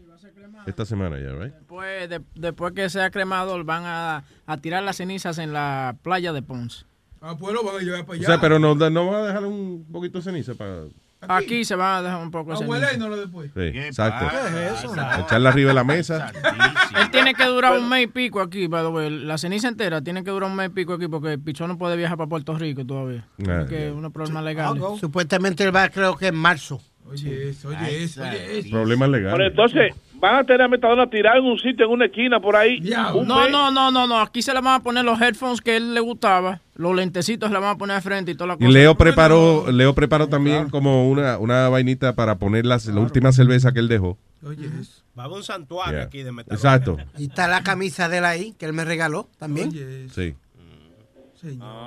esta semana ya, ¿right? Después, de- después que sea cremado, van a, a tirar las cenizas en la playa de Ponce. Ah, pues lo van a llevar para O allá. sea, pero no, no va a dejar un poquito de ceniza para... Aquí se van a dejar un poco de Ah, ceniza. huele y no lo después. Sí, exacto. ¿Qué es eso? Echarla arriba de la mesa. Él tiene que durar un mes y pico aquí, by the way. La ceniza entera tiene que durar un mes y pico aquí porque el pichón no puede viajar para Puerto Rico todavía. Ah, que unos problemas legales. Supuestamente él va, creo que en marzo. Oye, eso, oye, eso, oye, eso. Problemas Pero legales. entonces, van a tener a Metadona tirado en un sitio, en una esquina por ahí. No, no, no, no, no. Aquí se le van a poner los headphones que él le gustaba. Los lentecitos se le van a poner de frente y toda la Y cosa. Leo preparó, Leo preparó también como una, una vainita para poner las- la última cerveza que él dejó. Oye, eso. Va a un santuario Yeah. aquí de Metadona. Exacto. Y está la camisa de él ahí, que él me regaló también. Sí.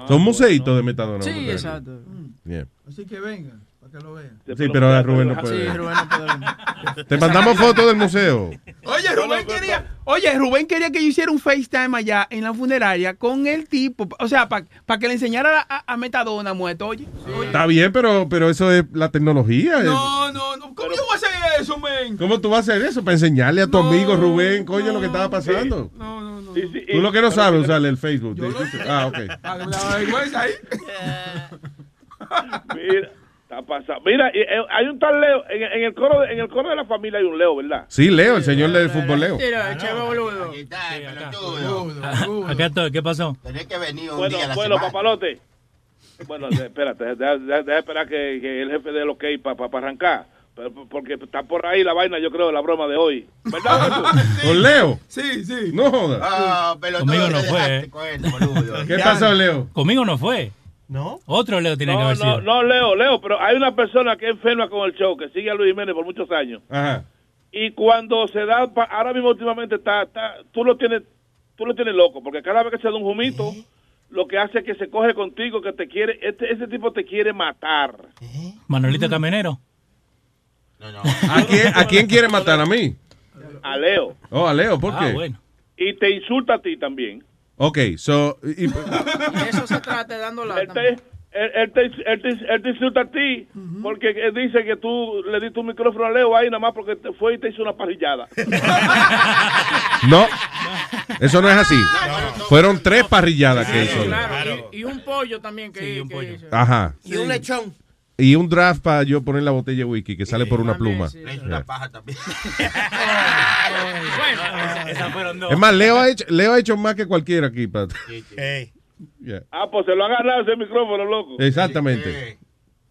Son museitos de metadona. Sí, exacto. Yeah. Así que vengan, que lo vean. Sí, pero ahora Rubén no puede. Sí, Rubén no puede. Te mandamos fotos del museo. Oye, Rubén quería, oye, Rubén quería que yo hiciera un FaceTime allá en la funeraria con el tipo, o sea, para que le enseñara a, a Metadona muerto, oye. Está bien, pero, pero eso es la tecnología. No, no, no, ¿cómo yo voy a hacer eso, men? ¿Cómo tú vas a hacer eso? Para enseñarle a tu amigo Rubén, coño, lo que estaba pasando. No, no, no. Tú lo que no sabes usarle el Facebook. Ah, ok. La vergüenza ahí. Mira, está pasando. Mira, y, eh, hay un tal Leo. En, en el coro de, en el coro de la familia hay un Leo, ¿verdad? Sí, Leo, el señor del fútbol Leo. Mira, che, boludo. Acá estoy, ¿qué pasó? Tenía que venir un Bueno, día a la bueno, semana. papalote. Bueno, de- espérate, deja, deja- deja esperar que, que el jefe dé el ok para arrancar. Pero- Porque está por ahí la vaina, yo creo, la broma de hoy. ¿Verdad? ¿Con Leo? Sí, sí. No jodas. Ah, pero Conmigo no fue, eh. con él, boludo. ¿Qué pasó, Leo? Conmigo no fue. ¿No? Otro Leo tiene que No, haber no, sido. no, Leo, Leo, pero hay una persona que es enferma con el show, que sigue a Luis Jiménez por muchos años. Ajá. Y cuando se da, pa- ahora mismo últimamente está, está, tú lo tienes, tú lo tienes loco, porque cada vez que se da un jumito, lo que hace es que se coge contigo, que te quiere, este, ese tipo te quiere matar. Manuelito Camionero. ¿A quién, ¿A quién quiere matar? ¿A mí? A Leo. Oh, a Leo, ¿por Ah, qué? bueno. Y te insulta a ti también. Ok, so. y- Y eso se trata de dando Él lata. te, él, él te, él, te, él te insulta a ti porque él dice que tú le diste un micrófono a Leo ahí nada más porque te fue y te hizo una parrillada. No, eso no es así. Fueron tres parrilladas que hizo. Claro, y, y un pollo también que, que hizo. Ajá. Y un lechón. Y un draft para yo poner la botella de whisky que sale por una pluma. Una paja también. Esas fueron dos. Es más, Leo ha hecho, Leo ha hecho más que cualquiera aquí. Pat. Yeah. Ah, pues se lo han ganado ese micrófono, loco. Exactamente.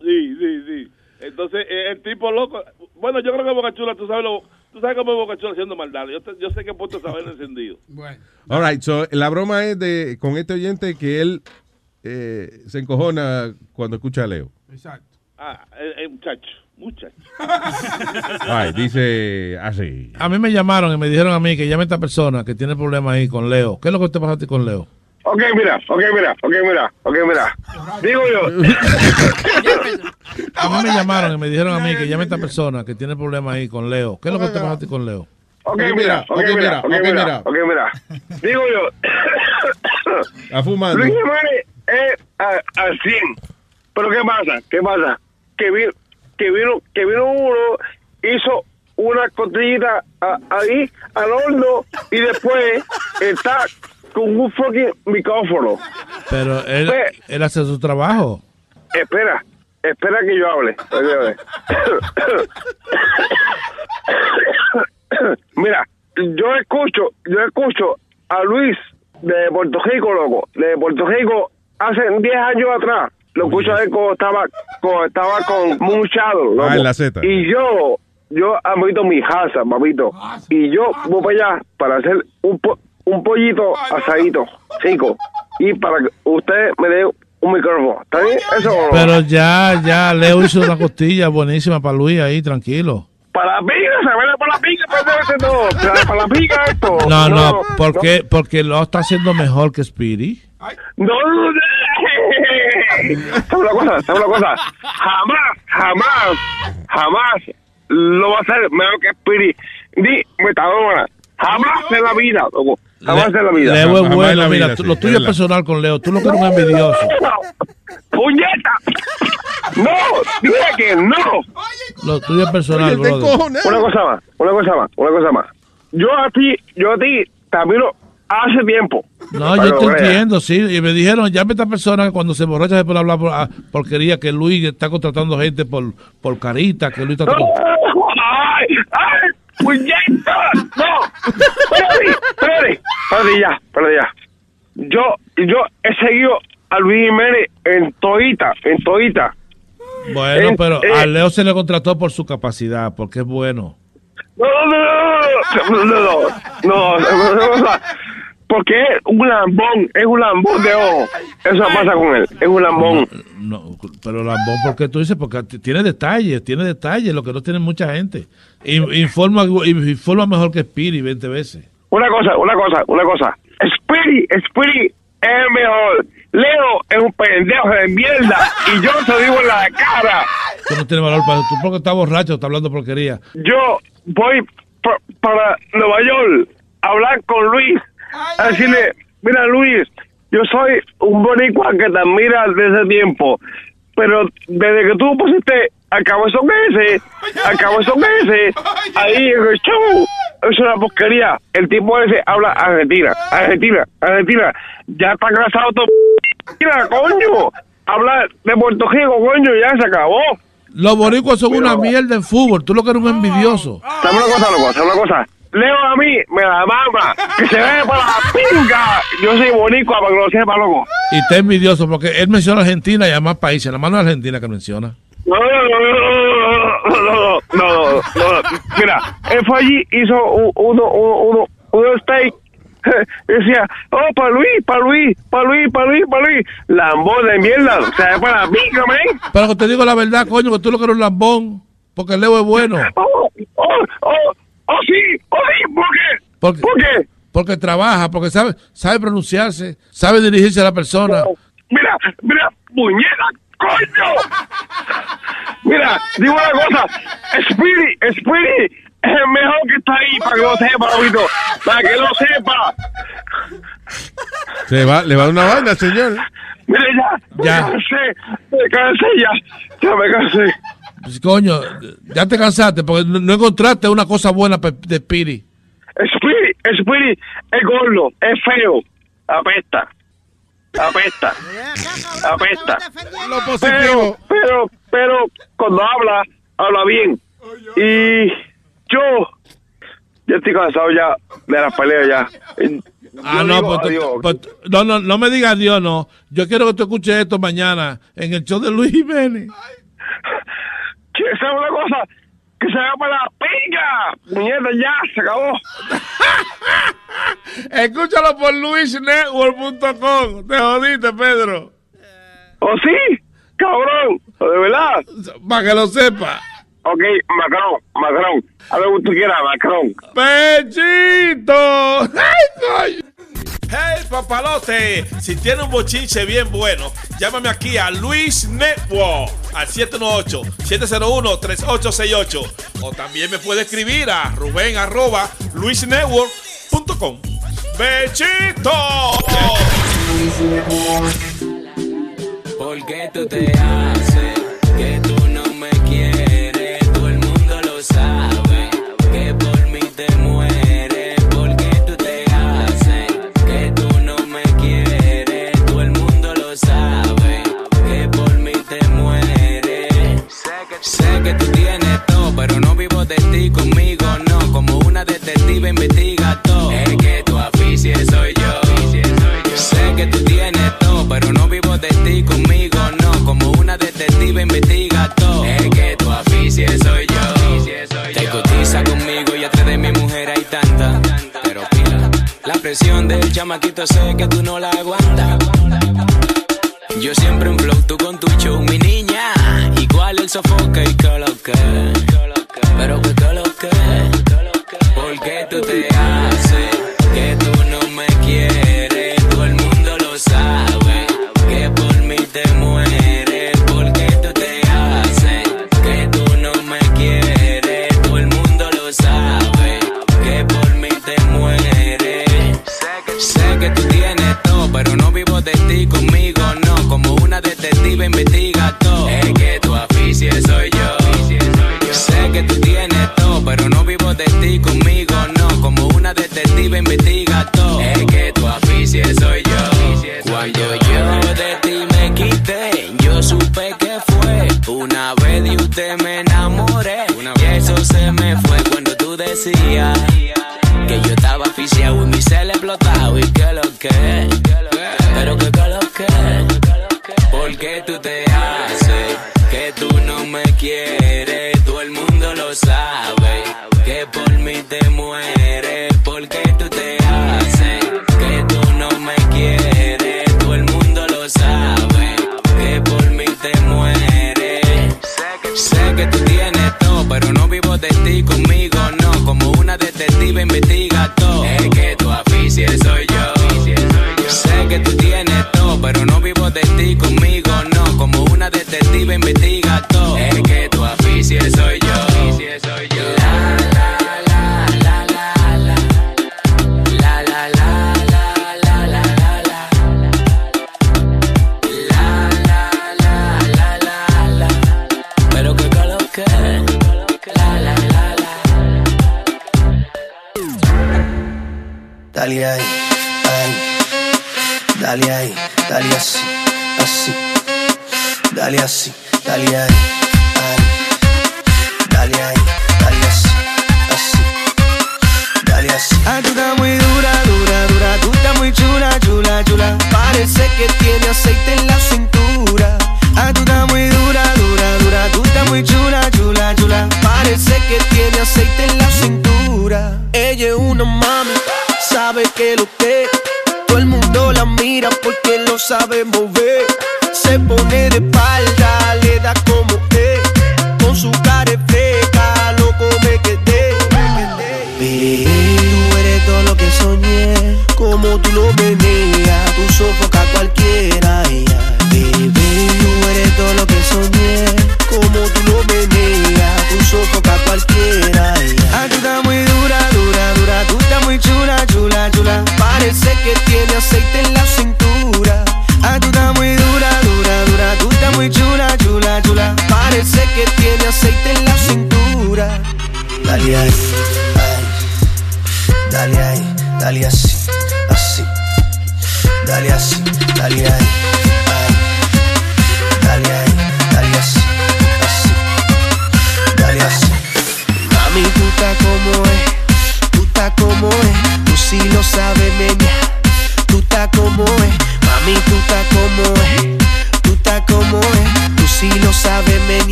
Sí, sí, sí. Entonces, eh, el tipo loco. Bueno, yo creo que Boca Chula, tú sabes, lo, tú sabes cómo es Boca Chula haciendo maldad. Yo, te- yo sé que puesto saber encendido. Bueno. All right, so, la broma es de con este oyente que él eh, se encojona cuando escucha a Leo. Exacto. Ah, eh, eh, muchacho, muchacho. Right, dice así. A mí me llamaron y me dijeron a mí que llame a esta persona que tiene problemas ahí con Leo. ¿Qué es lo que te pasa a ti con Leo? Ok, mira, ok, mira, ok, mira, ok, mira. Digo yo, A mí me llamaron y me dijeron a mí que llame a esta persona que tiene problemas ahí con Leo. ¿Qué es lo que te pasa a ti con Leo? ok, mira, ok, mira, ok, mira, ok, mira. Digo yo, A fumando. Luis Jiménez es a- al 100. Pero ¿qué pasa? ¿Qué pasa? Que vino, que vino, que vino uno, hizo una costillita ahí al horno y después está con un fucking micrófono. Pero él, Pues- él hace su trabajo. Espera, espera que yo hable. Mira, yo escucho, yo escucho a Luis de Puerto Rico, loco, de Puerto Rico hace 10 años atrás. Lo escucho a él cuando estaba, cuando estaba con Moon Shadow, loco. Ah, en la Z. Y yo, yo amo mi casa, papito. Y yo voy para allá para hacer un, po- un pollito asadito, chico. Y para que usted me dé un micrófono. ¿Está bien? Eso no? Pero ya, ya, Leo hizo una costilla buenísima para Luis ahí, tranquilo. Para la pica, se ve para la pica, pero ser no. Para, para la pica esto. No, no, ¿por qué? Porque lo está haciendo mejor que Speedy. No, no, no. ¿Sabe una cosa? ¿Sabe una cosa? Jamás, jamás, jamás lo va a hacer mejor que Spirit ni Metadona. Jamás en la vida, loco. Jamás en la vida. Leo es bueno, la mira, vida, tú- sí, lo tuyo es personal con Leo. Tú lo que eres un envidioso. ¡Puñeta! ¡No! ¡Dije que no! Lo tuyo es personal. Una cosa más, una cosa más, una cosa más. Yo a ti, yo a ti, también lo hace tiempo. No, yo te entiendo, sí. Y me dijeron, llame a esta persona que cuando se borracha se puede hablar por, ah, porquería, que Luis está contratando gente por, por carita, que Luis está... ¡Ay! ¡Ay! ¡Puñeta! ¡No! ¡Espérate! ¡Espérate ya! ¡Espérate ya! Yo, yo he seguido a Luis Jiménez en todita, en todita. Bueno, pero eh. a Leo se le contrató por su capacidad, porque es bueno. No, no, no, no, no, no, porque es un lambón, es un lambón de ojo. Eso pasa con él, es un lambón. No, pero lambón, porque tú dices, porque tiene detalles, tiene detalles, lo que no tiene mucha gente. Informa, informa mejor que Spiri 20 veces. Una cosa, una cosa, una cosa. Spiri, Spiri es el mejor. Leo es un pendejo de mierda y yo se digo en la cara. Tú no tienes valor para eso. Tú porque estás borracho, estás hablando porquería. Yo voy pa- para Nueva York a hablar con Luis, a decirle, mira Luis, yo soy un boricua que te admira desde ese tiempo, pero desde que tú pusiste al cabezón ese, al cabezón ese, ahí en el show, es una porquería. El tipo ese habla Argentina, Argentina, Argentina, ya está casado todo. Mira, coño, habla de Puerto Rico, coño, ya se acabó. Los boricuas son una mierda en fútbol. Tú lo que eres un envidioso. ¿Sabes una cosa, loco? ¿Sabes una cosa? Leo a mí me la mama. Que se ve para la pinga. Yo soy boricua para que lo sepa, loco. Y está envidioso porque él menciona Argentina y además países. La mano de Argentina que menciona. No, no, no, no, no, no, no, no, Mira, él fue allí, hizo uno, uno, uno, uno steak Decía, oh, para Luis, para Luis, para Luis, para Luis, para Luis. Lambón de mierda, se ve para la pinga, man. Pero que te digo la verdad, coño, que tú lo que eres un lambón. Porque Leo es bueno. Oh, oh, oh, oh, sí, oh, sí, ¿por qué? Porque, ¿Por qué? Porque trabaja, porque sabe, sabe pronunciarse, sabe dirigirse a la persona. Mira, mira, puñeta, coño. Mira, digo una cosa, Spirit, Spirit es el mejor que está ahí, para que lo sepa, Lobito, para que lo sepa. Se va, le va a dar una vaina, señor. Mira, ya, Ya. Me cansé, me cansé ya. Ya me cansé. Pues, coño, ya te cansaste porque no, no encontraste una cosa buena de Speedy. Spirit, Spirit es gordo, es feo, apesta, apesta, apesta. Pero, pero, pero cuando habla, habla bien. Y yo, yo estoy cansado ya de las peleas ya. Ah, no, pues, adiós. pues, no, no, no me digas adiós, no. Yo quiero que tú escuches esto mañana en el show de Luis Jiménez. Que ¿Sabes una cosa? Que se va para la pinga. Mierda, ya, se acabó. Escúchalo por luisnetwork.com. Te jodiste, Pedro. ¿Oh, sí? Cabrón, de verdad. Para que lo sepa. Ok, Macron, Macron. A que tú quieras, Macron. ¡Pechito! ¡Ay, coño! Hey, papalote, si tiene un bochinche bien bueno, llámame aquí a Luis Network al 718-701-3868. O también me puede escribir a Rubén arroba luisnetwork.com. ¡Bechito! ¿Por qué tú te haces conmigo, no. Como una detective investiga todo. Es que tu afición soy yo. Sé que tú tienes todo, pero no vivo de ti conmigo, no. Como una detective investiga todo. Es que tu afición soy yo. Te cotiza conmigo y atrás de mi mujer hay tanta. Pero pila, la presión del chamaquito sé que tú no la aguantas. Yo siempre en flow, tú con tu show, mi niña. Igual el sofoque y que lo que. Pero que que lo que. ¿Por qué tú te haces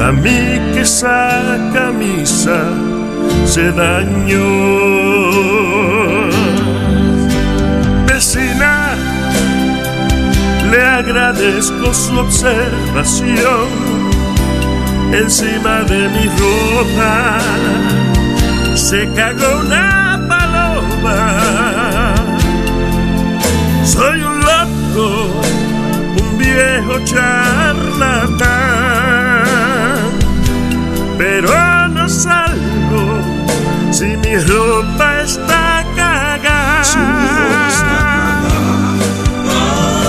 A mí que esa camisa se dañó. Vecina, le agradezco su observación encima de mi ropa. Se cagó una paloma. Soy un loco, un viejo charlatán, si mi ropa está cagada.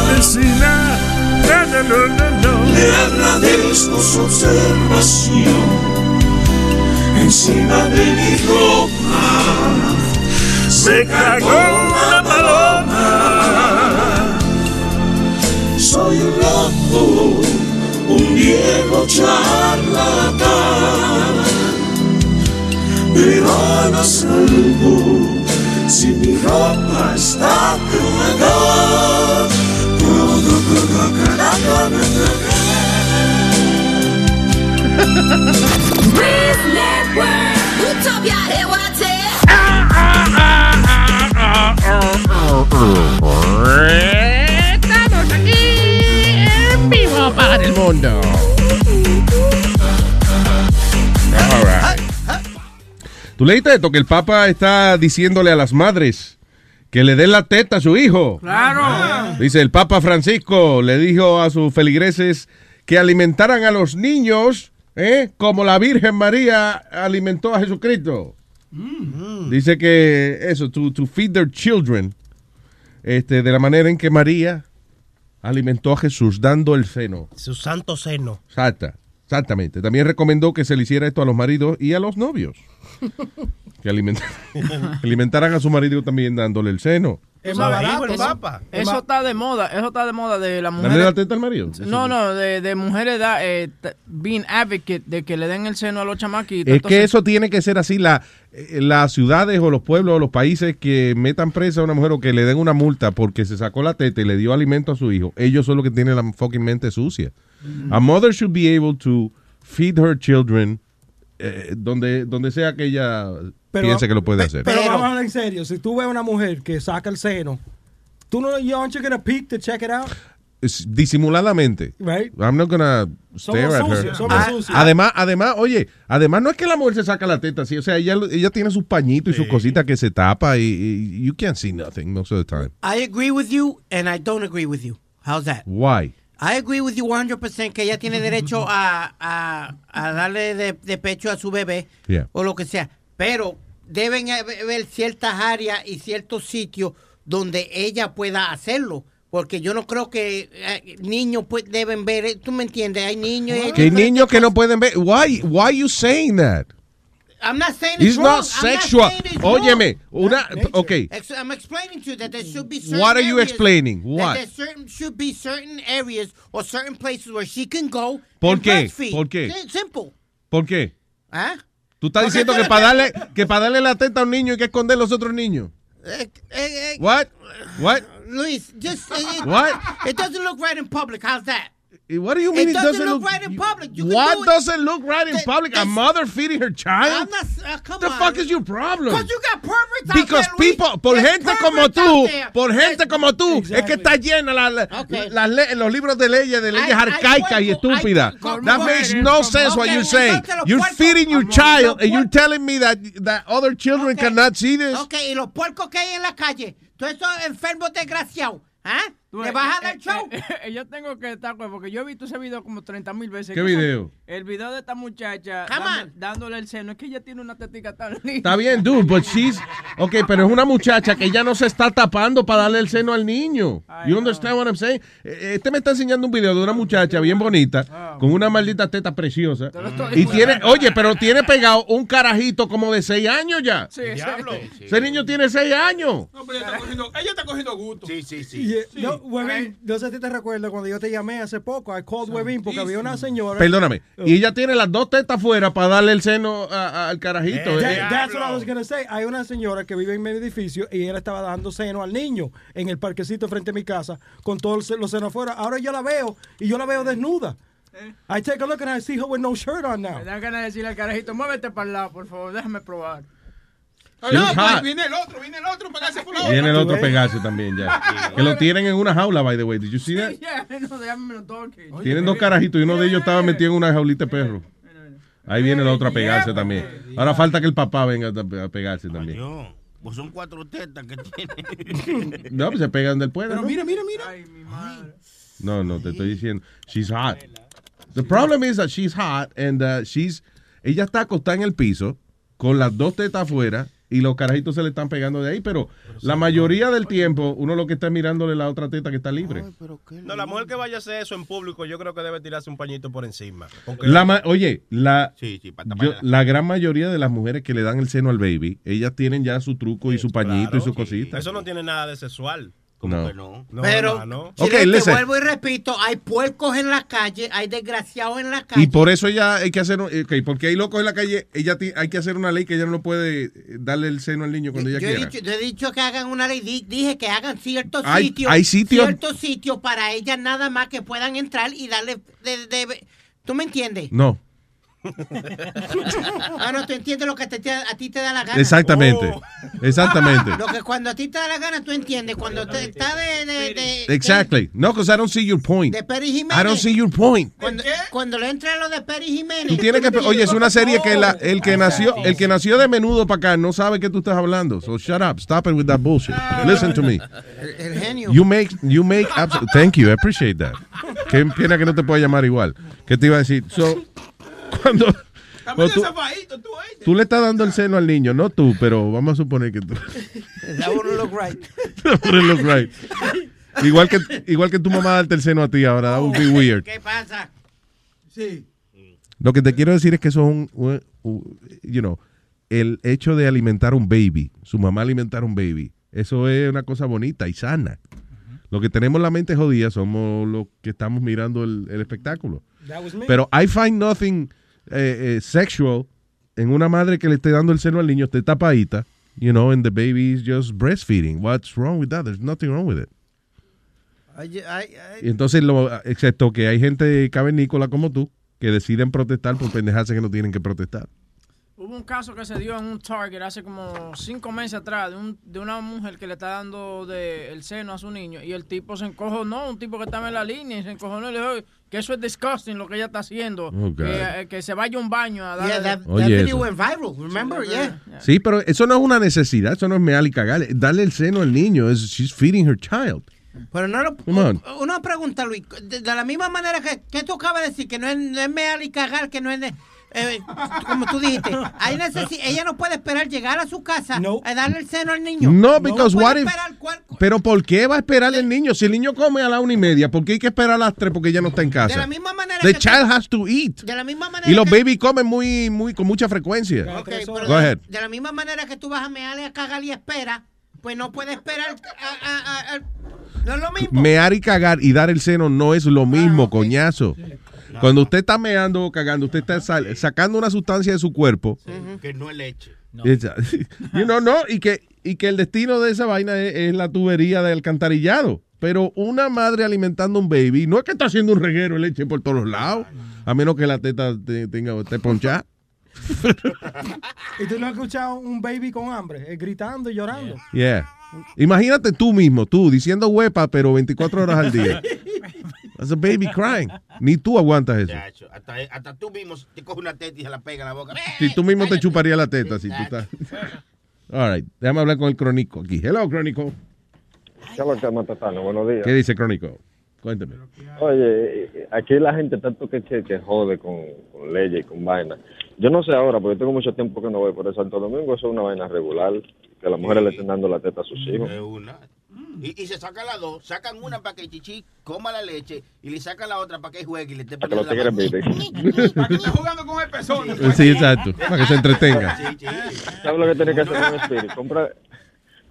Vecina, no, no, no, no, no. Le agradezco su observación encima de mi ropa. Se cagó una paloma. Soy un loco, un viejo charlatán, pero no salgo si mi ropa está Utopia Estamos aquí en vivo para el mundo. ¿Tú leíste esto? Que el Papa está diciéndole a las madres que le den la teta a su hijo. Claro. Dice el Papa Francisco le dijo a sus feligreses que alimentaran a los niños ¿eh? como la Virgen María alimentó a Jesucristo. Dice que eso, to, to feed their children, este, de la manera en que María alimentó a Jesús, dando el seno. Su santo seno. Exacta, exactamente. También recomendó que se le hiciera esto a los maridos y a los novios. Que aliment- alimentaran a su marido también dándole el seno. Es más barato, eso, papa. eso está de moda, eso está de moda de la mujer. ¿Darle la teta al marido? No, no, de, de mujeres da, eh, being advocate de que le den el seno a los chamaquitos. Es que eso tiene que ser así. La, eh, las ciudades o los pueblos o los países que metan presa a una mujer o que le den una multa porque se sacó la teta y le dio alimento a su hijo, ellos son los que tienen la fucking mente sucia. A mother should be able to feed her children eh, donde, donde sea que ella piense que lo puede hacer. Pero, vamos a hablar en serio. Si tú ves a una mujer que saca el seno, ¿tú no, you aren't you gonna peek to check it out? es- disimuladamente. Right. I'm not gonna Somos stare at her. sucios, somos Ah, sucios. Además, además, oye, además no es que la mujer se saca la teta así, o sea, ella, ella tiene sus pañitos y sus cositas que se tapa y, y you can't see nothing most of the time. I agree with you and I don't agree with you. How's that? Why? I agree with you 100% que ella tiene derecho a, a, a darle de, de pecho a su bebé Yeah. o lo que sea. Pero deben haber ciertas áreas y ciertos sitios donde ella pueda hacerlo. Porque yo no creo que eh, niños pues, deben ver, tú me entiendes, hay niños Que hay niños que no pueden ver. Why, why you saying that? I'm not saying it's, It's wrong. not I'm sexual. saying it's. Óyeme, una, okay. I'm explaining to you that there should be certain What are you explaining? What? there certain, should be certain areas or certain places where she can go ¿Por and qué? breastfeed. ¿Por qué? Simple. ¿Por qué? ¿Ah? Tú estás diciendo que para darle, que para darle la teta a un niño hay que esconder los otros niños. Eh, eh, eh, What? What? Luis, just it- What? It doesn't look right in public. How's that? What do you mean it it doesn't, doesn't look, look- right in public? You What do doesn't look right in public? A mother feeding her child? Not. Uh, come the on. fuck is your problem? Because you got perverts out Because Luis. people, por There's gente como tú, out por gente como tú, es que está llena la, la- Okay. le- los libros de leyes, de leyes arcaicas y estúpidas. That makes no sense what okay, you're saying. You're feeding your child and you're telling me that, that other children cannot see this. Ok, y los puercos que hay en la calle, todos esos enfermos desgraciados, ¿ah? ¿Le vas a eh, dar eh, show? eh, eh, yo tengo que estar porque yo he visto ese video como 30 mil veces. ¿Qué video? El video de esta muchacha dando- dándole el seno. Es que ella tiene una tetica tan linda. Está bien, dude, but she's... Ok, pero es una muchacha que ya no se está tapando para darle el seno al niño. You understand what I'm saying? Este me está enseñando un video de una muchacha bien bonita, con una maldita teta preciosa. Y tiene, oye, pero tiene pegado un carajito como de 6 años ya. Sí, Diablo. Ese niño tiene 6 años. No, pero ella está cogiendo, ella está cogiendo gusto. Sí, sí, sí. Y, no, Webin, no sé si te recuerdas cuando yo te llamé hace poco, I called Webin porque había una señora. Perdóname. Y ella tiene las dos tetas fuera para darle el seno a- a- al carajito. That- Eh, that's what I was gonna say. Hay una señora que vive en mi edificio y ella estaba dando seno al niño en el parquecito frente a mi casa con todos los senos afuera. Ahora yo la veo y yo la veo desnuda. I take a look and I see her with no shirt on now. Me dan ganas de decirle al carajito, muévete para el lado, por favor, déjame probar. Ah, no, pues, hot. viene el otro, viene el otro, pegarse por la Viene el otra. otro a pegarse también ya. Que lo tienen en una jaula, by the way. Did you see that? Yeah, no, déjame no toque. Tienen dos carajitos y uno de ellos estaba metido en una jaulita de perro. Ahí viene el otro a pegarse también. Ahora falta que el papá venga a pegarse también. Pues son cuatro tetas que tiene. No, pues se pega donde él pueda. Pero mira, mira, mira. No, no, te estoy diciendo. She's hot. The problem is that she's hot and uh, she's. Ella está acostada en el piso con las dos tetas afuera y los carajitos se le están pegando de ahí, pero la mayoría del tiempo uno lo que está mirándole la otra teta que está libre. No, la mujer que vaya a hacer eso en público, yo creo que debe tirarse un pañito por encima. La ma- oye, la, Sí, sí, para yo- la gran mayoría de las mujeres que le dan el seno al baby, ellas tienen ya su truco y su pañito y su cosita. Eso no tiene nada de sexual. No. No, Pero, hermano. Ok, Chile, te listen. vuelvo y repito, hay puercos en la calle, hay desgraciados en la calle. Y por eso ella hay que hacer, un- ok, porque hay locos en la calle, ella hay que hacer una ley que ella no puede eh, darle el seno al niño cuando ella yo, he quiera. dicho, yo he dicho que hagan una ley, di- dije que hagan ciertos Hay- sitios, hay sitios- ciertos sitios para ellas nada más que puedan entrar y darle de, de- ¿tú me entiendes? No, Ah, no, tú entiendes lo que te- te- a ti te da la gana. exactamente, exactamente. Lo que cuando a ti te da la gana, tú entiendes. Cuando te está de... de, de- Exactly. No, because I don't see your point. De Peri Jiménez. I don't see your point. Cuando, cuando le entra lo de Peri Jiménez. Tú tienes que, oye, es una serie que la- el que nació, el que nació de menudo para acá no sabe que tú estás hablando. So shut up, stop it with that bullshit. Listen to me. El, el genio. You make, you make, thank you, I appreciate that. Qué pena que no te pueda llamar igual. ¿Qué te iba a decir? So, cuando, cuando tú, tú le estás dando el seno al niño, no tú, pero vamos a suponer que tú. That wouldn't look right. That wouldn't look right. Igual que, igual que tu mamá darte el seno a ti ahora, that would be weird. ¿Qué pasa? Sí. Lo que te quiero decir es que eso es un, un- un- you know, el hecho de alimentar un baby, su mamá alimentar un baby, eso es una cosa bonita y sana. Lo que tenemos la mente jodida somos los que estamos mirando el, el espectáculo. That was me. Pero I find nothing eh, eh, sexual en una madre que le esté dando el seno al niño, esté tapadita, you know, and the baby is just breastfeeding. What's wrong with that? There's nothing wrong with it. Entonces, lo, excepto que hay gente cavernícola como tú que deciden protestar por pendejarse que no tienen que protestar. Hubo un caso que se dio en un Target hace como cinco meses atrás de, un, de una mujer que le está dando de el seno a su niño y el tipo se encojonó, un tipo que estaba en la línea y se encojonó y le dijo que eso es disgusting lo que ella está haciendo, que, eh, que se vaya a un baño a darle... Yeah, that, Oye, that video eso. went viral, remember? Yeah. Sí, pero eso no es una necesidad, eso no es mear y cagar. Darle el seno al niño, es she's feeding her child. Pero no lo, una pregunta, Luis. De, de la misma manera que, que tú acabas de decir, que no es, no es mear y cagar, que no es... de- eh, como tú dijiste, hay ella no puede esperar llegar a su casa a darle el seno al niño. No, because puede what if- esperar cuál- Pero ¿por qué va a esperar el niño? Si el niño come a la una y media, ¿por qué hay que esperar a las tres porque ella no está en de casa? la misma manera The que child has to eat. de la misma manera Y los que- baby comen muy, muy, con mucha frecuencia. Ok, pero Go de, ahead. de la misma manera que tú vas a mearle a cagar y espera, pues no puede esperar. a- a- a- a- no es lo mismo. Mear y cagar y dar el seno no es lo mismo, coñazo. Cuando usted está meando o cagando, usted está sal- sacando una sustancia de su cuerpo. Que no es leche. You know, no, y que, y que el destino de esa vaina es, es la tubería del alcantarillado. Pero una madre alimentando un baby, no es que está haciendo un reguero de leche por todos los lados, a menos que la teta te- tenga esté ponchada. ¿Y tú no has escuchado un baby con hambre, eh, gritando y llorando? Yeah. Imagínate tú mismo, tú diciendo huepa, pero 24 horas al día. That's a baby crying. Ni tú aguantas eso. Chacho, hasta, hasta tú mismo te coges una teta y se la pega en la boca. Si tú mismo te chuparía la teta si tú estás. All right, déjame hablar con el crónico aquí. Hello, crónico. ¿Qué es lo que Matatano? Buenos días. ¿Qué dice crónico? Cuéntame. Oye, aquí la gente tanto que, que, que jode con, con leyes y con vainas. Yo no sé ahora, porque tengo mucho tiempo que no voy por el Santo Domingo, eso es una vaina regular, que las mujeres le estén dando la teta a sus hijos. Una. Y, y se sacan las dos, sacan una para que el chichi coma la leche y le sacan la otra para que juegue y le esté Para que esté jugando con el pezón. Sí, exacto. Para que se entretenga. ¿Sabes lo que tiene que hacer con Spirit? Compra,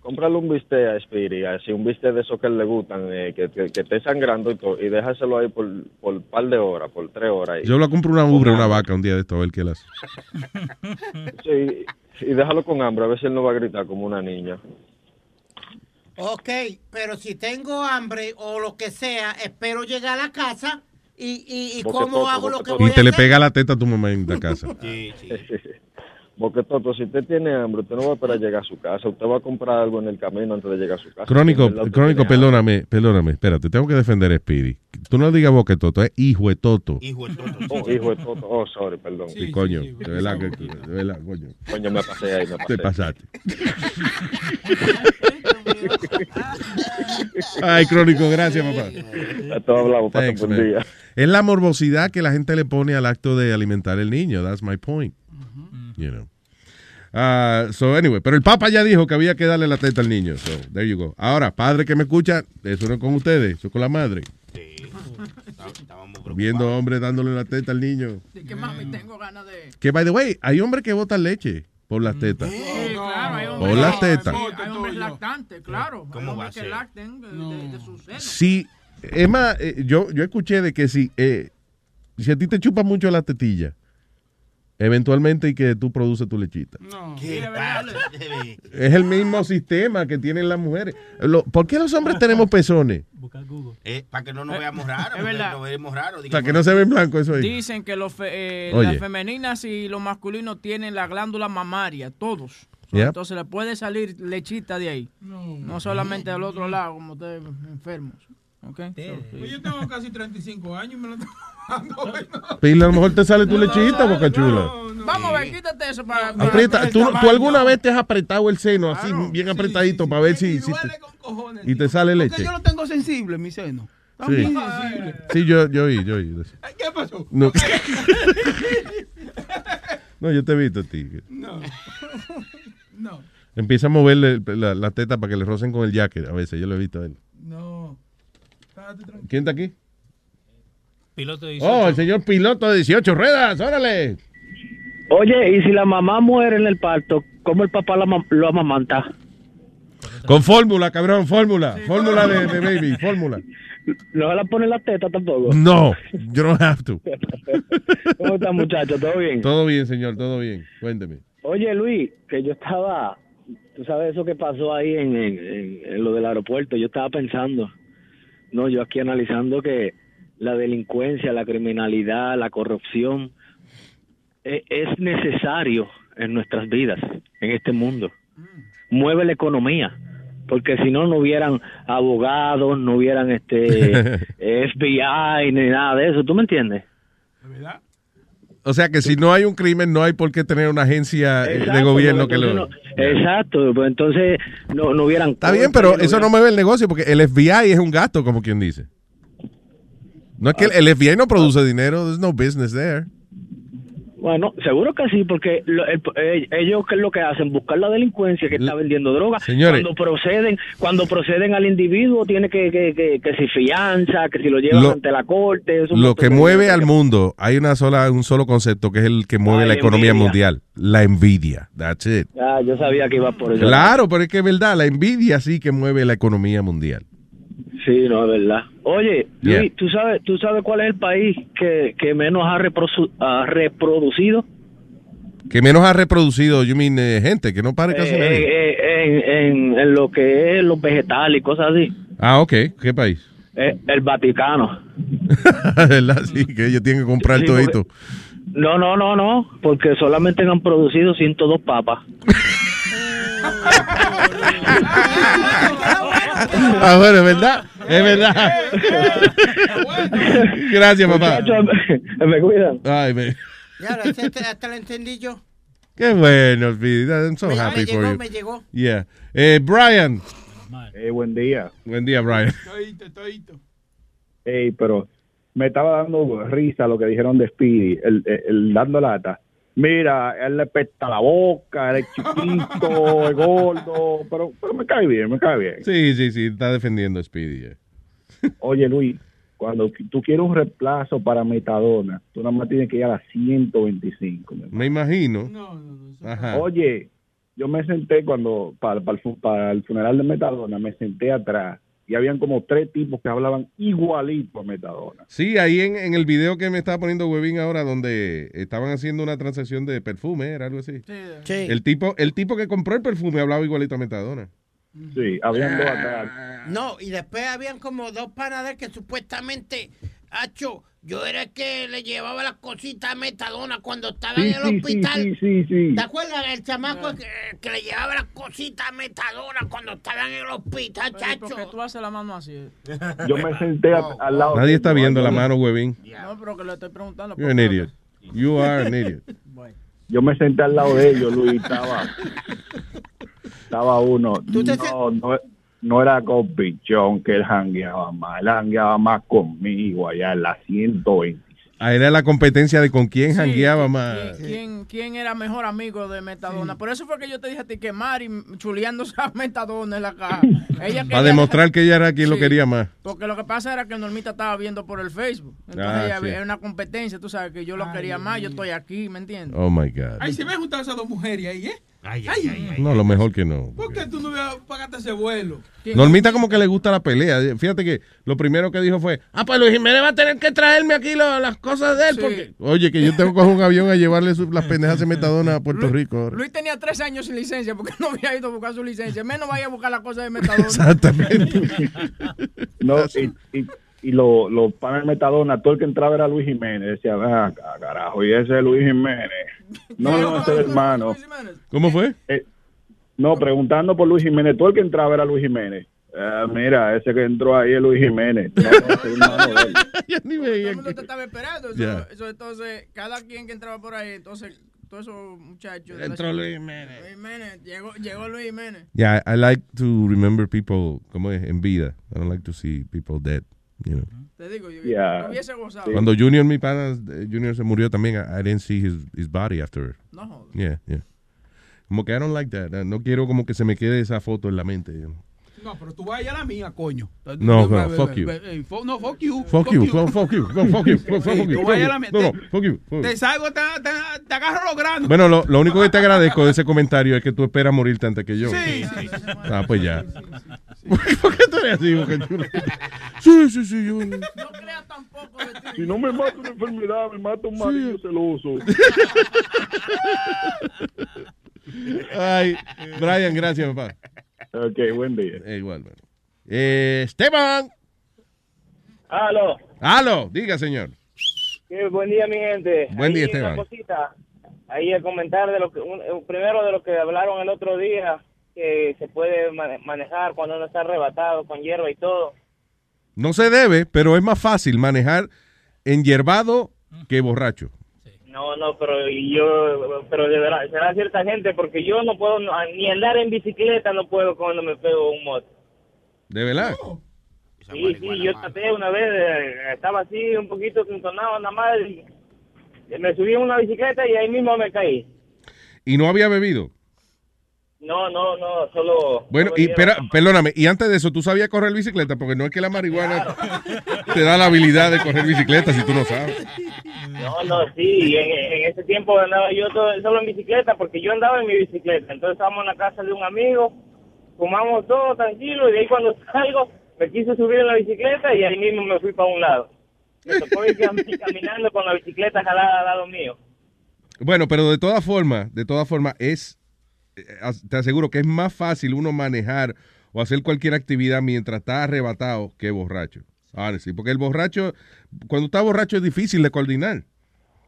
cómprale un bistec a Spirit, así un bistec de esos que le gustan, eh, que, que, que esté sangrando y todo, y déjaselo ahí por por par de horas, por tres horas. y- Yo lo compro una ubre, una vaca un día de esto, a ver qué él hace. Sí, y déjalo con hambre, a ver si él no va a gritar como una niña. Ok, pero si tengo hambre o lo que sea, espero llegar a la casa y, y, y cómo hago lo que voy Y te a le hacer. pega la teta a tu mamá en la casa. Porque Toto, si usted tiene hambre, usted no va a esperar llegar a su casa, usted va a comprar algo en el camino antes de llegar a su casa. Crónico, crónico, perdóname, perdóname, espérate, tengo que defender a Speedy. Tú no digas boquetoto, es hijo de toto. Hijo de toto. Oh, hijo de Toto, oh, sorry, perdón. Sí, coño, de verdad que, de verdad, coño. Coño, me pasé ahí, me pasé. Te pasaste. Ay, Crónico, gracias, papá. A todos hablamos, pasa Thanks, buen día. Es la morbosidad que la gente le pone al acto de alimentar el niño. That's my point. You know. Ah, so anyway, pero el Papa ya dijo que había que darle la teta al niño. So there you go. Ahora, padre que me escucha, eso no es con ustedes, eso es con la madre. Viendo hombres dándole la teta al niño. Sí, que mami, tengo ganas de... Que by the way, hay hombres que botan leche por las tetas. Sí, claro, hay Por las tetas. sí, hay hombres lactantes, claro. ¿Cómo va a hombres que ser? lacten de, de- de sus senos. Si, es más, eh, yo, yo escuché de que si, eh, si a ti te chupa mucho la tetilla, eventualmente y que tú produces tu lechita. ¿Qué pasa? Es el mismo sistema que tienen las mujeres. Lo- ¿Por qué los hombres tenemos pezones? Eh, para que no nos veamos raros, es porque verdad. nos veremos raros. O sea, que no se ven blanco eso ahí. Dicen que los fe- eh, las femeninas y los masculinos tienen la glándula mamaria, todos. Yep. Entonces le puede salir lechita de ahí. No, solamente del otro lado, como ustedes enfermos. ¿Ok? So, sí. Pues yo tengo casi 35 años y me lo ¿no? Pila, a lo mejor te sale tu lechita, boca chula. Vamos a ver, quítate eso para... Aprieta, ¿tú, alguna vez te has apretado el seno así, bien apretadito, para ver si, si te- y te sale Porque leche? yo lo tengo sensible, mi seno. Está Sí. bien sensible. Sí, yo, yo oí, yo oí. ¿Qué pasó? No. No, yo te he visto a ti. No. No. Empieza a moverle la, la teta para que le rocen con el jacket a veces. Yo lo he visto a él. No. ¿Quién está aquí? Piloto de Oh, el señor piloto de 18 ruedas. Órale. Oye, y si la mamá muere en el parto, ¿cómo el papá la lo amamanta? Con fórmula, cabrón, fórmula. Fórmula de, de baby, fórmula. ¿No se la pone en la teta tampoco? No, you don't have to. ¿Cómo está, muchacho? ¿Todo bien? Todo bien, señor, todo bien. Cuénteme. Oye, Luis, que yo estaba, tú sabes eso que pasó ahí en, en- en- en lo del aeropuerto, yo estaba pensando, no, yo aquí analizando que la delincuencia, la criminalidad, la corrupción, e- es necesario en nuestras vidas, en este mundo. Mueve la economía. Porque si no, no hubieran abogados, no hubieran este FBI ni nada de eso. ¿Tú me entiendes? O sea que si no hay un crimen, no hay por qué tener una agencia eh, de gobierno pues, que lo... no- exacto, pues entonces no, no hubieran... Está bien, pero eso no mueve el negocio porque el FBI es un gasto, como quien dice. No es que el, el FBI no produce dinero, there's no business there. Bueno, seguro que sí, porque lo- el- eh, ellos qué es lo que hacen, buscar la delincuencia que está vendiendo droga. Señores. Cuando proceden, cuando proceden al individuo, tiene que, que, que, que si fianza, que si lo llevan Lo- ante la corte. Lo que mueve al que- mundo, hay una sola, un solo concepto que es el que mueve Ah, la la economía envidia. mundial, la envidia. That's it. Ah, yo sabía que iba por eso. Claro, pero es que es verdad, la envidia sí que mueve la economía mundial. Sí, no, es verdad. Oye, Yeah. Luis, ¿tú sabes, ¿tú sabes cuál es el país que, que menos ha, ha reproducido? Que menos ha reproducido, yo mean, eh, gente, que no pare casi Eh, nadie. eh, en, en, en lo que es los vegetales y cosas así. Ah, ok, ¿qué país? Eh, el Vaticano. ¿Verdad? Sí, que ellos tienen que comprar Sí, todito. No, no, no, no, porque solamente han producido 102 papas. Ah, bueno, es verdad, es verdad. Gracias, papá. Me cuidan. Ay, me- Ya, hasta, hasta la entendí yo. Qué bueno, Speedy. I'm so Me- happy me for llegó, you. me llegó. Yeah. Eh, Brian. buen día. Buen día, Brian. Ey, pero me estaba dando risa lo que dijeron de Speedy, el, el- el dando lata. Mira, él le pesta la boca, él es chiquito, es gordo, pero, pero me cae bien, me cae bien. Sí, sí, sí, está defendiendo a Speedy. yeah. Oye, Luis, cuando tú quieres un reemplazo para metadona, tú nada más tienes que ir a las 125. mi hermano. Me imagino. Ajá. Oye, yo me senté cuando, para, para el, para el funeral de Metadona, me senté atrás y habían como tres tipos que hablaban igualito a Metadona. Sí, ahí en, en el video que me estaba poniendo Webin ahora, donde estaban haciendo una transacción de perfume, era algo así. Sí. El tipo, el tipo que compró el perfume hablaba igualito a Metadona. Sí, habían dos atrás. No, y después habían como dos panaderos que supuestamente, Hacho, yo era el que le llevaba las cositas a Metadona cuando estaba Sí, en el sí, hospital. sí, sí, sí. ¿Te acuerdas? El chamaco que, que le llevaba las cositas a Metadona cuando estaban en el hospital, chacho. Porque tú haces la mano así. Yo me senté a- al lado. Nadie está viendo la mano, Webin. No, pero que le estoy preguntando. You're an idiot. You are an idiot. Yo me senté al lado de ellos, Luis, estaba, estaba uno. Tú te No, no, no era con Pichón que él jangueaba más, él jangueaba más conmigo allá en la 120. Ah, era la competencia de con quién jangueaba más. ¿Quién, quién era mejor amigo de Metadona? Por eso fue que yo te dije a ti que Mari chuleándose a Metadona en la caja. Ella Para demostrar que ella era quien lo quería más. Porque lo que pasa era que Normita estaba viendo por el Facebook. Entonces Ah, ella- sí. era una competencia, tú sabes que yo lo quería más, yo estoy aquí, ¿me entiendes? Oh my God. Ahí se me han juntado esas dos mujeres ahí, ¿eh? Ay, ay, ay. No, lo mejor que no. ¿Por qué tú no me pagaste ese vuelo? Normita como que le gusta la pelea. Fíjate que lo primero que dijo fue, ah, pues Luis Jiménez va a tener que traerme aquí lo- las cosas de él. Sí. Porque, oye, que yo tengo que coger un avión a llevarle su- las pendejas de metadona a Puerto Rico. ahora. Luis tenía tres años sin licencia porque no había ido a buscar su licencia. Menos vaya a buscar las cosas de Metadona. Exactamente. No, y, y, y lo- los panes de Metadona, todo el que entraba era Luis Jiménez. Decía, acá, carajo, y ese es Luis Jiménez. No, no, ese es el hermano. ¿Cómo fue? Eh, no, preguntando por Luis Jiménez, todo el que entraba era Luis Jiménez. Ah, mira, ese que entró ahí es Luis Jiménez. No, no, él. Ya ni veía Todo el mundo te estaba esperando. Eso, eso, entonces, cada quien que entraba por ahí, entonces, todos esos muchachos. Entró Luis Jiménez. Luis Jiménez, llegó, llegó Luis Jiménez. Yeah, I, I like to remember people como es, en vida. I don't like to see people dead. You know. Te digo, yo, Yeah. hubiese gozado. Cuando Junior, mi pana, eh, Junior se murió también, I, didn't see his, his body after. No jodas. Yeah, yeah. Como que I don't like that. No quiero como que se me quede esa foto en la mente. you know. No, pero tú vas allá a la mía, coño. No, no, fuck you. no, fuck you. Fuck you, fuck, fuck you, fuck, you, fuck, you. tú vas allá a la mía. No, fuck you. fuck you. Te salgo, te, te, te agarro los granos. Bueno, lo, lo único que te agradezco de ese comentario es que tú esperas morirte antes que yo. Sí, sí, sí. Ah, pues ya. ¿Por qué tú eres así? Tú- Sí, sí, sí. Yo... Si no me mata una enfermedad, me mata un marido celoso. Ay, Brian, gracias, papá. Ok, buen día. Eh, igual, bueno. Eh, Esteban. Aló. Aló, diga, señor. Qué buen día, mi gente. Buen día, Ahí una Esteban. cosita. ahí a comentar de lo que, un- eh, primero de lo que hablaron el otro día, que se puede mane- manejar cuando uno está arrebatado con hierba y todo. No se debe, pero es más fácil manejar enyerbado que borracho. No, no, pero y yo, pero de verdad, será cierta gente porque yo no puedo no, ni andar en bicicleta no puedo cuando me pego un moto. ¿De verdad? Sí, sí, yo traté una vez, eh, estaba así un poquito entonado nada más y me subí a una bicicleta y ahí mismo me caí. Y no había bebido. No, no, no, solo... Bueno, solo y espera, perdóname, y antes de eso, ¿tú sabías correr bicicleta? Porque no es que la marihuana te da la habilidad de correr bicicleta si tú no sabes. No, no, sí, en, en ese tiempo andaba yo todo- solo en bicicleta porque yo andaba en mi bicicleta. Entonces estábamos en la casa de un amigo, fumamos todo tranquilo y de ahí cuando salgo me quise subir en la bicicleta y ahí mismo me fui para un lado. Me tocó ir cam- caminando con la bicicleta jalada al lado mío. Bueno, pero de todas formas, de todas formas, es, te aseguro que es más fácil uno manejar o hacer cualquier actividad mientras está arrebatado que borracho. Honestly, porque el borracho, cuando está borracho es difícil de coordinar.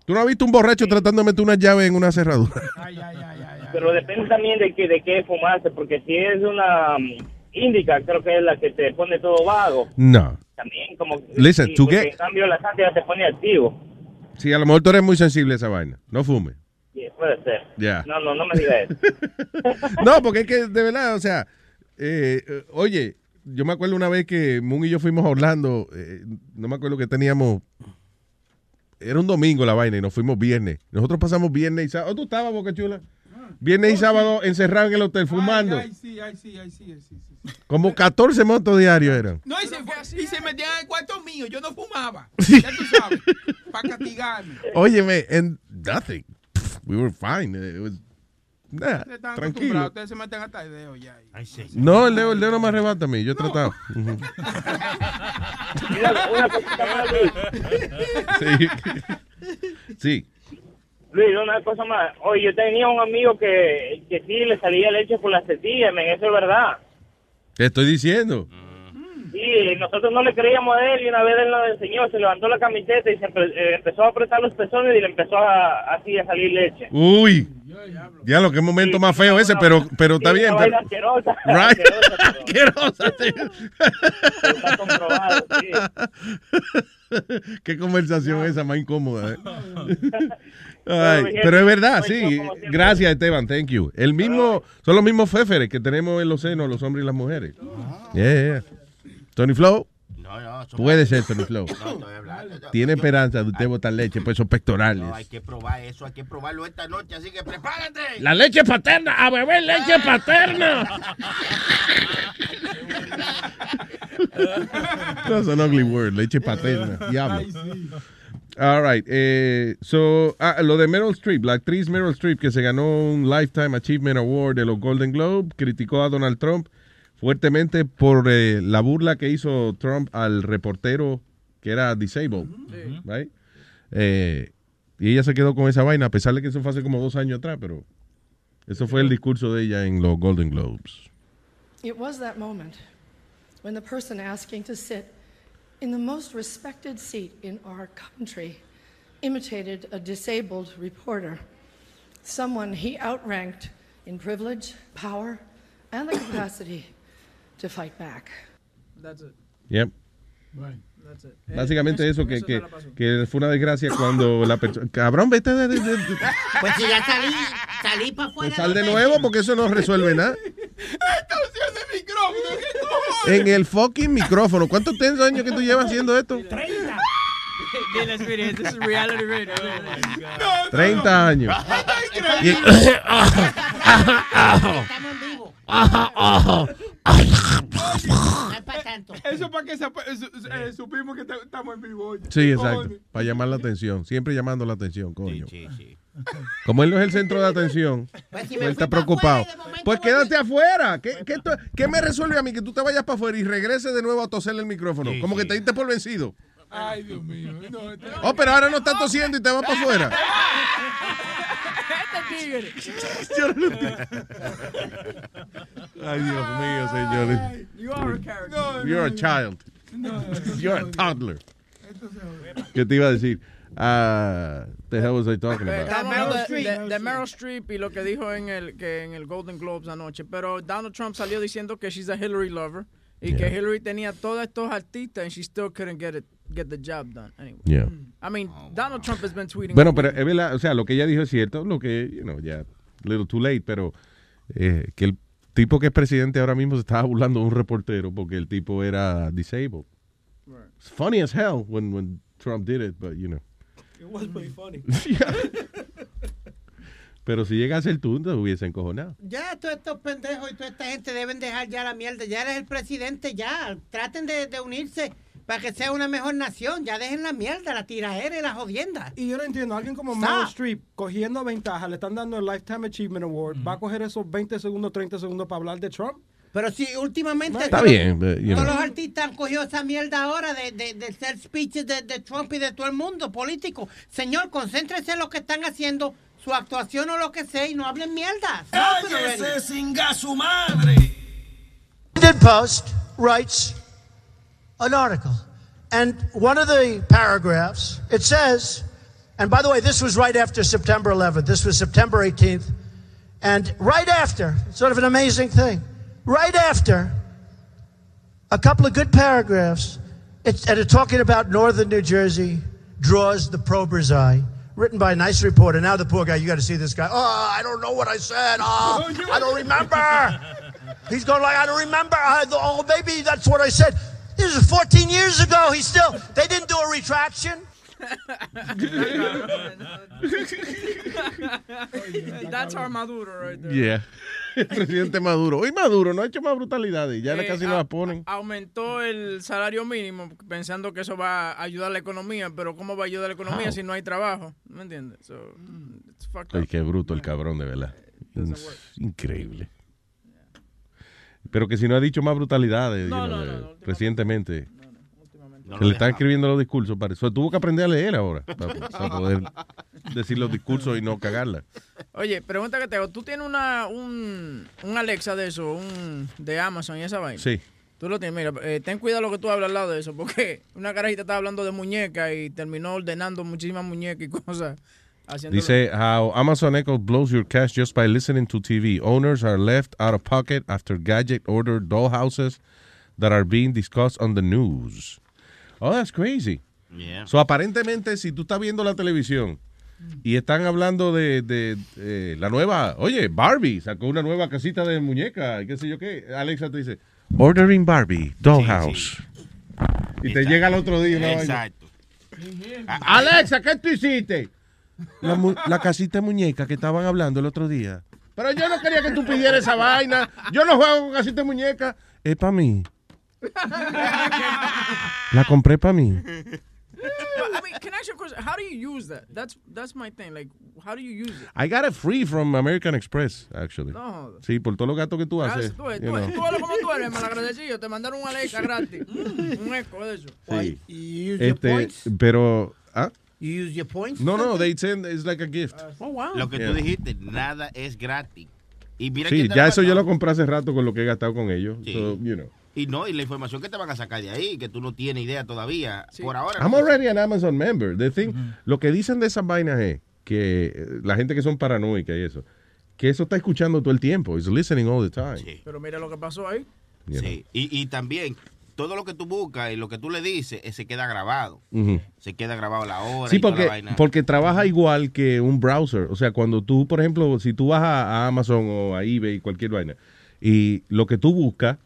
¿Tú no has visto un borracho tratando de meter una llave en una cerradura? Pero depende también de, que, de qué fumarse, porque si es una mm, índica, creo que es la que te pone todo vago. No. También como... Listen, sí, to porque get- En cambio la sangre ya te pone activo. Sí, a lo mejor tú eres muy sensible a esa vaina. No fume. Puede ser. Ya. No, no, no me digas eso. No, porque es que de verdad, o sea, eh, eh, oye, yo me acuerdo una vez que Moon y yo fuimos a Orlando, eh, no me acuerdo que teníamos, era un domingo la vaina y nos fuimos viernes. Nosotros pasamos viernes y sábado. ¿Oh, tú estabas, Boca Chula? Viernes y sábado encerrados en el hotel fumando. Ay, sí, ay, sí, ay, sí, ay, sí, sí. Como 14 motos diarios eran. No, y se, fue- y se metían en el cuarto mío. Yo no fumaba. Ya tú sabes. Para castigarme. Óyeme, and nothing. We were fine. It was- nah, tranquilo. Ustedes se meten hasta el dedo ya. No, el dedo, el dedo no me arrebata a mí. Yo he tratado. Ujú. Mira, una cosita más, Luis. Sí. Sí. Luis, una cosa más. Oye, yo tenía un amigo que, que sí le salía leche por las tetillas, men, eso es verdad. Te estoy diciendo. Sí, nosotros no le creíamos a él y una vez él nos enseñó, se levantó la camiseta y se empe- eh, empezó a apretar los pezones y le empezó a, así a salir leche. Uy. Ya lo que momento más feo ese, pero, pero está bien. pero- asquerosa. Right. asquerosa, Asquerosa, pero Está comprobado, sí. Qué conversación esa más incómoda. ¿eh? Pero, Ay, mi pero es verdad, sí. Gracias, Esteban. Thank you. El mismo, son los mismos féferes que tenemos en los senos, los hombres y las mujeres. Yeah, yeah. Tony Flow. No, no, Puede ser Tony Flow. No, estoy hablando. Tiene esperanza de usted botar leche por esos pectorales. No, hay que probar eso, hay que probarlo esta noche, así que prepárate. La leche paterna, a beber leche paterna. That's an ugly word, leche paterna. Diablo. All right. Eh, so, ah, lo de Meryl Streep, la actriz Meryl Streep que se ganó un Lifetime Achievement Award de los Golden Globe, criticó a Donald Trump fuertemente por eh, la burla que hizo Trump al reportero que era disabled, right? Eh, y ella se quedó con esa vaina, a pesar de que eso fue hace como dos años atrás, pero eso fue el discurso de ella en los Golden Globes. It was that moment when the person asking to sit in the most respected seat in our country imitated a disabled reporter, someone he outranked in privilege, power, and the capacity to fight back. That's it. Yep. Right. That's it. Básicamente Eh, eso, que, se que, pasó. que fue una desgracia cuando la persona... Cabrón, vete de, de- de- de- Pues si ya salí, salí para afuera. sal de nuevo veces. porque eso no resuelve nada. Está usando el micrófono. En el fucking micrófono. ¿Cuántos tensos años que tú llevas haciendo esto? Dile, Speedy, this is reality radio. No, 30 años. Y- Estamos vivo. No es para tanto. Eso para que sepa- su- eh, supimos que ta- estamos en vivo. oye. Sí, ¿Qué exacto. cojones? Para llamar la atención. Siempre llamando la atención, coño. Como él no es el centro de atención, Pues si él me está fui pa' preocupado. afuera y de momento Pues quédate afuera. ¿Qué, qué, tú- qué me resuelve a mí que tú te vayas para afuera y regreses de nuevo a toserle el micrófono? Como que te diste por vencido. Ay, Dios mío. No, este- Oh, pero ahora no está tosiendo y te vas para afuera. Entiendo. Ay, Dios mío, señores. You are a character. You're a child. No, You're a toddler. ¿Qué te iba a decir? Ah, the hell was I talking about? Estábamos hablando de, de- de Meryl Streep y lo que dijo en el, que en el Golden Globes anoche. Pero Donald Trump salió diciendo que she's a Hillary lover y que Hillary tenía todos estos artistas and she still couldn't get it, get the job done. Anyway. Yeah. I mean, Donald Trump has been tweeting. Bueno, pero es verdad, o sea, lo que ella dijo es cierto, lo que, you know, ya, little too late, pero eh, que el tipo que es presidente ahora mismo se estaba burlando de un reportero porque el tipo era disabled. It's funny as hell when, when Trump did it, but, you know. It was pretty funny. Pero si llega a ser tú, te hubiese encojonado. Ya, todos estos pendejos y toda esta gente deben dejar ya la mierda. Ya eres el presidente, ya. Traten de, de unirse para que sea una mejor nación. Ya dejen la mierda, la tiraera y la jodienda. Y yo no entiendo, alguien como. Meryl Streep cogiendo ventaja, le están dando el Lifetime Achievement Award, va a coger esos 20 segundos, 30 segundos para hablar de Trump. Pero si últimamente Está bien, but, you todos know. los artistas han cogido esa mierda ahora de, de, de hacer speeches de, de Trump y de todo el mundo político. Señor, concéntrese en lo que están haciendo, su actuación o lo que sea, y no hablen mierda. ¡Cállese singa su madre! Washington Post writes an article, and one of the paragraphs it says, and by the way, this was right after September 11th. This was September 18th, and right after, sort of an amazing thing, right after a couple of good paragraphs, it's, and it's talking about northern New Jersey draws the prober's eye. Written by a nice reporter. Now the poor guy, you got to see this guy. Oh, I don't know what I said. Oh, I don't remember. He's going like, I don't remember. I, oh, maybe that's what I said. This is 14 years ago. He's still, they didn't do a retraction. That's our Maduro right there. Yeah. El presidente Maduro. Hoy Maduro no ha hecho más brutalidades. Ya Eh, casi no las ponen. Aumentó el salario mínimo pensando que eso va a ayudar a la economía, pero ¿cómo va a ayudar a la economía How? si no hay trabajo? ¿Me entiendes? So, it's fucked Ay, qué bruto el cabrón, de verdad. Increíble. Pero que si no ha dicho más brutalidades No, you know, no, recientemente. No que lo le están escribiendo los discursos. Para eso tuvo que aprender a leer ahora. Para, para poder decir los discursos y no cagarla. Oye, pregunta que te hago. ¿Tú tienes una, un, un Alexa de eso, un de Amazon y esa vaina? Sí. Tú lo tienes. Mira, eh, ten cuidado lo que tú hablas al lado de eso, porque una carajita estaba hablando de muñecas y terminó ordenando muchísimas muñecas y cosas. Dice, how Amazon Echo blows your cash just by listening to TV. Owners are left out of pocket after Gadget ordered dollhouses that are being discussed on the news. Oh, that's crazy. Yeah. So, aparentemente, si tú estás viendo la televisión y están hablando de, de, eh, la nueva, oye, Barbie sacó una nueva casita de muñeca, y qué sé yo qué, Alexa te dice, ordering Barbie, dollhouse. Y te llega al otro día vaina. Exacto. Alexa, ¿qué tú hiciste? La, mu- la casita de muñeca que estaban hablando el otro día. Pero yo no quería que tú pidieras esa vaina. Yo no juego con casita de muñeca. Es para mí. La compré para mí. But, I mean, can I ask you a question? How do you use that? That's that's my thing. Like, how do you use it? I got it free from American Express, actually. No. Sí, por todos los gatos que tú haces. tú, you tú, eres como tú eres, malagradecido. Te mandaron un Alexa gratis. un eco de eso. Sí. Este, pero, ¿ah? You use your points? No, no, they send, it's like a gift. Oh, wow. Lo que Yeah. tú dijiste, nada es gratis. Y mira Sí, ya eso yo lo compré hace rato con lo que he gastado con ellos. Sí. So, you know. Y no, y la información que te van a sacar de ahí, que tú no tienes idea todavía. Por ahora. I'm no. already an Amazon member. The thing, Lo que dicen de esas vainas es que eh, la gente que son paranoicas y eso, que eso está escuchando todo el tiempo. It's listening all the time. Pero mira lo que pasó ahí. you Sí. Y, y también, todo lo que tú buscas y lo que tú le dices, eh, se queda grabado. Se queda grabado la hora. Sí, y toda la porque, vaina. porque trabaja igual que un browser. O sea, cuando tú, por ejemplo, si tú vas a, a Amazon o a eBay, cualquier vaina, y lo que tú buscas,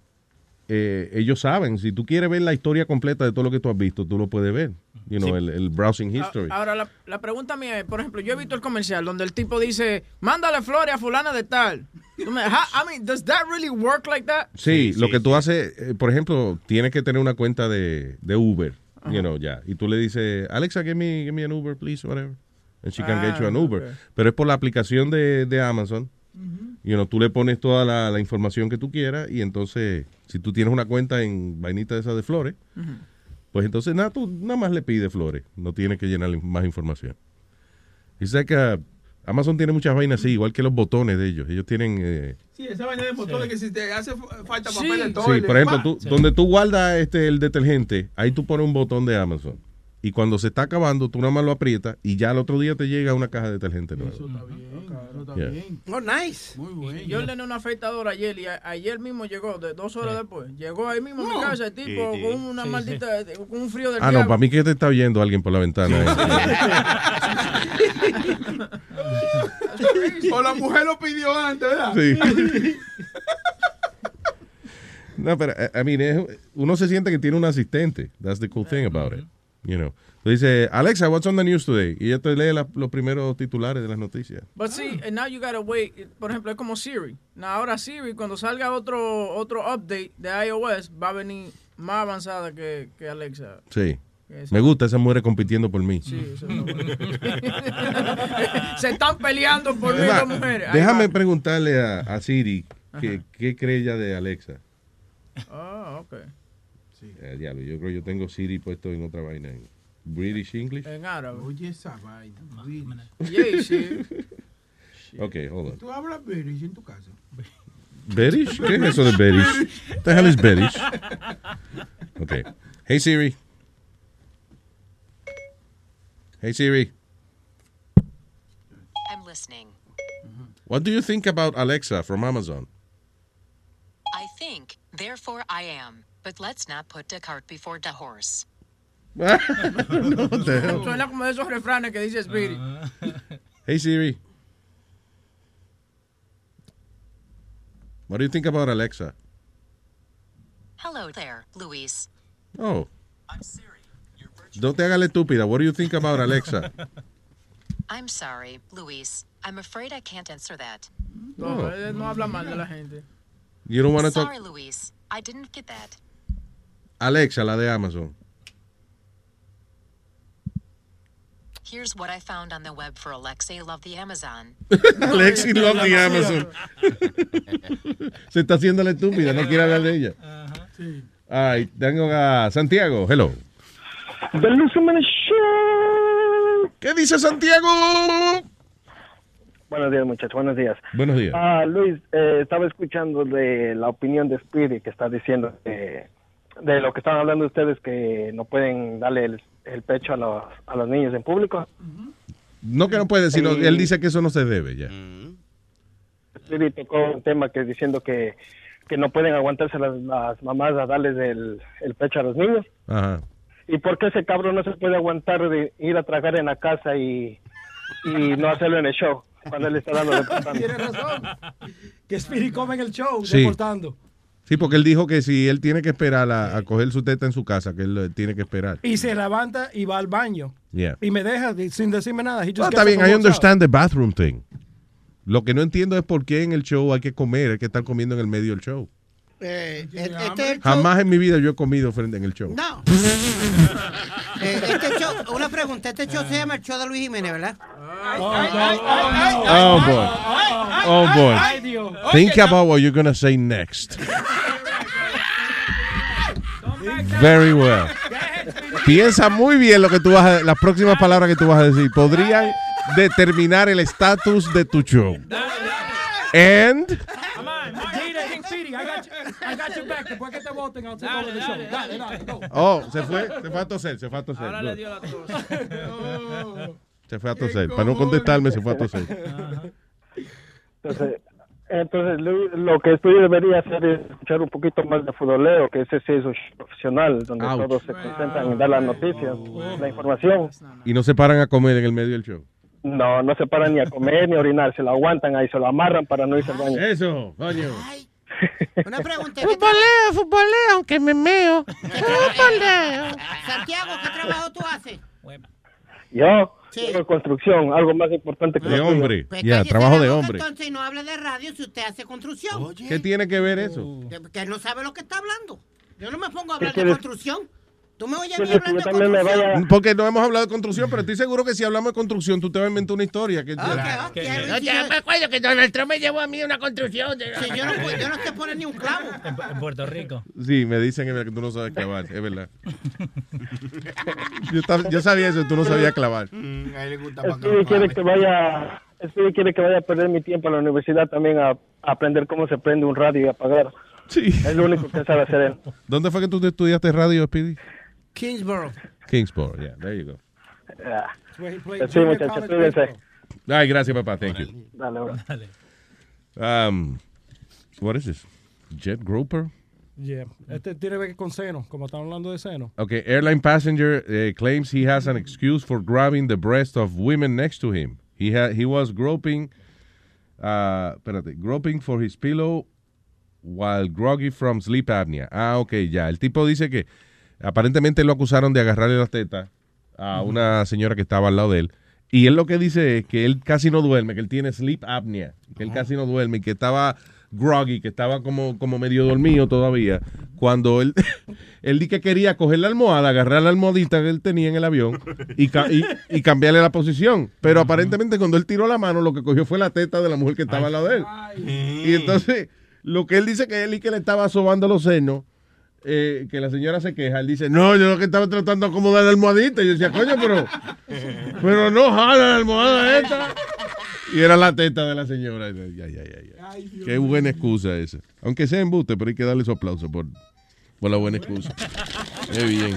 eh, ellos saben. Si tú quieres ver la historia completa de todo lo que tú has visto, tú lo puedes ver. You know, Sí. el, el browsing history. A- Ahora, la, la pregunta mía es, por ejemplo, yo he visto el comercial donde el tipo dice, mándale flores a fulana de tal. I mean, does that really work like that? Sí, lo que tú haces, eh, por ejemplo, tienes que tener una cuenta de, de Uber, you know, ya. Y tú le dices, Alexa, give me, give me an Uber, please, whatever. And she can get you an Ah, Uber. ok. Pero es por la aplicación de, de Amazon. You know, tú le pones toda la, la información que tú quieras y entonces, si tú tienes una cuenta en vainita esa de flores, pues entonces nada, tú nada más le pides flores. No tienes que llenar más información. Y sé que Amazon tiene muchas vainas así, igual que los botones de ellos. Ellos tienen... eh, Sí, esa vaina de botones que si te hace fa- falta papel de Sí, toile, por ejemplo, tú, donde tú guardas este, el detergente, ahí tú pones un botón de Amazon. Y cuando se está acabando, tú nada más lo aprietas y ya al otro día te llega una caja de detergente nueva. Yeah. Oh, nice. Muy bueno. Yo ordené una afeitadora ayer y a- ayer mismo llegó, de dos horas después. Llegó ahí mismo a mi casa el tipo Sí, sí. con una Sí, maldita, con un frío del Ah, no, para mí que te está oyendo alguien por la ventana. o la mujer lo pidió antes, ¿verdad? Sí. No, pero, I I mean, es- uno se siente que tiene un asistente. That's the cool thing about it. You know. Tú dices, Alexa, what's on the news today? Y ella te lee la- los primeros titulares de las noticias. But see, and now you gotta wait. Por ejemplo, es como Siri. Now, ahora Siri, cuando salga otro otro update de iOS, va a venir más avanzada que, que Alexa. Sí. Me gusta esa mujer compitiendo por mí. Sí, eso. Se están peleando por mí las mujeres. Déjame va. preguntarle a, a Siri que, qué cree ella de Alexa. Ah, ok. Eh, diablo, yo creo que yo tengo Siri puesto en otra vaina. En British English. En árabe. Oye, esa vaina. Yeah, sí. Ok, hold on. Tú hablas British en tu casa. ¿British? ¿Qué es eso de British? What the hell is British? Okay. Hey Siri. Hey Siri. I'm listening. What do you think about Alexa from Amazon? I think, therefore I am. But let's not put the cart before the horse. no, what the hell? Suena como esos refranes que dice Spirit. Ah. Hey Siri. What do you think about Alexa? Hello there, Luis. Oh. I'm Siri. No te hagas la estúpida. What do you think about Alexa? I'm sorry, Luis. I'm afraid I can't answer that. No, él no habla mal de la gente. You don't want to talk. Sorry, Luis. I didn't get that. Alexa, la de Amazon. Here's what I found on the web for Alexei Love the Amazon. Alexi love the Amazon. Se está haciendo la estúpida, no quiere hablar de ella. Ay, tengo a Santiago. Hello. The Show. ¿Qué dice Santiago? Buenos días, muchachos. Buenos días. Buenos días. Ah, Luis, eh, estaba escuchando de la opinión de Spirit que está diciendo que de lo que estaban hablando ustedes que no pueden darle el, el pecho a los, a los niños en público. No que no puede, sino Sí. él dice que eso no se debe ya. Spirit tocó un tema que diciendo que, que no pueden aguantarse las, las mamás a darles el, el pecho a los niños. Ajá. ¿Y por qué ese cabrón no se puede aguantar de ir a tragar en la casa y, y no hacerlo en el show cuando él está dando Tiene razón. Que Spirit come en el show, Sí. deportando. Sí, porque él dijo que si él tiene que esperar a, a coger su teta en su casa, que él eh, tiene que esperar. Y se levanta y va al baño. Yeah. Y me deja de- sin decirme nada. Está bien, I understand the bathroom thing. Lo que no entiendo es por qué en el show hay que comer, hay que estar comiendo en el medio del show. Eh, este show- Jamás en mi vida yo he comido frente en el show. No. Eh, este show, una pregunta, este show se llama el show de Luis Jiménez, ¿verdad? Oh boy. Oh boy. Think about what you're gonna say next. Very well. Piensa muy bien lo que tú vas a, las próximas palabras que tú vas a decir. Podrían determinar el estatus de tu show. And Dile, King Speedy, I got you, I got your back. Después que te voten, I'll take over the show. Dale, dale, go. oh, se fue, se fue a toser, se fue a toser. Ahora le dio la tos. Se fue a toser. Para no contestarme, se fue a toser. Entonces, entonces lo que estudio debería hacer es escuchar un poquito más de futboleo, que ese sí es un profesional, donde Ouch. todos se concentran en dar las noticias, la información. Y no se paran a comer en el medio del show. No, no se paran ni a comer ni a orinar, se lo aguantan ahí, se lo amarran para no irse al baño. Eso, coño. Una pregunta. Futboleo, futboleo, aunque me meo. Futboleo. Santiago, ¿qué trabajo tú haces? Yo, yo construcción, algo más importante que De lo hombre. Pues Ya, trabajo de boca, hombre. Entonces, y no hable de radio si usted hace construcción. ¿Qué tiene que ver eso? Que, que él no sabe lo que está hablando. Yo no me pongo a hablar ¿Qué de quieres? construcción. Tú me oyes a mí hablar de construcción. Porque no hemos hablado de construcción, pero estoy seguro que si hablamos de construcción, tú te vas a inventar una historia. Que, No, ya me acuerdo que Donald Trump me llevó a mí a una construcción. Sí, yo no, yo no te pones ni un clavo. En Puerto Rico. Sí, me dicen que tú no sabes clavar, es verdad. yo, yo sabía eso, tú no sabías clavar. Speedy quiere que vaya, Speedy quiere que vaya a perder mi tiempo a la universidad también a, a aprender cómo se prende un radio y apagar. Sí. Es lo único que sabe hacer él. ¿Dónde fue que tú estudiaste radio, Speedy? Kingsborough. Kingsborough, yeah, there you go. Yeah. where he played Sí, junior muchachos, college cuídense. baseball. Ay, gracias, papá. Thank you. Dale, bro. Um, what is this? Jet Grouper? Yeah. Este tiene que ver con seno, como estamos hablando de seno. Okay, airline passenger uh, claims he has an excuse for grabbing the breast of women next to him. He had he was groping, uh, espérate, groping for his pillow while groggy from sleep apnea. Ah, ok, ya. El tipo dice que aparentemente lo acusaron de agarrarle las tetas a una señora que estaba al lado de él. Y él lo que dice es que él casi no duerme, que él tiene sleep apnea, que él casi no duerme y que estaba groggy, que estaba como, como medio dormido todavía. Cuando él, él di que quería coger la almohada, agarrar la almohadita que él tenía en el avión y, ca- y, y cambiarle la posición. Pero aparentemente cuando él tiró la mano, lo que cogió fue la teta de la mujer que estaba al lado de él. Y entonces, lo que él dice que él y que le estaba sobando los senos, eh, que la señora se queja, él dice, no, yo lo que estaba tratando de acomodar la almohadita. Y yo decía, coño, pero, pero no jala la almohada esta. Y era la teta de la señora. Y yo, Ya, ya, ya, ya. Qué buena excusa esa. Aunque sea embuste, pero hay que darle su aplauso por, por la buena excusa. Qué bien.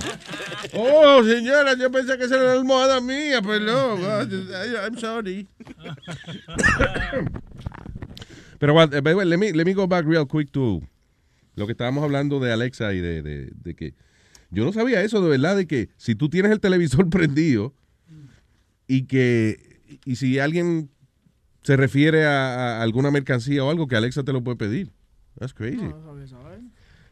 Oh, señora, yo pensé que esa era la almohada mía, perdón. I'm sorry. Pero what, let me, let me go back real quick to lo que estábamos hablando de Alexa y de, de- de que yo no sabía eso de verdad, de que si tú tienes el televisor prendido y que y si alguien se refiere a, a alguna mercancía o algo que Alexa te lo puede pedir. That's crazy.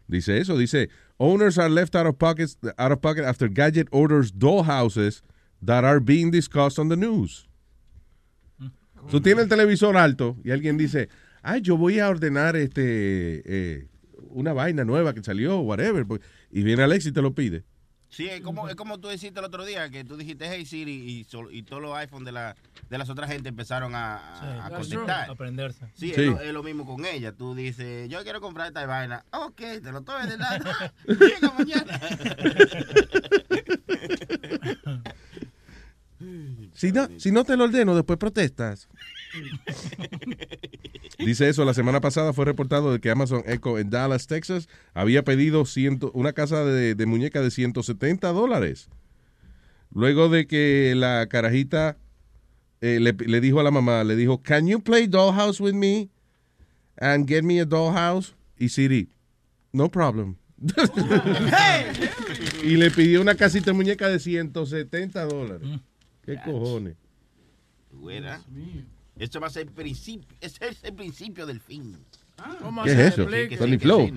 Dice eso, dice, owners are left out of pockets out of pocket after Gadget orders dollhouses that are being discussed on the news. Tú tienes el televisor alto y alguien dice, ay, yo voy a ordenar este eh, una vaina nueva que salió, whatever. pues, Y viene Alex y te lo pide. Sí, es como, es como tú dijiste el otro día, que tú dijiste Hey Siri y, y todos los iPhones de, la, de las otras gente empezaron a, a- a that's conectar. true. Aprenderse. Sí, Sí. Es, lo, es lo mismo con ella. Tú dices, yo quiero comprar esta vaina. Ok, te lo estoy ordenando. Llega mañana. Si no, si no te lo ordeno, después protestas. Dice eso, la semana pasada fue reportado de que Amazon Echo en Dallas, Texas, había pedido ciento, una casa de, de muñeca de 170 dólares. Luego de que la carajita eh, le, le dijo a la mamá, le dijo, can you play Dollhouse with me and get me a dollhouse? Y Siri, no problem. y le pidió una casita de muñeca de 170 dólares. ¿Qué cojones? Buena. Esto va a ser el principio, ese es el principio del fin. ¿Cómo ¿Qué es se eso? Sony Flow.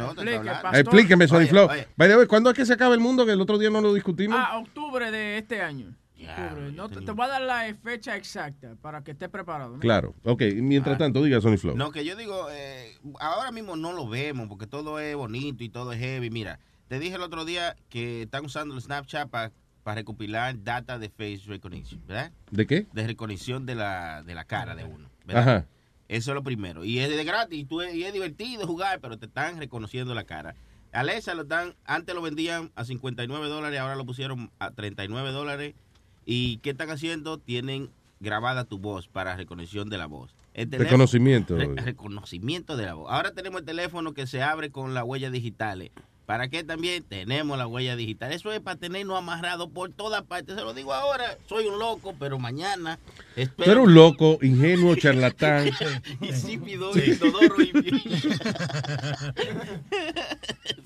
Explíqueme, Sony Oye, Flow. oye. By the way, ¿cuándo es que se acaba el mundo? Que el otro día no lo discutimos. Ah, octubre de este año. Octubre. No, te, te voy a dar la fecha exacta para que estés preparado. ¿no? Claro. Ok, mientras tanto, diga Sony Flow. No, que yo digo, eh, ahora mismo no lo vemos porque todo es bonito y todo es heavy. Mira, te dije el otro día que están usando el Snapchat para recopilar data de face recognition, ¿verdad? ¿De qué? De recognición de la, de la cara de uno, ¿verdad? Ajá. Eso es lo primero. Y es de gratis, y, tú, y es divertido jugar, pero te están reconociendo la cara. Alexa lo están, antes lo vendían a 59 dólares, ahora lo pusieron a 39 dólares. ¿Y qué están haciendo? Tienen grabada tu voz para reconexión de la voz. El teléfono- Reconocimiento. Re- reconocimiento de la voz. Ahora tenemos el teléfono que se abre con las huellas digitales. ¿Para qué también tenemos la huella digital? Eso es para tenernos amarrados por todas partes. Se lo digo ahora, soy un loco, pero mañana espero eres un loco, ingenuo, charlatán. insípido, inodoro y...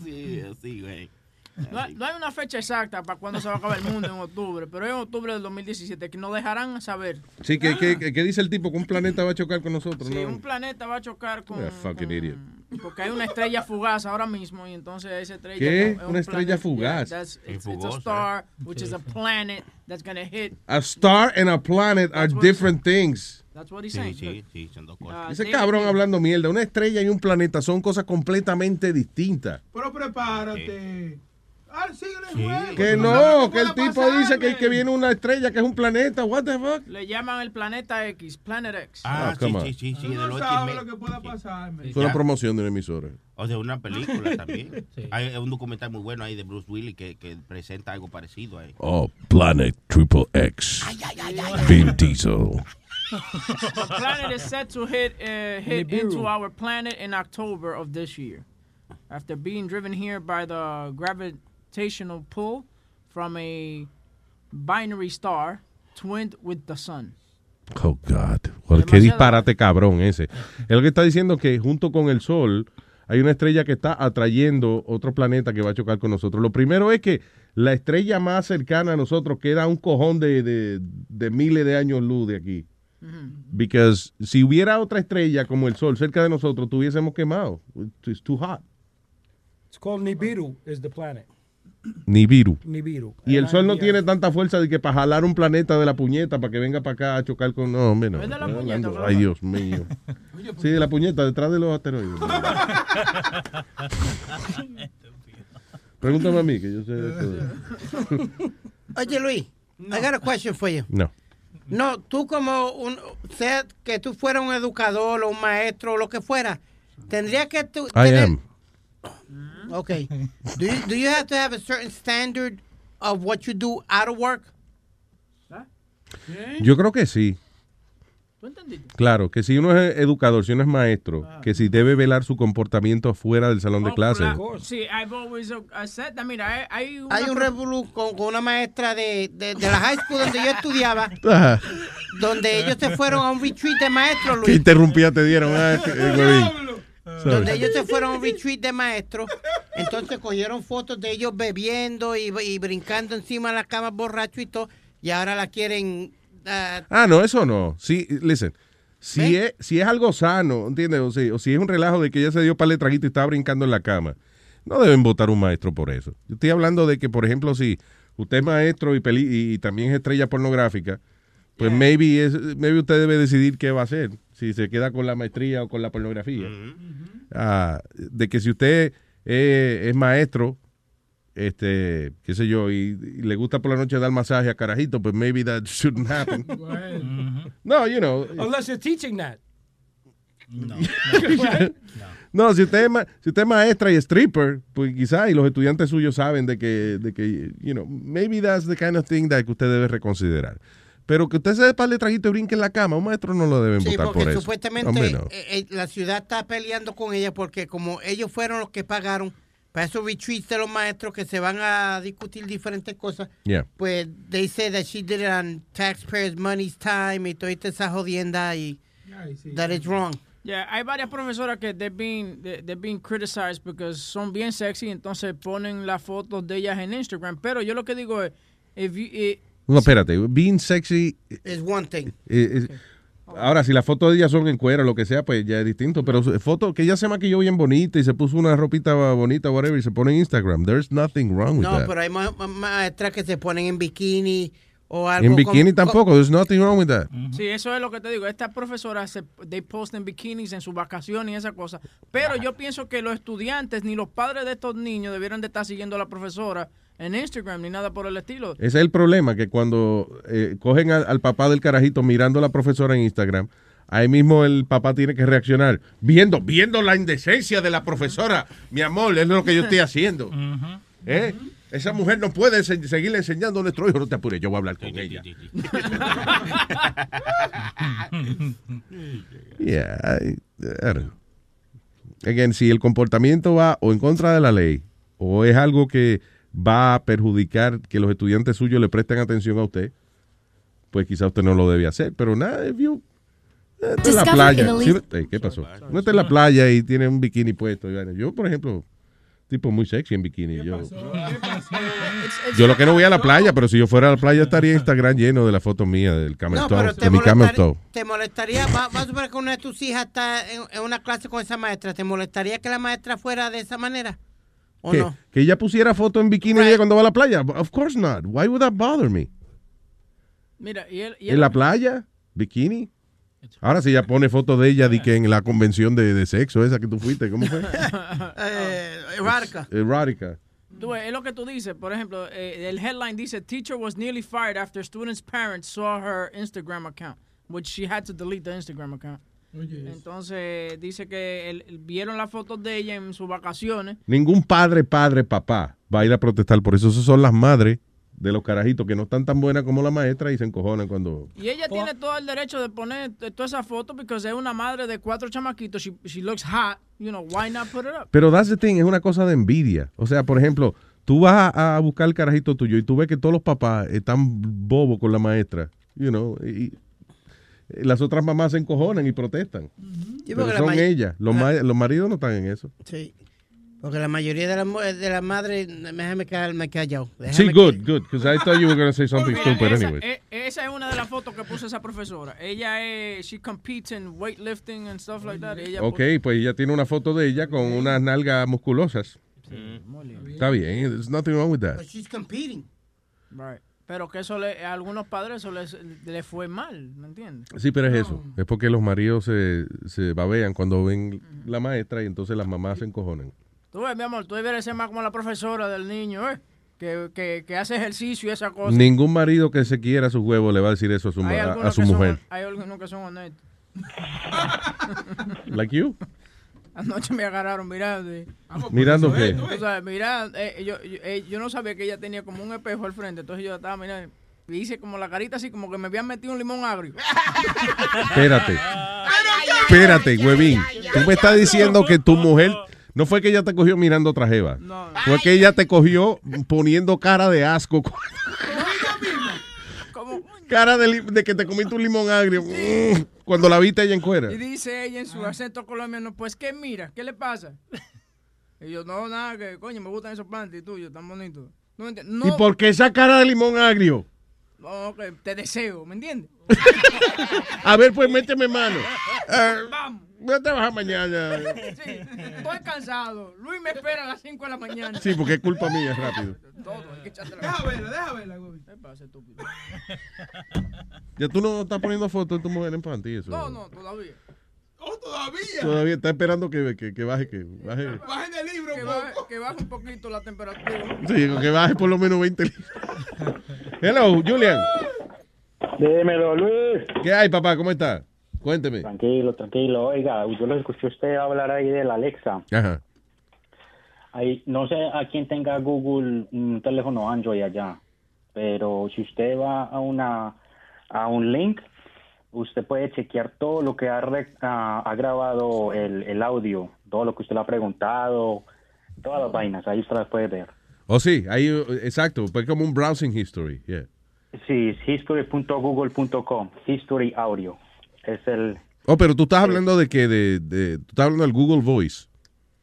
sí, así, güey. No, hay- no hay una fecha exacta para cuando se va a acabar el mundo en octubre, pero es en octubre del 2017 que nos dejarán saber. Sí, ¿qué, qué, qué- qué dice el tipo? Que un planeta va a chocar con nosotros, Si ¿no? un planeta va a chocar con... Fucking idiot. Porque hay una estrella fugaz ahora mismo y entonces esa estrella... ¿Qué? es un ¿Una estrella planeta- fugaz? Yeah, that's- it's, it's a fugosa. star, which is a planet that's gonna hit. A star and a planet are different things. That's what he's Sí, saying. sí, sí, son dos cosas. Ah, Ese sí. cabrón hablando mierda. Una estrella y un planeta son cosas completamente distintas. Pero prepárate. Ah, juego. Que no, que el tipo pasar, dice que, que viene una estrella, que es un planeta. What the fuck? Le llaman el planeta X, Planet X. Ah, come on. sí, sí, sí, de no sabes lo que pueda pasar. Es una promoción de una emisora. O de una película también. Hay un documental muy bueno ahí de Bruce Willis que, que presenta algo parecido ahí. Oh, Planet Triple X. Vin Diesel. the planet is set to hit uh, hit into our planet in October of this year, after being driven here by the gravitational pull from a binary star twinned with the sun. Oh, God. Well, qué disparate cabrón ese. Es lo que está diciendo que junto con el Sol hay una estrella que está atrayendo otro planeta que va a chocar con nosotros. Lo primero es que la estrella más cercana a nosotros queda un cojón de, de- de miles de años luz de aquí. Because si hubiera otra estrella como el Sol cerca de nosotros, tuviésemos quemado. It's too hot. It's called Nibiru is the planet. Nibiru. Nibiru. Y el Sol no tiene tanta fuerza de que para jalar un planeta de la puñeta para que venga para acá a chocar con. No, hombre, no. Es de la Estoy puñeta, hablando- claro. Ay, Dios mío. Sí, de la puñeta, detrás de los asteroides. Pregúntame a mí, que yo sé de todo. Oye, Luis, I got a question for you. No. No, tú como un, sea que tú fueras un educador o un maestro o lo que fuera, tendría que tú I tener- am. Okay. Do you, do you have to have a certain standard of what you do out of work? Yo creo que sí. Claro, que si uno es educador, si uno es maestro, que si debe velar su comportamiento fuera del salón de clase. Sí, I've always uh, I said that. Mira, hay, hay, una Hay un revolú con, con una maestra de, de, de la high school donde yo estudiaba, Ajá. donde ellos se fueron a un retreat de maestros, ¿Qué Luis. interrumpía te dieron? Ah, eh, huevín. donde ellos se fueron a un retreat de maestros, entonces cogieron fotos de ellos bebiendo y, y brincando encima de la cama borracho y todo, y ahora la quieren... ah, Ah, no, eso no. Sí, listen. Si es, si es algo sano, ¿entiendes? O, si- o si es un relajo de que ella se dio para el traguito y estaba brincando en la cama, no deben votar un maestro por eso. Yo estoy hablando de que, por ejemplo, si usted es maestro y, peli- y también es estrella pornográfica, pues maybe, es, maybe usted debe decidir qué va a hacer, si se queda con la maestría o con la pornografía. Ah, de que si usted eh, es maestro, este, qué sé yo, y, y le gusta por la noche dar masaje a carajito, pues maybe that shouldn't happen. No, you know. Unless you're teaching that. No. No, si usted, es ma- si usted es maestra y stripper, pues quizás, y los estudiantes suyos saben de que, de que, you know, maybe that's the kind of thing that usted debe reconsiderar. Pero que usted se dé par de traguito y brinque en la cama, un maestro no lo deben Sí, votar porque por eso. supuestamente Hombre, no. eh, eh, la ciudad está peleando con ella porque como ellos fueron los que pagaron para esos retreats de los maestros que se van a discutir diferentes cosas, Yeah. pues they say that she did it on taxpayers' money's time y toda esa jodienda y that is wrong. Yeah, hay varias profesoras que they're being, they- they're being criticized because son bien sexy, entonces ponen las fotos de ellas en Instagram. Pero yo lo que digo es, if you, eh, No, espérate, being sexy. Is one thing. eh, eh, Ahora, si las fotos de ellas son en cuero o lo que sea, pues ya es distinto. Pero fotos que ella se maquilló bien bonita y se puso una ropita bonita, whatever, y se pone en Instagram. There's nothing wrong with No, that. pero hay ma- ma- maestras que se ponen en bikini o algo. En bikini tampoco. There's nothing wrong with that. Sí, eso es lo que te digo. Estas profesoras, se, they post en bikinis en sus vacaciones y esa cosa. Pero yo pienso que los estudiantes ni los padres de estos niños debieran de estar siguiendo a la profesora en Instagram ni nada por el estilo. Ese es el problema, que cuando eh, cogen al, al papá del carajito mirando a la profesora en Instagram, ahí mismo el papá tiene que reaccionar, viendo, viendo la indecencia de la profesora. Mi amor, es lo que yo estoy haciendo. ¿Eh? Esa mujer no puede seguirle enseñando a nuestro hijo. No te apures, yo voy a hablar con ella. Yeah, I, I don't know. Again, si el comportamiento va o en contra de la ley o es algo que va a perjudicar que los estudiantes suyos le presten atención a usted, pues quizá usted no lo debe hacer. Pero nada, if you- está en la playa. Eh, ¿Qué pasó? No está en la playa y tiene un bikini puesto. y vaina. Yo, por ejemplo, tipo muy sexy en bikini. Yo, yo lo que no voy a la playa, pero si yo fuera a la playa estaría Instagram lleno de las fotos mías del camel No, de te mi camel molestaría, toe. te molestaría va, vas a suponer que una de tus hijas está en, en una clase con esa maestra, ¿te molestaría que la maestra fuera de esa manera? ¿O no? Que ella pusiera foto en bikini de ella cuando va a la playa. Of course not. Why would that bother me? Mira, y él, y ¿En la playa? ¿Bikini? Ahora si ella pone fotos de ella de que en la convención de, de sexo esa que tú fuiste, ¿cómo fue? eh, erótica. Erótica. Es lo que tú dices. Por ejemplo, eh, el headline dice, teacher was nearly fired after student's parents saw her Instagram account, which she had to delete the Instagram account. Entonces, dice que el- el- vieron las fotos de ella en sus vacaciones. Ningún padre, padre, papá va a ir a protestar por eso. Esas son las madres de los carajitos que no están tan buenas como la maestra y se encojonan cuando... Y ella tiene todo el derecho de poner toda esa foto porque es una madre de cuatro chamaquitos. She, she looks hot. You know, why not put it up? Pero that's the thing, es una cosa de envidia. O sea, por ejemplo, tú vas a, a buscar el carajito tuyo y tú ves que todos los papás están bobos con la maestra, you know, y las otras mamás se encojonan y protestan. Sí, Pero porque la son ellas. Los, ma- los maridos no están en eso. Sí. Porque la mayoría de las de las madres, déjame quedarme callado. Sí, good, good. Because I thought you were going to say something Mira, stupid esa, anyway. e- esa es una de las fotos que puso esa profesora. Ella es, she competes in weightlifting and stuff like that. Ella Ok, pues ella tiene una foto de ella con unas nalgas musculosas. Está bien, there's nothing wrong with that. But she's competing. Right. Pero que eso le, a algunos padres eso les, le fue mal, ¿me entiendes? Sí, pero es eso. Es porque los maridos se, se babean cuando ven la maestra y entonces las mamás se encojonan. Tú ves, mi amor, tú deberías ser más como la profesora del niño, ¿eh? Que, que, que hace ejercicio y esa cosa. Ningún marido que se quiera su huevo le va a decir eso a su, a, algunos su son- mujer. hay algunos que son honestos. Like you. Anoche me agarraron mirando. y- ¿Mirando qué? Tú sabes, mirando, eh, yo, yo, eh, yo no sabía que ella tenía como un espejo al frente, entonces yo estaba mirando y hice como la carita así, como que me habían metido un limón agrio. Espérate. Espérate, huevín. Tú me estás diciendo que tu mujer no fue que ella te cogió mirando otra jeva. Fue que ella te cogió poniendo cara de asco. Cara de, de que te comiste un limón agrio. Mm, Cuando la viste ella en cuera. Y dice ella en Ah. su acento colombiano, pues, ¿qué mira? ¿Qué le pasa? Y yo, no, nada, que coño, me gustan esos panties tuyos, tan bonitos. No, entiendes. ¿Y no, por qué esa cara de limón agrio? no, que te deseo, ¿me entiendes? A ver, pues méteme mano. Ah, Vamos. Voy a trabajar mañana. Sí, estoy cansado. Luis me espera a las 5 de la mañana. Sí, porque es culpa mía, rápido. Todo, hay que echarte la Deja verla, deja verla, güey. ¿Qué pasa, estúpido? Ya tú no estás poniendo fotos de tu mujer en panty. Eso. No, no, todavía. Oh, todavía. Todavía está esperando que, que, que baje, que baje. Bajen el libro, Que baje, que baje un poquito la temperatura. Sí, que baje por lo menos 20 litros. Hello, Julian. Dímelo, Luis. ¿Qué hay, papá? ¿Cómo está? Cuénteme. Tranquilo, tranquilo. Oiga, yo lo escuché a usted hablar ahí de la Alexa. Ajá. Ahí, no sé a quién tenga Google un teléfono Android allá, pero si usted va a una a un link, usted puede chequear todo lo que ha, ha, ha grabado el, el audio, todo lo que usted le ha preguntado, todas las vainas, ahí usted las puede ver. Oh, sí, ahí, exacto. Pues como un browsing history. Yeah. Sí, es history.google.com, history audio. Es el Oh, pero tú estás hablando de que, de, de, tú estás hablando del Google Voice.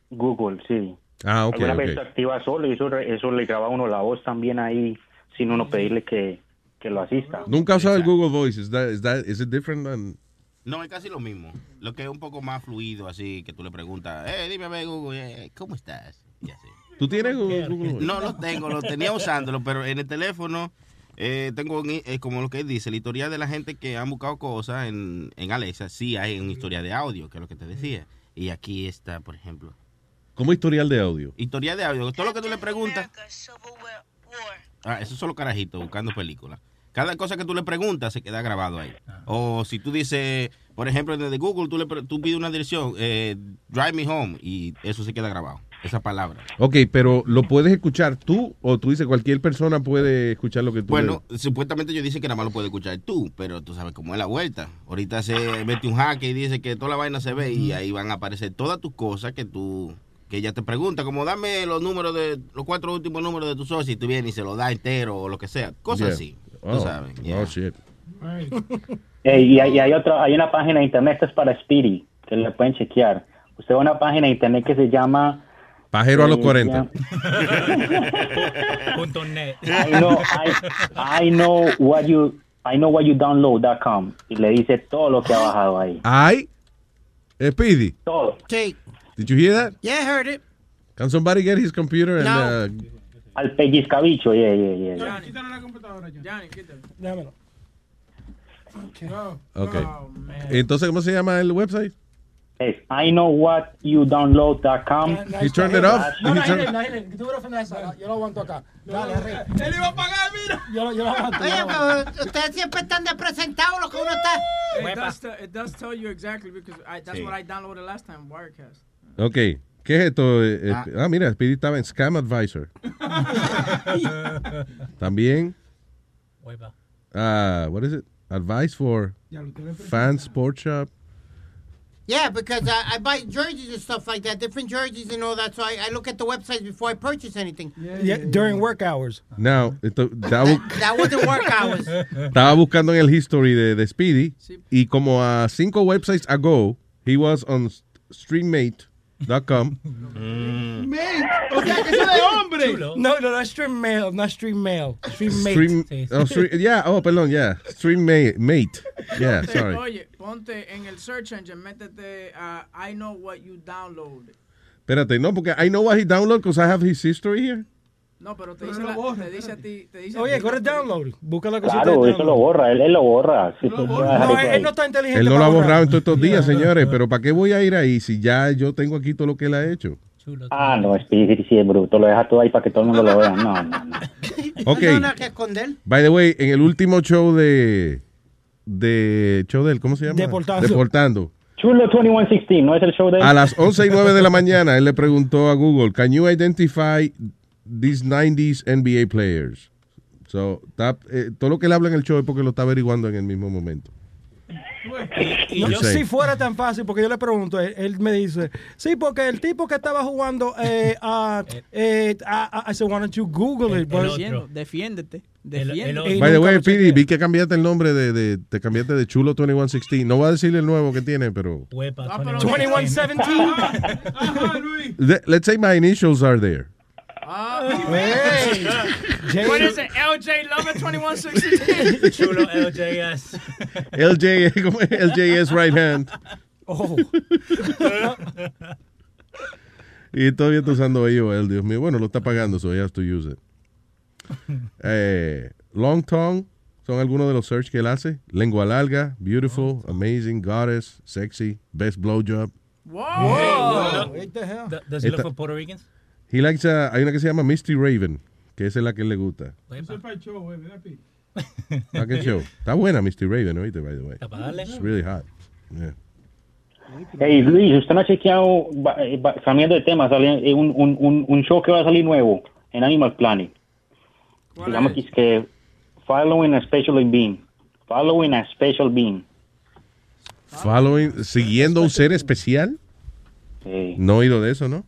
Google, sí. Ah, ok, Alguna vez ok. se activa solo y eso, le graba a uno la voz también ahí sin uno pedirle que, que lo asista. Nunca he usado el Google Voice. Is that, is that, is it different than... No, es casi lo mismo. Lo que es un poco más fluido, así que tú le preguntas, eh, dime, a ver, Google, eh, ¿cómo estás? Y así. ¿Tú tienes Google, Google Voice? No lo tengo, lo tenía usándolo, pero en el teléfono eh, tengo, un- eh, como lo que él dice, el historial de la gente que han buscado cosas en, en Alexa. Sí hay un historial de audio, que es lo que te decía. Y aquí está, por ejemplo, Como historial de audio. historial de audio. Todo lo que tú le preguntas. Ah, esos son los carajitos buscando películas. Cada cosa que tú le preguntas se queda grabado ahí. O si tú dices, por ejemplo, desde Google, tú, le, tú pides una dirección, eh, drive me home, y eso se queda grabado. Esa palabra. Ok, pero ¿lo puedes escuchar tú o tú dices cualquier persona puede escuchar lo que tú Bueno, supuestamente yo dice que nada más lo puedes escuchar tú, pero tú sabes cómo es la vuelta. Ahorita se mete un hack y dice que toda la vaina se ve y ahí van a aparecer todas tus cosas que tú que ella te pregunta, como dame los números de los cuatro últimos números de tu socio y tú vienes y se lo da entero o lo que sea, cosas Yeah. así. Oh, Tú sabes. Oh, shit. Y hay, y hay otra, hay una página de internet que es para Speedy, que le pueden chequear. Usted va a una página de internet que se llama Pajero a los Eh, 40. Punto net. I know, I, I know what you I know what you download.com y le dice todo lo que ha bajado ahí. Ay, Speedy. Todo. Sí. Did you hear that? Yeah, I heard it. Can somebody get his computer and No. uh, Al pellizcabicho, yeah, yeah, yeah. yeah. Johnny, quítale la computadora, Johnny, quítale. Dámelo. Okay. Entonces, ¿cómo se llama el website? Es I know what you download.com. He turned it off. No, no, He turned- Gil, no, Gil, tú eres from esa, Yo lo aguanto acá. Dale, arriba. Él iba a pagar, mira. Yo, lo- yo lo aguanto. yo Oye, lo aguanto. pero ustedes siempre están despresentados lo que uno está. It does, te- it does tell you exactly because I, that's Sí. what I downloaded last time, Wirecast. Ok. ¿Qué es esto? Eh, eh, Ah, mira, Speedy estaba en Scam Advisor. También. Ah, what is it? Advice for Fan Sport Shop. Yeah, because I, I buy jerseys and stuff like that, different jerseys and all that. So I, I look at the websites before I purchase anything. Yeah, yeah during work hours. No, esto- estaba, bu- That wasn't work hours. estaba buscando en el history de, de Speedy y como a cinco websites ago, he was on streammate.com. Mate, o sea, que eso de hombre. No, no, no, stream mail, not stream mail. Stream mate. Stream, oh, stream- yeah, oh, perdón, yeah. Stream mate. mate. Yeah, Ponte- sorry. Oye, ponte en el search engine, métete a I know what you downloaded. Espérate, no, porque I know what he downloaded because I have his history here. No, pero te dice, la- te dice a ti, te dice Oye, to download. Busca la cosita Claro, de eso lo borra, él, él lo borra. Sí, No, él, no está inteligente. Él no lo ha borrado en todos estos días, señores, pero ¿para qué voy a ir ahí si ya yo tengo aquí todo lo que él ha hecho? Ah, no, Speedy sí es bruto, lo deja todo ahí para que todo el mundo lo vea. No, no, no. Ok. No hay nada que esconder. By the way, en el último show de. de show de él, ¿cómo se llama? Deportando. Deportando. Chulo 2116, ¿no es el show de él? A las 11 y 9 de la mañana, él le preguntó a Google, ¿Can you identify these 90s NBA players? So, está- eh, todo lo que él habla en el show es porque lo está averiguando en el mismo momento. No, yo- si fuera tan fácil, porque yo le pregunto, él, él me dice, sí, porque el tipo que estaba jugando, eh, a, eh, a- I said, why don't you Google it? Defiendo, defiéndete. Defiéndete. By the way, Pidi, vi que cambiaste el nombre de, de- te cambiaste de Chulo 2116. No voy a decirle el nuevo que tiene, pero 2117. Le- let's say my initials are there. Hey. What is it? LJ Lover 2160. Chulo LJS. LJ. LJS right hand. Oh. Y todavía está usando AOL, Dios mío. Bueno, lo está pagando, so he has to use it. Eh, long tongue son algunos de los search que él hace. Lengua larga, beautiful, amazing, goddess, sexy, best blowjob. Whoa. What the hell? Does he look for Puerto Ricans? He likes a- hay una que se llama Misty Raven, que esa es la que él le gusta. Eso es para el show, güey, ¿verdad, Pi? ¿A qué show? Está buena Misty Raven, oíste, by the way. para darle. It's really hot. Yeah. Hey Luis, usted no ha chequeado, eh, cambiando de tema, sale eh, un, un, un, un show que va a salir nuevo en Animal Planet. Se llama que es que Following a Special Being. Following a Special Being. Following, siguiendo un ser especial. Sí. No he oído de eso, ¿no?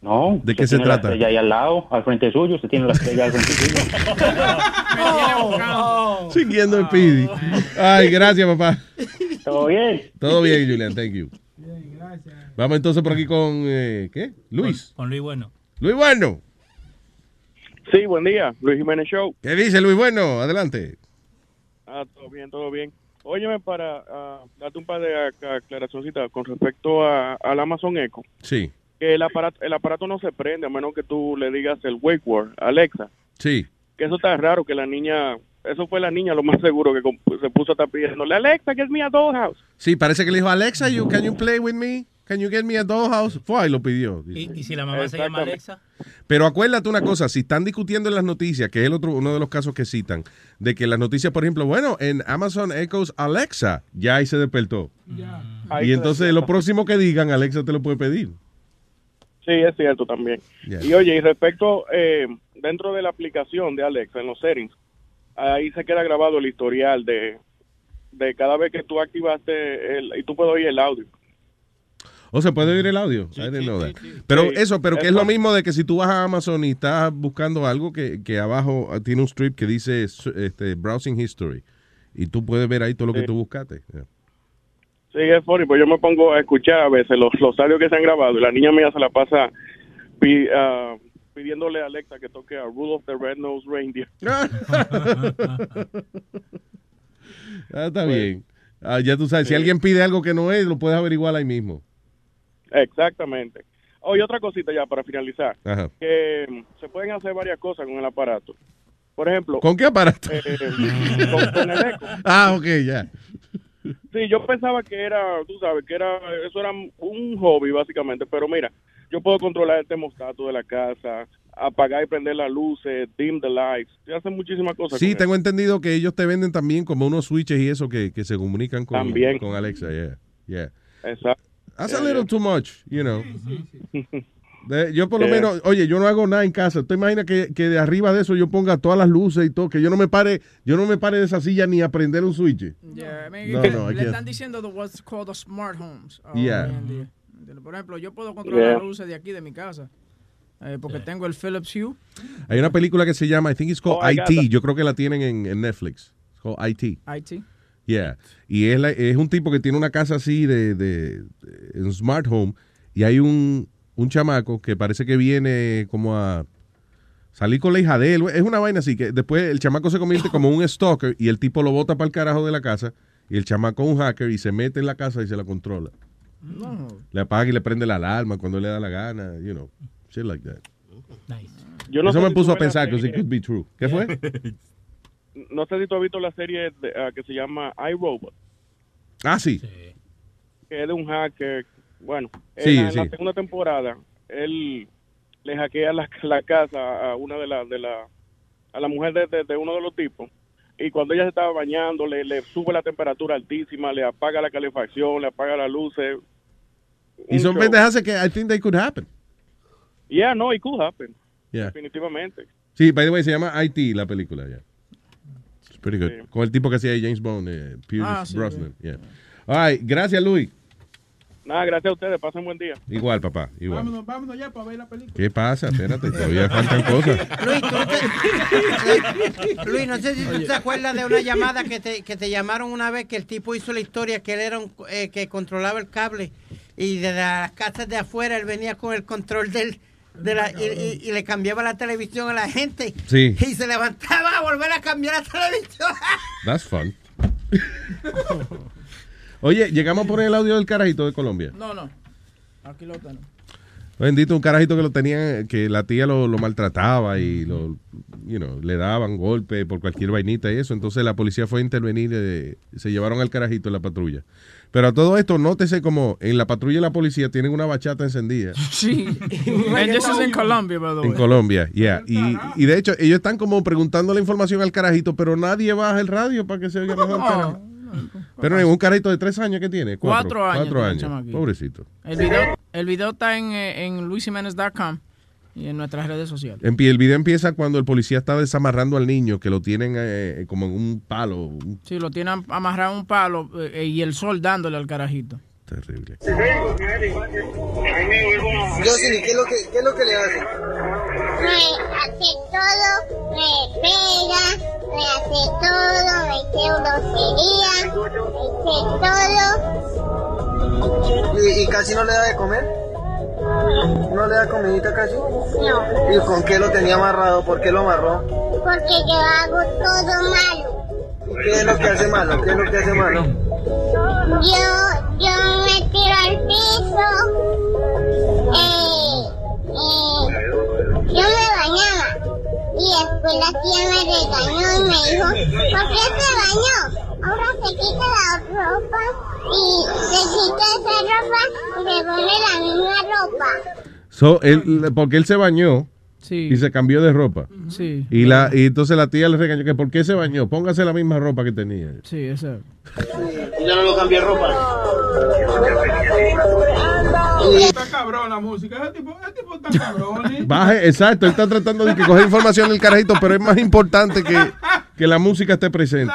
No. ¿De qué se tiene la trata? estrella ahí al lado, al frente suyo, usted tiene la estrella al frente suyo. Oh, Siguiendo el Pidi. Ay, gracias, papá. ¿Todo bien? Todo bien, Julian, thank you. Vamos entonces por aquí con, eh, ¿qué? Luis. Con Luis Bueno. Luis Bueno. Sí, buen día, Luis Jiménez Show. ¿Qué dice Luis Bueno? Adelante. Ah, todo bien, todo bien. Óyeme, para ah, darte un par de ac- aclaracioncitas con respecto a, al Amazon Echo, Sí, que el aparato, el aparato no se prende a menos que tú le digas el wake word, Alexa, sí. que eso está raro, que la niña, eso fue la niña lo más seguro que se puso a estar pidiéndole, Alexa, get me a dollhouse. Sí, parece que le dijo, Alexa, you, can you play with me? Can you get me a dollhouse? Fue y lo pidió. ¿Y, y si la mamá se llama Alexa? Pero acuérdate una cosa, si están discutiendo en las noticias, que es el otro, uno de los casos que citan, de que las noticias, por ejemplo, bueno, en Amazon Echoes Alexa, ya ahí se despertó. Ahí Y se entonces lo próximo que digan, Alexa te lo puede pedir. Sí, es cierto también. Yeah. Y oye, y respecto, eh, dentro de la aplicación de Alexa, en los settings, ahí se queda grabado el historial de, de cada vez que tú activaste el, y tú puedes oír el audio. O se puede oír el audio. Pero Sí, eso, pero que es es lo mismo de que si tú vas a Amazon y estás buscando algo que, que abajo ah, tiene un strip que dice este, browsing history y tú puedes ver ahí todo lo que tú buscaste. Yeah. Sí, es funny, pues yo me pongo a escuchar a veces los, los audios que se han grabado y la niña mía se la pasa pi- ah, pidiéndole a Alexa que toque a Rudolph the Red-Nosed Reindeer. Ah, está bien. Ah, ya tú sabes, si alguien pide algo que no es, lo puedes averiguar ahí mismo. Exactamente. Oh, y otra cosita ya para finalizar, Ajá. que mm, se pueden hacer varias cosas con el aparato. Por ejemplo, ¿Con qué aparato? eh, con, con el eco. Ah, ok, ya. Sí, yo pensaba que era, tú sabes, que era, eso era un hobby básicamente, pero mira, yo puedo controlar el termostato de la casa, apagar y prender las luces, dim the lights, hacen muchísimas cosas. Sí, tengo entendido que ellos te venden también como unos switches y eso que, que se comunican con, También. con Alexa. Yeah, yeah. Exacto. That's Yeah, a little yeah. too much, you know. De- yo por lo Eh. menos, oye, yo no hago nada en casa. ¿Tú imaginas que, que de arriba de eso yo ponga todas las luces y todo? Que yo no me pare, yo no me pare de esa silla ni a prender un switch. Yeah, I mean, No, le están diciendo the what's called the smart homes. ahora Yeah. ¿Entiendes? Por ejemplo, yo puedo controlar Yeah. las luces de aquí de mi casa. eh, porque tengo el Philips Hue. Hay una película que se llama, I think it's called Oh, IT. Yo creo que la tienen en, en Netflix. It's called IT. IT. Yeah. Y es, la- es un tipo que tiene una casa así de, de, de- un smart home y hay un, un chamaco que parece que viene como a salir con la hija de él. Es una vaina así que después el chamaco se convierte como un stalker y el tipo lo bota para el carajo de la casa y el chamaco es un hacker y se mete en la casa y se la controla. No. Le apaga y le prende la alarma cuando le da la gana, you know, shit like that. Yo no Eso me si puso a pensar que it could be true. ¿Qué fue? No sé si tú has visto la serie de- ah, que se llama iRobot, Ah, sí. que es de un hacker. Bueno, en, Sí, la, en la segunda temporada, él le hackea la, la casa a una de las de la a la mujer de, de- de uno de los tipos y cuando ella se estaba bañando le, le sube la temperatura altísima, le apaga la calefacción, le apaga las luces. Y son pendejas que I think they could happen. Yeah, no, it could happen. Yeah. Definitivamente. Sí, by the way, se llama IT la película, ya. It's pretty good. Con el tipo que hacía ahí James Bond, eh, Pierce Ah, sí, Brosnan. Yeah. All right, gracias, Luis. Nada, gracias a ustedes, pasen buen día. Igual, papá, igual. Vámonos, vámonos ya para ver la película. ¿Qué pasa? Espérate, todavía faltan cosas. Luis, ¿tú no te- Luis, no sé si tú te acuerdas de una llamada que te, que te llamaron una vez que el tipo hizo la historia que él era un, eh, que controlaba el cable y de las casas de afuera él venía con el control del de la, y, y- y le cambiaba la televisión a la gente Sí. y se levantaba a volver a cambiar la televisión. That's fun. Oye, llegamos a poner el audio del carajito de Colombia. No, no. Aquí lo tengo. Bendito, un carajito que lo tenían, que la tía lo, lo maltrataba y lo, you know, le daban golpes por cualquier vainita y eso. Entonces la policía fue a intervenir, eh, se llevaron al carajito en la patrulla. Pero a todo esto, nótese como en la patrulla y la policía tienen una bachata encendida. Sí. This is in Colombia, by the way. En Colombia, yeah. Y, y de hecho, ellos están como preguntando la información al carajito, pero nadie baja el radio para que se oiga mejor. Pero es un carajito de tres años que tiene. Cuatro, Cuatro años Cuatro. Pobrecito. El video, el video está en, eh, en luisimenez.com y en nuestras redes sociales. El video empieza cuando el policía está desamarrando al niño, que lo tienen eh, como en un palo. Sí, lo tienen amarrado a un palo eh, y el sol dándole al carajito. Terrible. Jocelyn, ¿qué es lo que, qué es lo que le hace? me hace todo, me pega, me hace todo, me hace grosería, me hace todo. ¿Y, y casi no le da de comer? ¿No le da comidita casi? No, ¿Y con qué lo tenía amarrado? ¿Por qué lo amarró? porque yo hago todo malo. ¿Y qué es lo que hace malo? ¿Qué es lo que hace malo? Yo, yo me tiro al piso, eh, eh, yo me bañaba y después la tía me regañó y me dijo, ¿por qué se bañó? Ahora se quita la ropa y se quita esa ropa y se pone la misma ropa. So, él, porque él se bañó y se cambió de ropa. Sí. Y, la, y entonces la tía le regañó que ¿por qué se bañó? Póngase la misma ropa que tenía. Sí, exacto. Y yo no lo cambié ropa. Está cabrón la música. Ese tipo, ese tipo está cabrón. ¿eh? Baje, exacto, él está tratando de que coger información del carajito, pero es más importante que, que la música esté presente.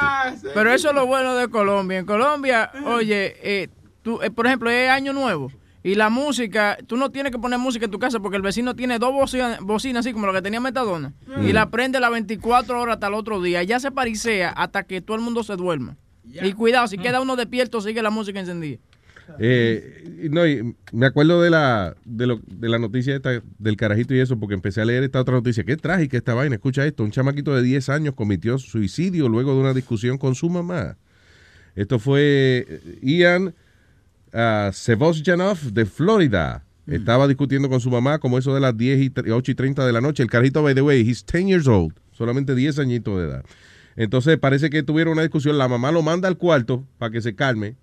Pero eso es lo bueno de Colombia. En Colombia, oye, eh, tú, eh, por ejemplo, es año nuevo. Y la música, tú no tienes que poner música en tu casa porque el vecino tiene dos bocinas, bocinas así como lo que tenía Metadona. Mm. Y la prende las 24 horas hasta el otro día. Ya se parisea hasta que todo el mundo se duerma. Y cuidado, si queda uno despierto, sigue la música encendida. Eh, y no, y me acuerdo de la, de, lo, de la noticia esta, del carajito y eso, porque empecé a leer esta otra noticia. Qué trágica esta vaina. Escucha esto. Un chamaquito de 10 años cometió suicidio luego de una discusión con su mamá. Esto fue eh, Ian uh, Sevosjanov de Florida. Estaba discutiendo con su mamá como eso de las 10 y tre- 8 y 30 de la noche. El carajito, by the way, he's 10 years old. Solamente 10 añitos de edad. Entonces parece que tuvieron una discusión. La mamá lo manda al cuarto para que se calme.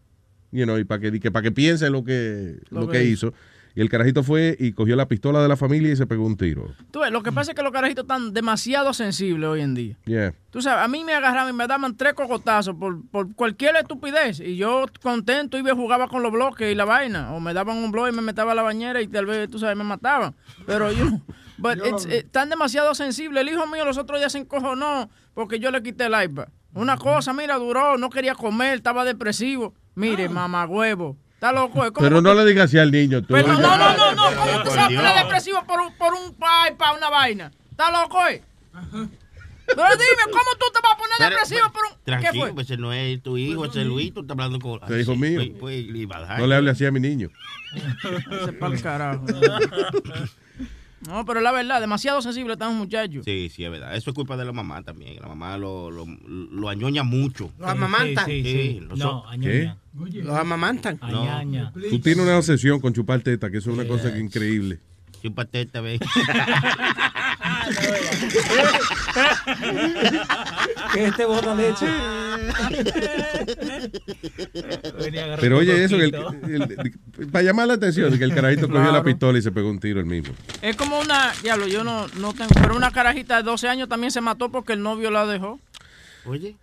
You know, y para que, que, para que piense lo que, lo, Lo que que hizo. Y el carajito fue y cogió la pistola de la familia y se pegó un tiro. Tú ves, lo que pasa es que los carajitos están demasiado sensibles hoy en día. Yeah. Tú sabes, a mí me agarraban y me daban tres cocotazos por, por cualquier estupidez. Y yo contento iba y jugaba con los bloques y la vaina. O me daban un bloque y me metaba a la bañera y tal vez, tú sabes, me mataban. Pero yo... Eh, están demasiado sensibles. El hijo mío los otros días se encojonó porque yo le quité el iPad. Una cosa, mira, duró, no quería comer, estaba depresivo. Mire, mamá huevo. Está loco. es como Pero no le digas así al niño. Tú. pero no, no, no, no. ¿Cómo tú se va a poner depresivo por un, por un iPad, una vaina? ¿Está loco, eh? Pero dime, ¿cómo tú te vas a poner Pero, depresivo por un... ¿Qué Tranquilo, fue? pues ese no es tu hijo, ese es Luis, tú estás hablando con... Ese hijo mío. Pues, pues. No le hable así a mi niño. Ese pa'l carajo. No, pero la verdad, demasiado sensible están los muchachos. Sí, sí, es verdad. Eso es culpa de la mamá también. La mamá lo, lo, lo añoña mucho. Lo amamantan. Sí, sí, No, ¿Qué? Los amamantan. No. Tú tienes una obsesión con chupar teta, que eso es una cosa que increíble. Chupa teta, ve. Que este bota leche. Pero oye, eso, que el- el- para llamar la atención, que el carajito cogió la pistola y se pegó un tiro el mismo. Es como una, diablo, yo no, no tengo, pero una carajita de 12 años también se mató porque el novio la dejó. Oye.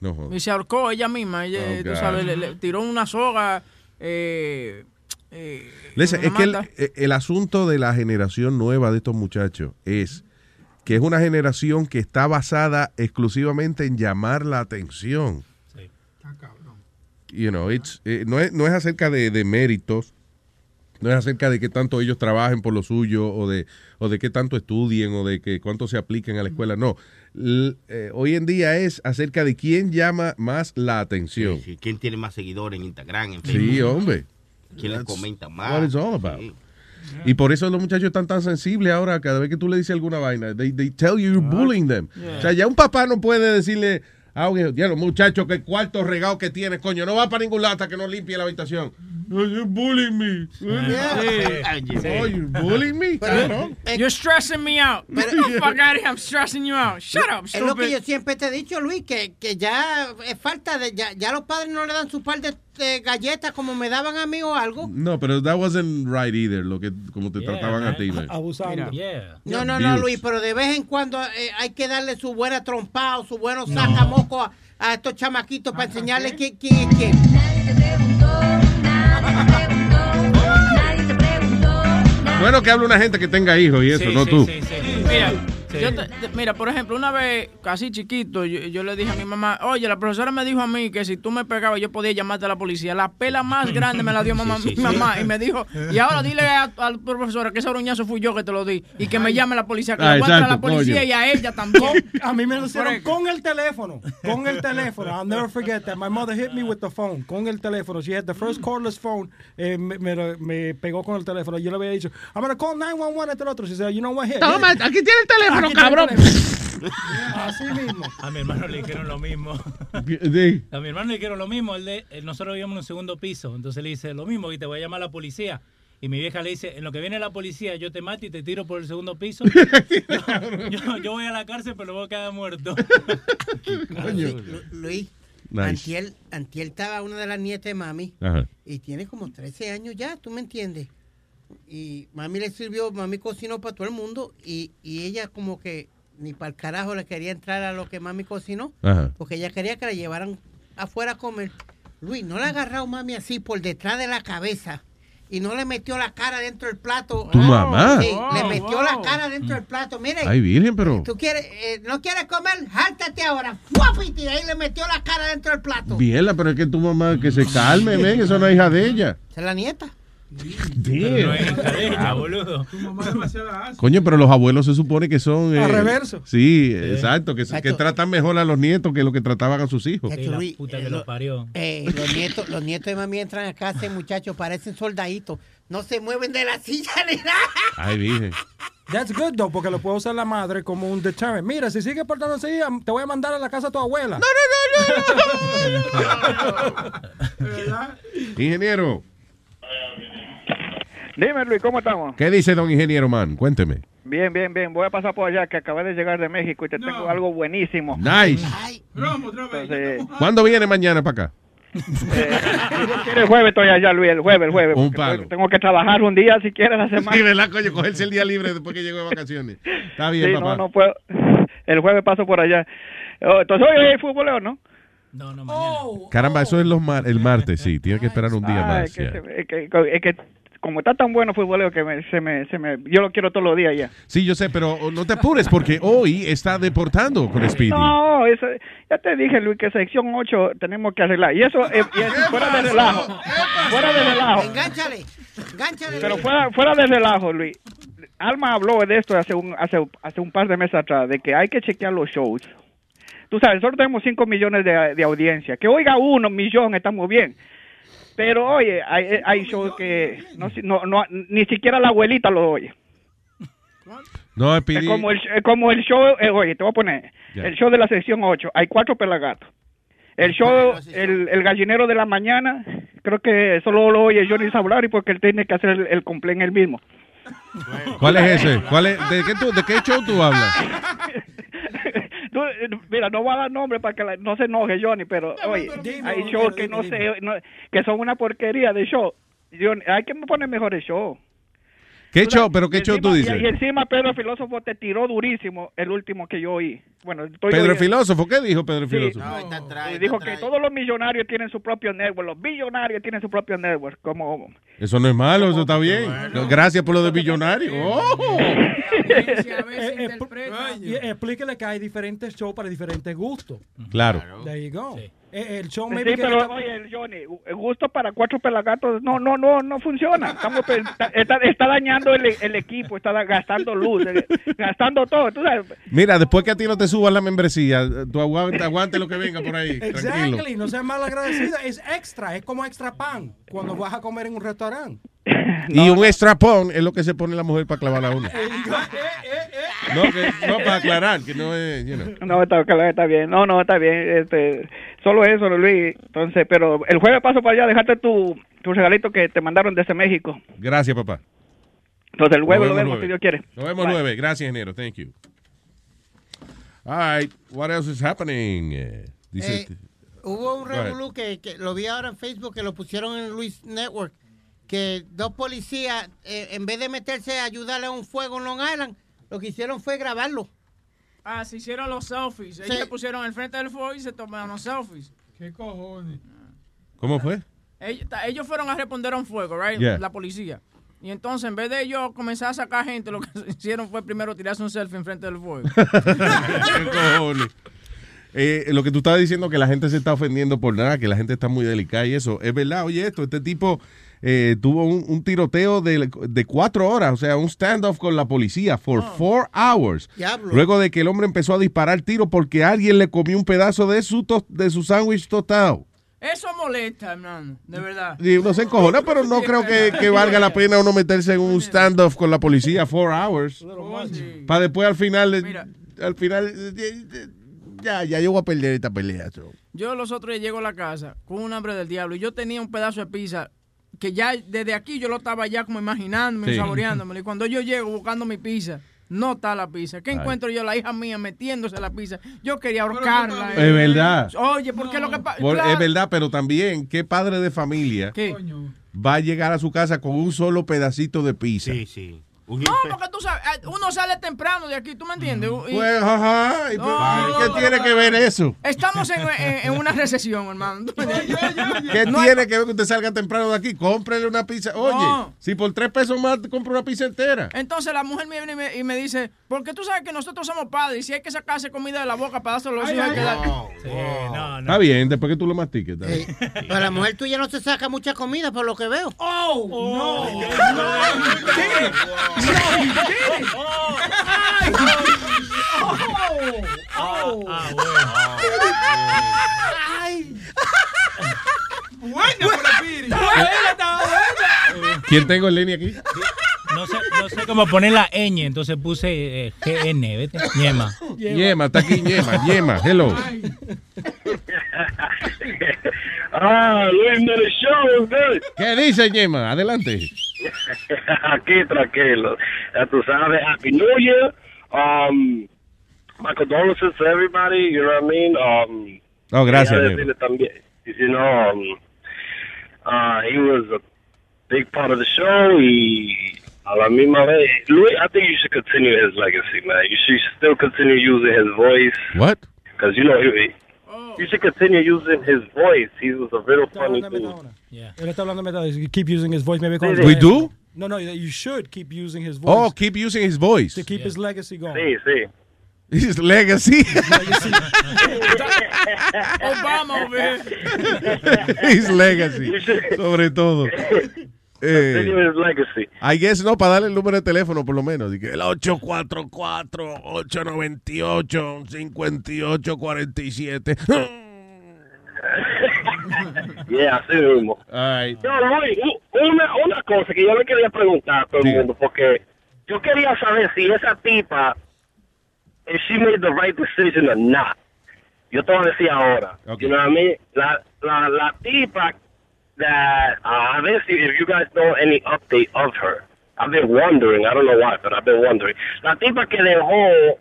No, joder. Y se ahorcó ella misma, ella, Oh, tú sabes, le, le tiró una soga. Eh, eh, es que el, eh, el asunto de la generación nueva de estos muchachos es que es una generación que está basada exclusivamente en llamar la atención. You know, it's, eh, no, es, no es acerca de, de méritos, no es acerca de qué tanto ellos trabajen por lo suyo o de, o de qué tanto estudien o de que cuánto se apliquen a la escuela. No, L- eh, hoy en día es acerca de quién llama más la atención. Sí, sí. ¿Quién tiene más seguidores en Instagram, en Sí, Facebook? hombre. ¿Quién le That's comenta más? what it's all about. Sí. Y por eso los muchachos están tan sensibles ahora, cada vez que tú le dices alguna vaina, they, they tell you you're bullying them. Yeah. O sea, ya un papá no puede decirle a un hijo, diablo, muchacho, que cuarto regado que tienes, coño, no va para ningún lado hasta que no limpie la habitación. You're bullying me. Sí. Oh, you're bullying me. You're stressing me out. Get the fuck out of here, I'm stressing you out. Shut up, Es lo que stupid. yo siempre te he dicho, Luis, que, que ya es falta de. Ya, ya los padres no le dan su par de, de galletas como me daban a mí o algo. No, pero that wasn't right either, lo que como te trataban a ti, man. Abusando. No, no, no. Luis, pero de vez en cuando eh, hay que darle su buena trompada o su buenos sacamoco a, a estos chamaquitos para enseñarles quién, quién es quién. Bueno, que hable una gente que tenga hijos y eso, Sí, no sí, tú. sí, sí. Yo te- te- mira, por ejemplo, una vez, casi chiquito, yo, yo le dije a mi mamá, oye, la profesora me dijo a mí que si tú me pegabas yo podía llamarte a la policía. La pela más grande me la dio mamá, Sí, sí, mi mamá sí. y me dijo, y ahora dile a, a la profesora que ese oruñazo fui yo que te lo di y que me llame la policía, que Ah, le voy a la exacto, policía coño. y a ella también. A mí me lo hicieron con el teléfono. Con el teléfono. I'll never forget that. My mother hit me with the phone. Con el teléfono. She had the first cordless phone. Eh, me, me- me pegó con el teléfono. Yo le había dicho, I'm going to call 911 este el otro. She said, you know what? Here, Toma, here. aquí tiene el teléfono, Cabrón. Así mismo. A mi hermano le dijeron lo mismo. A mi hermano le dijeron lo mismo. Él de- él- nosotros vivíamos en un segundo piso. Entonces le dice lo mismo y te voy a llamar a la policía. Y mi vieja le dice, en lo que viene la policía, yo te mato y te tiro por el segundo piso. yo, yo- yo voy a la cárcel, pero luego queda muerto. Lu- Luis, Nice. antiel, antiel estaba una de las nietas de mami Ajá. y tiene como 13 años ya, ¿tú me entiendes? Y mami le sirvió, mami cocinó para todo el mundo y, y ella como que ni para el carajo le quería entrar a lo que mami cocinó, Ajá. porque ella quería que la llevaran afuera a comer. Luis, no le ha agarrado mami así por detrás de la cabeza y no le metió la cara dentro del plato. ¿Tu mamá? Sí, le metió la cara dentro del plato. Mire, Ay, virgen, pero... ¿Tú quieres, eh, no quieres comer? Jáltate ahora. ¡Fuapiti! Y ahí le metió la cara dentro del plato. Biela, pero es que tu mamá que se calme, ven, eso no es hija de ella. Esa es la nieta. Pero no es ella, boludo. Tu mamá. Coño, pero los abuelos se supone que son... Al eh, reverso. Sí, exacto, que, que tratan mejor a los nietos que lo que trataban a sus hijos. Chacho, Luis, puta eh, que lo- los parió. eh, los, nietos, los nietos de mami entran a casa, muchachos, parecen soldaditos. No se mueven de la silla ni nada. Ay, virgen. That's good, though, porque lo puede usar la madre como un deterrent. Mira, si sigue portándose así, te voy a mandar a la casa a tu abuela. Ingeniero, Dime, Luis, ¿cómo estamos? ¿qué dice don Ingeniero Man? Cuénteme. Bien, bien, bien. Voy a pasar por allá, que acabé de llegar de México y te tengo algo buenísimo. Nice. Entonces, ¿Cuándo viene mañana para acá? Eh, el jueves estoy allá, Luis, el jueves, el jueves. Un palo. Tengo que trabajar un día si quieres la semana. Sí, ¿verdad, coño? Cogerse el día libre después que llegó de vacaciones. Está bien, Sí, papá. no, no puedo. El jueves paso por allá. Oh, Entonces, hoy hay fútbol, ¿no? Caramba, eso es los mar- el martes, sí. Tiene que esperar un día Ah, más. es, que es que, es que como está tan bueno futboleo que me- se me, se me, yo lo quiero todos los días ya. Sí, yo sé, pero no te apures porque hoy está deportando con Speedy. No, eso, ya te dije, Luis, que sección 8 tenemos que arreglar. Y eso, eh, y eso fuera de relajo. Fuera de relajo. Engánchale, engánchale. Pero fuera, fuera de relajo, Luis. Alma habló de esto hace un, hace, hace un par de meses atrás, de que hay que chequear los shows. Tú sabes, nosotros tenemos 5 millones de, de audiencia. Que oiga uno millón, estamos bien. Pero oye, hay, hay shows que no, no, no, ni siquiera la abuelita lo oye. No, Es como el, es como el show, eh, oye, te voy a poner, el show de la sección 8, hay cuatro pelagatos. El show, el, el gallinero de la mañana, creo que solo lo oye Johnny Sablari porque él tiene que hacer el, el complaint él mismo. ¿Cuál es ese? ¿Cuál es, de, qué tú- ¿De qué show tú hablas? Tú, eh, mira, no voy a dar nombre para que la- no se enoje Johnny, pero oye, hay shows que no sé, no- que son una porquería de show. Johnny, hay que poner mejores shows. ¿Qué show? ¿Pero qué y show tú encima- dices? Y, y encima Pedro Filósofo te tiró durísimo el último que yo oí. Bueno, estoy Pedro oyendo. Filósofo. ¿Qué dijo Pedro Sí. Filósofo? Y dijo que todos los millonarios tienen su propio network, los billonarios tienen su propio network, como Eso no es malo, eso está bien. Gracias por lo de billonario. Oh. Eh, eh, explíquele que hay diferentes shows para diferentes gustos. Claro. There you go. El show Sí, pero está- oye, Johnny, el gusto para cuatro pelagatos no, no, no, no funciona. Estamos, está, dañando el, el equipo, está gastando luz, eh, gastando todo. Tú sabes, Mira, después que a ti no te suban la membresía, tú aguante, aguante lo que venga por ahí. Tranquilo. Exactly, no seas mal agradecida, es extra, es como extra pan cuando vas a comer en un restaurante. Y un extrapón es lo que se pone la mujer para clavar a uno. No, que- no, para aclarar, que no es, you know. No, está, claro, está bien. No, no, está bien. Este, solo eso, Luis. Entonces, pero el jueves paso para allá, dejarte tu, tu regalito que te mandaron desde México. Gracias, papá. Entonces, el jueves lo vemos nueve. si Dios quiere. Nos vemos nueve. Gracias, enero. Thank you. All right. What else is happening? Eh, dice, Eh, Hubo un revolú que, que lo vi ahora en Facebook que lo pusieron en Luis Network que dos policías eh, en vez de meterse a ayudarle a un fuego en Long Island lo que hicieron fue grabarlo. Ah, se hicieron los selfies. Ellos Sí. se pusieron al frente del fuego y se tomaron los selfies. ¿Qué cojones? ¿Cómo fue? Ellos, fueron a responder a un fuego, right? Yeah. La policía. Y entonces, en vez de ellos comenzar a sacar gente, lo que hicieron fue primero tirarse un selfie enfrente del fuego. ¿Qué cojones? Eh, lo que tú estabas diciendo que la gente se está ofendiendo por nada, que la gente está muy delicada y eso. Es verdad, oye, esto, este tipo eh, tuvo un, un tiroteo de, de cuatro horas, o sea, un standoff con la policía for four hours. Diablo. Luego de que el hombre empezó a disparar tiro porque alguien le comió un pedazo de su, tos- de su sándwich tostado. Eso molesta, hermano, de verdad. Y uno se encojona, pero no creo que, que valga la pena uno meterse en un standoff con la policía four hours. Para después al final, al final, eh, eh, ya, ya yo voy a perder esta pelea. Yo los otros días llego a la casa con un hambre del diablo y yo tenía un pedazo de pizza que ya desde aquí yo lo estaba ya como imaginándome, Sí. saboreándome. Y cuando yo llego buscando mi pizza, no está la pizza. ¿Qué Ay. encuentro yo? La hija mía metiéndose la pizza. Yo quería ahorcarla. Es verdad. Oye, porque lo que pasa... Por- Es verdad, pero también, ¿qué padre de familia va a llegar a su casa con un solo pedacito de pizza? Sí, sí. No, porque tú sabes, eh, uno sale temprano de aquí, ¿tú me entiendes? Y- Pues, ajá, y- No, ¿qué tiene que ver eso? Estamos en, en- en una recesión, hermano. ¿Qué No hay- tiene que ver que usted salga temprano de aquí? Cómprele una pizza. Oye, No. si por tres pesos más te compra una pizza entera. Entonces la mujer me viene y me, y me dice, porque tú sabes que nosotros somos padres y si hay que sacarse comida de la boca para dárselo a los hijos, hay ay, que dar. Está bien, después que tú lo mastiques. bien. Pero la mujer tuya no se saca mucha comida por lo que veo. Oh, Bueno, ¿Quién tengo en línea aquí? No sé, no sé cómo poner la ñ, entonces puse eh, GN, ¿vete? Ñema. Ñema, está aquí Ñema. Ñema, hello. Ah, Luis the show, good. ¿Qué dice Ñema? Adelante. Aquí tranquilo. Ya tú sabes, Happy New Year. Um, my condolences to everybody, you know what I mean? Um, Oh, gracias, amigo. también, You know, um, uh, he was a big part of the show. A la misma vez, Louis, I think you should continue his legacy, man. You should still continue using his voice. What? Because, you know, he, you should continue using his voice. He was a real funny dude. Él está hablando de. You keep using his voice. Maybe We do? No, no, you should keep using his oh, voice. Oh, keep using his voice. To keep his legacy going. Sí, sí. His legacy. Obama over here. his legacy. Sobre todo. Eh. I guess no, para darle el número de teléfono por lo menos. El 844-898-5847. Yeah, así mismo. Ay. No, Luis, una, una cosa que yo le quería preguntar a todo el mundo, porque yo quería saber si esa tipa, if she made the right decision or not. Yo te voy a decir ahora. You know what I mean? La, la, la tipa that, uh, a ver si, if you guys know any update of her. I've been wondering, I don't know why, but I've been wondering. La tipa que dejó,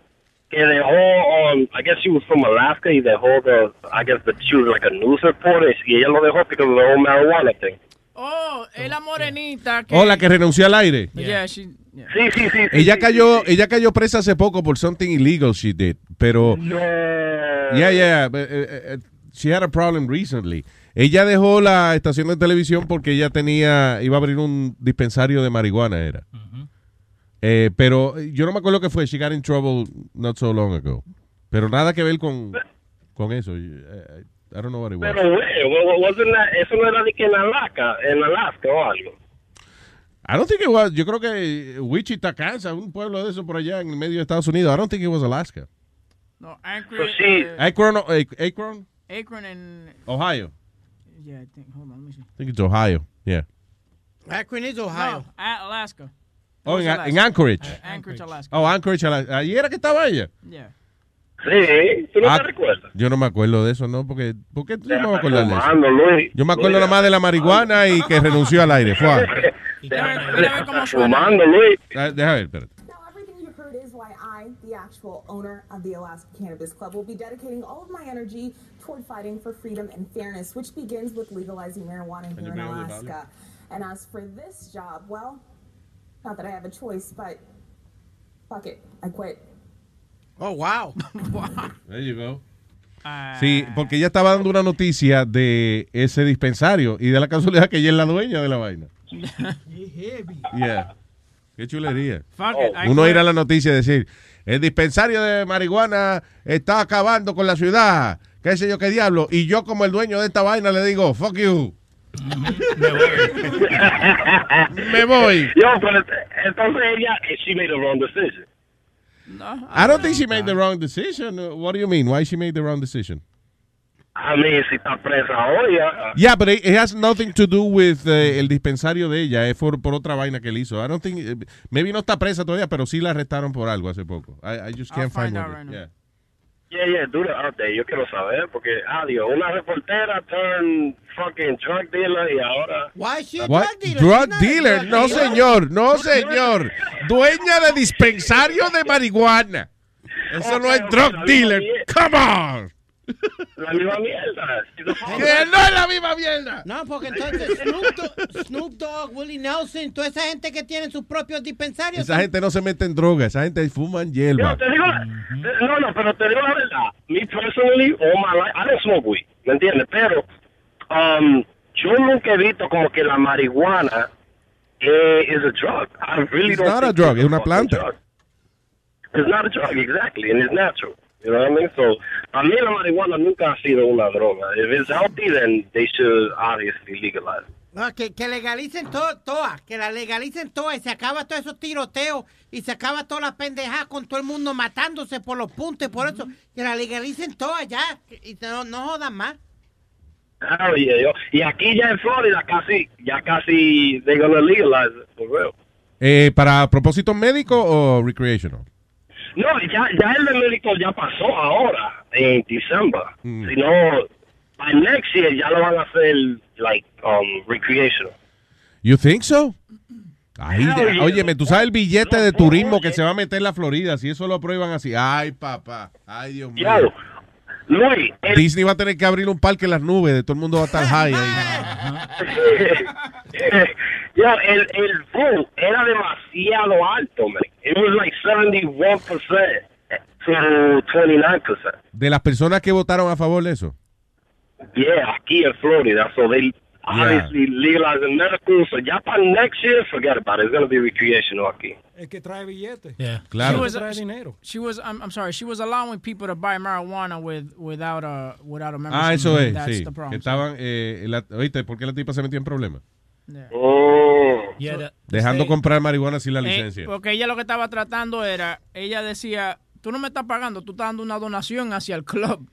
que dejó, um, I guess she was from Alaska y dejó the, I guess that she was like a news reporter y ella lo dejó because of the whole marijuana thing. Oh, es la morenita que... Oh, la que renunció al aire. Yeah, she... yeah. Sí, sí, sí. Ella cayó, ella cayó presa hace poco por something illegal she did, pero yeah, yeah, but, eh, eh, she had a problem recently. Ella dejó la estación de televisión porque ella tenía, iba a abrir un dispensario de marihuana, era. Eh, pero yo no me acuerdo qué fue. She got in trouble not so long ago. Pero nada que ver con, con eso. Eh, I don't know what it was. Pero, that- eso no era de que en Alaska, en Alaska o algo. I don't think it was. Yo creo que Wichita, Kansas, un pueblo de eso por allá en el medio de Estados Unidos. I don't think it was Alaska. No, Akron, Pues sí. eh, Akron, Akron, Akron and... Ohio. Yeah, I think, hold on, let me see. I think it's Ohio. Yeah. Akron is Ohio. No, Alaska. Oh, en, en Anchorage. Uh, Anchorage, Alaska. Oh, Anchorage, Alaska. Ahí era que estaba ella. Yeah. Sí, ¿tú no Ah, te recuerdas? Yo no me acuerdo de eso, ¿no? Porque, ¿por qué tú no me vas a acordar de eso? Luis. Yo me acuerdo nada más de la marihuana y que renunció al aire. Fue. Estás fumando, Luis. Deja ver, espérate. Everything you heard is why I, the actual owner of the Alaska Cannabis Club, will be dedicating all of my energy toward fighting for freedom and fairness, which begins with legalizing marijuana here in Alaska. And as for this job, well, not that I have a choice, but fuck it, I quit. Oh, wow. There you go. Sí, porque ella estaba dando una noticia de ese dispensario y de la casualidad que ella es la dueña de la vaina. Yeah. Qué chulería. Fuck it, I Uno ir a la noticia y decir, el dispensario de marihuana está acabando con la ciudad, qué sé yo qué diablo, y yo como el dueño de esta vaina le digo, fuck you. Me voy. Yo, pero entonces ella, she made a wrong decision. I don't think she made the wrong decision. What do you mean? Why she made the wrong decision? I mean, si está presa hoy, ah, Yeah, but it, it has nothing to do with eh, el dispensario de ella. Es por, por otra vaina que él hizo. I don't think, maybe no está presa todavía, pero sí la arrestaron por algo hace poco. I, I just can't find, find out right yeah. yeah, yeah, update. Yo quiero saber, porque, adiós, una reportera turn fucking drug dealer y ahora... Why is she a What? drug dealer? Drug a dealer? drug No, dealer. señor. No, señor. Dueña de dispensario de marihuana. Eso no es drug dealer. Come on. La misma mierda. Que no es la misma mierda. No, porque entonces Snoop Dogg, Snoop Dogg, Willie Nelson, toda esa gente que tiene sus propios dispensarios. Esa gente no se mete en droga. Esa gente fuman hierba. Yo te digo, no, no, pero te digo la verdad. Me personally, all my life, I don't smoke weed, ¿me entiendes? Pero um, yo nunca he visto como que la marihuana eh, is a drug. I really It's don't not a drug. it's Es una planta. It's not a drug, exactly, and it's natural. You know what I mean? So, a mí la marihuana nunca ha sido una droga. If it's healthy, then they should obviously legalize it. No, que, que legalicen todo, todas, que la legalicen todas y se acaba todos esos tiroteos y se acaba toda la pendejada con todo el mundo matándose por los puntos y por eso, que la legalicen todas ya y no, no jodan más. Hell yeah, yo. Y aquí ya en Florida casi, ya casi, they're gonna legalize it, for real. Eh, ¿Para propósitos médicos o recreational? No, ya, ya el de médico ya pasó ahora, en diciembre. Mm. Si no, by next year ya lo van a hacer, like, um, recreational. You think so? Ay, Hell de- óyeme, tú sabes el billete de turismo que se va a meter en la Florida si eso lo aprueban así. Ay, papá. Ay, Dios mío. Luis, el, Disney va a tener que abrir un parque en las nubes, de todo el mundo va a estar high ahí. yo, el, el vote era demasiado alto, man. It was like 71% to 29%. De las personas que votaron a favor de eso. Yeah, aquí en Florida. So they obviously legalizing medical. So ya para next year, forget about it. It's going to be recreational aquí. Es que trae billetes. Yeah. Claro. She was, Trae dinero. she was I'm, I'm sorry, she was allowing people to buy marijuana with without a without a membership. Ah, eso es, That's sí. the problem. Que estaban, eh, la- oíste, ¿por qué la tipa se metió en problemas? Yeah, the- Dejando state- comprar marihuana sin la Eh, licencia. porque ella lo que estaba tratando era, ella decía, tú no me estás pagando, tú estás dando una donación hacia el club.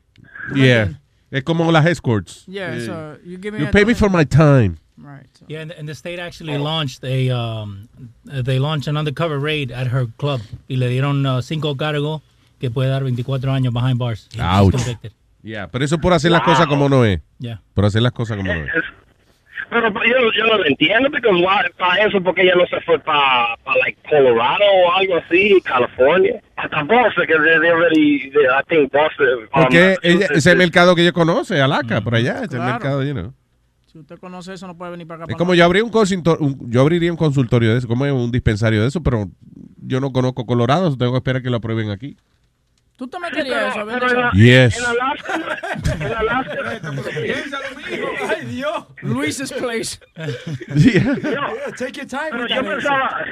Yeah. Es como las escorts. Yeah, Eh, so you give me you a pay me for my time. Right. Yeah, and, and the state actually launched a um, they launched an undercover raid at her club y le dieron uh, cinco cargos que puede dar 24 años behind bars. Ouch. Yeah, pero eso por hacer las cosas como no es. Yeah. Por hacer las cosas como no es. Pero yo, yo no lo entiendo, porque para eso, porque ella no se fue para, like, Colorado o algo así, California. Hasta Boston, que they, they already, they- I think Boston. um, Porque ella, Massachusetts ese mercado que ella conoce, Alaska, por allá, ese Claro. mercado, you know. Si usted conoce eso, no puede venir para acá. Es para como yo abrí un, un- yo abriría un consultorio de eso, como un dispensario de eso, pero yo no conozco Colorado, tengo que esperar que lo aprueben aquí. ¿Tú te meterías eso? Pero en, la- Yes. en Alaska, en Alaska, Ay, Dios. Luis's place. yo, Take your time. pero with yo that pensaba,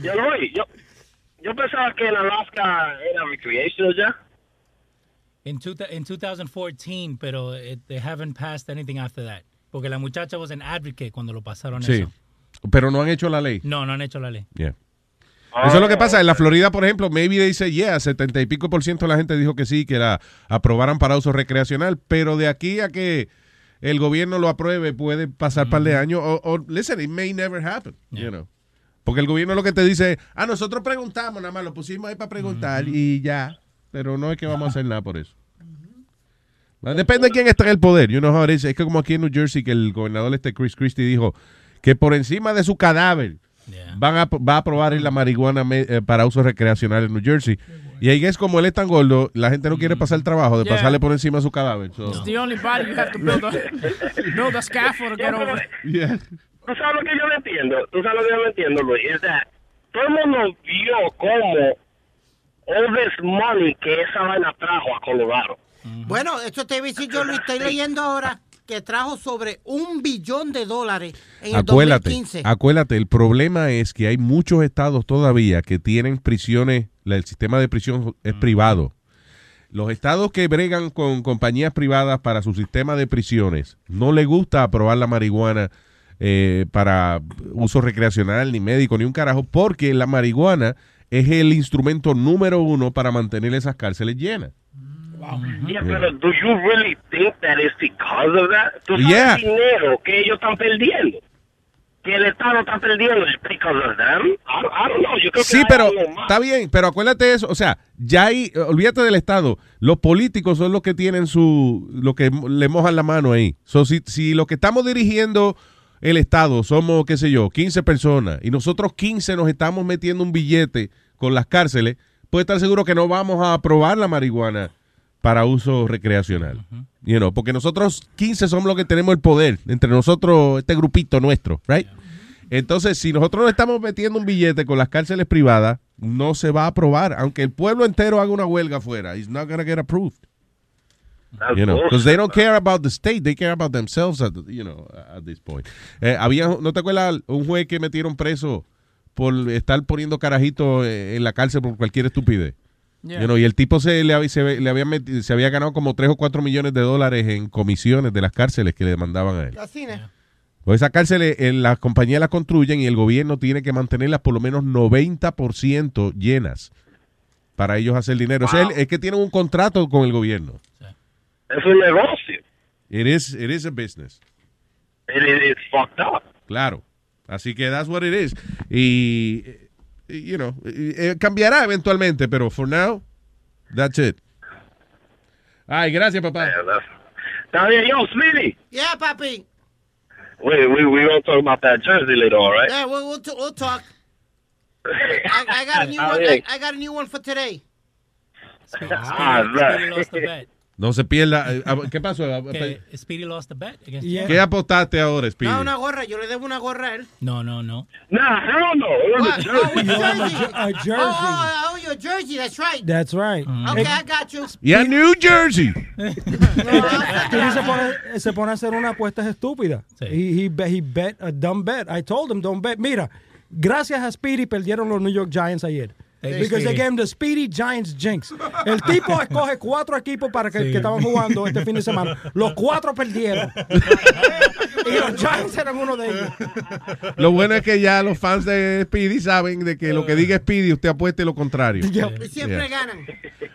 yo, yo, yo pensaba que en Alaska era recreational ya. In, two, in 2014, pero it, they haven't passed anything after that. Porque la muchacha was an advocate cuando lo pasaron Sí. eso. Pero no han hecho la ley. No, no han hecho la ley. Yeah. Eso es lo que pasa. En la Florida, por ejemplo, maybe dice, yeah, 70 y pico por ciento de la gente dijo que sí, que la aprobaran para uso recreacional, pero de aquí a que el gobierno lo apruebe puede pasar un par de años, o, o, listen, it may never happen, you know. Porque el gobierno lo que te dice, ah, nosotros preguntamos, nada más lo pusimos ahí para preguntar y ya, pero no es que vamos a hacer nada por eso. Depende de quién está en el poder. You know how it is. Es que como aquí en New Jersey que el gobernador este Chris Christie dijo que por encima de su cadáver van a, va a aprobar la marihuana me- eh, para uso recreacional en New Jersey. Y ahí es como él es tan gordo, la gente no quiere pasar el trabajo de Yeah. pasarle por encima de su cadáver. So, It's the only body you have to build a, build a scaffold to get over. yeah. Tú sabes lo que yo no entiendo, tú sabes lo que yo no entiendo, Luis, es that todo el mundo vio cómo all this money que esa vaina trajo a Colorado. Bueno, esto te iba a decir yo, lo estoy leyendo ahora, que trajo sobre un billón de dólares en el Acuérdate, 2015. acuérdate, el problema es que hay muchos estados todavía que tienen prisiones, el sistema de prisión es privado. Los estados que bregan con compañías privadas para su sistema de prisiones no les gusta aprobar la marihuana eh, para uso recreacional, ni médico, ni un carajo, porque la marihuana es el instrumento número uno para mantener esas cárceles llenas. Yeah, pero do you really think that it's because of that? Tú sabes Yeah. el dinero que ellos están perdiendo. Que el Estado está perdiendo es because of them. I, I don't know. Yo creo que Sí, hay pero está bien, pero acuérdate eso, o sea, ya eh, olvídate del Estado, los políticos son los que tienen su, lo que le mojan la mano ahí. So, si, si lo que estamos dirigiendo el Estado somos, qué sé yo, 15 personas y nosotros 15 nos estamos metiendo un billete con las cárceles, puede estar seguro que no vamos a aprobar la marihuana para uso recreacional. You know, porque nosotros 15 somos los que tenemos el poder, entre nosotros, este grupito nuestro, right? Entonces, si nosotros no estamos metiendo un billete con las cárceles privadas, no se va a aprobar, aunque el pueblo entero haga una huelga afuera. It's not gonna get approved. That's You know, because they don't care about the state, they care about themselves at, you know, at this point. Eh, había, ¿no te acuerdas un juez que metieron preso por estar poniendo carajitos en la cárcel por cualquier estupidez? Yeah. You know, y el tipo se le, había- se, le había meti- se había ganado como 3 o 4 millones de dólares en comisiones de las cárceles que le mandaban a él. ¿no? Pues esas cárceles, eh, las compañías las construyen y el gobierno tiene que mantenerlas por lo menos 90% llenas para ellos hacer dinero. O sea, Wow. es que tienen un contrato con el gobierno. Es un negocio. It is, it is a business. It, it's fucked up. Claro. Así que that's what it is. Y, eh, you know, eh, cambiará eventualmente, pero for now, that's it. Ay, gracias, papá. Está bien, yo, Smitty. Yeah, papi. We we we gonna talk about that Jersey later, all right? Yeah, we'll, we'll, t- we'll talk. I, I got a new one. I, got a new one for today. Ah, right. Lost the bet. No se pierda. eh, ah, ¿Qué pasó? Ah, Que Speedy lost the bet against Yeah. ¿Qué apostaste ahora, Speedy? No, una gorra, yo le debo una gorra a él. No, no, no. Nah, hell no. It was a What? jersey. Oh, a jersey. jer- a jersey. Oh, oh, I owe you a jersey, that's right. That's right. Okay, Eh, I got you. Yeah, New Jersey. Se pone, se pone a hacer una apuesta estúpida. He, he, bet, he bet a dumb bet. I told him, don't bet. Mira, gracias a Speedy perdieron los New York Giants ayer. Thank you, Because they Speedy. gave him the Speedy Giants jinx. El tipo escoge cuatro equipos para que, Sí. que estaban jugando este fin de semana. Los cuatro perdieron. y los Giants eran uno de ellos. Lo bueno es que ya los fans de Speedy saben de que lo que diga Speedy, usted apueste lo contrario. Siempre Yeah. ganan.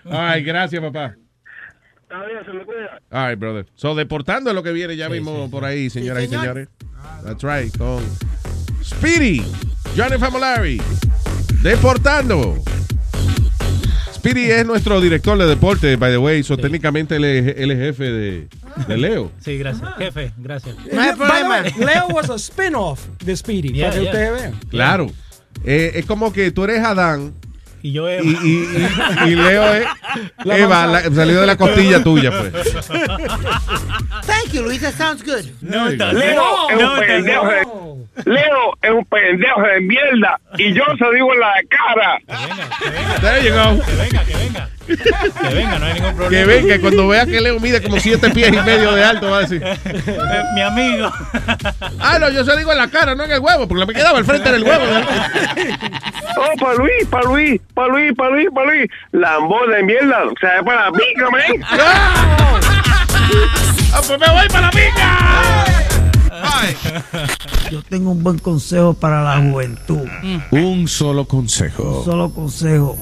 Ay, gracias, papá. All right, brother. So, deportando es lo que viene ya mismo por ahí, señoras y señor. señores. That's right, con Speedy, Johnny Famolari, deportando. Speedy es nuestro director de deporte, by the way, so técnicamente él es, él es jefe de, de Leo. Sí, gracias. Jefe, gracias. No hay problema. Leo was a spin-off de Speedy. Yeah, para que yeah. ustedes vean. Claro. Eh, es como que tú eres Adán Y yo y, y- y- y Leo es La Eva, la- salió de la costilla tuya, pues. Thank you, Luis, that sounds good. No. Leo es No, un pendejo. de- Leo es un pendejo de mierda y yo se digo en la cara. There you go. Que venga, que venga. Que venga, no hay ningún problema. Que ven que cuando vea que Leo mide como siete pies y medio de alto, va a decir. Mi amigo. Ah, no, yo se lo digo en la cara, no en el huevo, porque me quedaba al frente del huevo. ¿no? Oh, para Luis, para Luis, para Luis, para Luis, para Luis. Lambón de mierda, o sea, es para la pica, man. ¡Ah, pues me voy para la Yo tengo un buen consejo para la juventud. Un solo consejo. Solo consejo.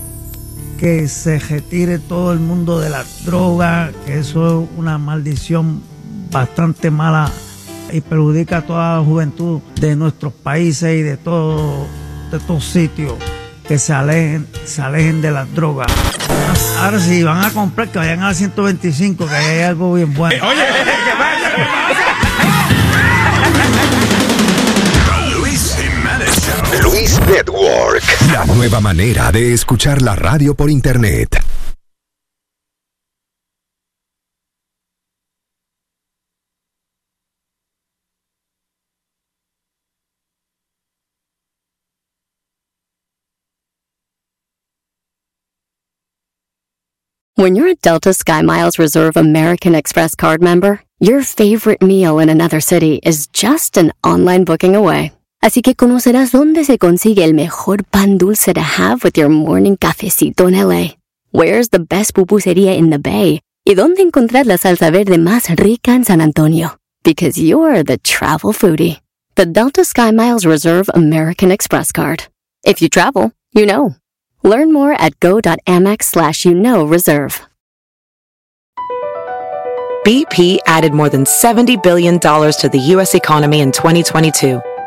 Que se retire todo el mundo de la droga, que eso es una maldición bastante mala y perjudica a toda la juventud de nuestros países y de todo de estos sitios que se alejen, se alejen de las drogas. Ahora si van a comprar que vayan a la 125, que ahí hay algo bien bueno. Luis Luis Network. La nueva manera de escuchar la radio por internet. When you're a Delta SkyMiles Reserve American Express card member, your favorite meal in another city is just an online booking away. Así que conocerás dónde se consigue el mejor pan dulce to have with your morning cafecito en LA. Where's the best pupusería in the Bay? Y dónde encontrar la salsa verde más rica en San Antonio. Because you're the travel foodie. The Delta SkyMiles Reserve American Express card. If you travel, you know. Learn more at go.amex slash you know reserve. BP added more than $70 billion to the U.S. economy in 2022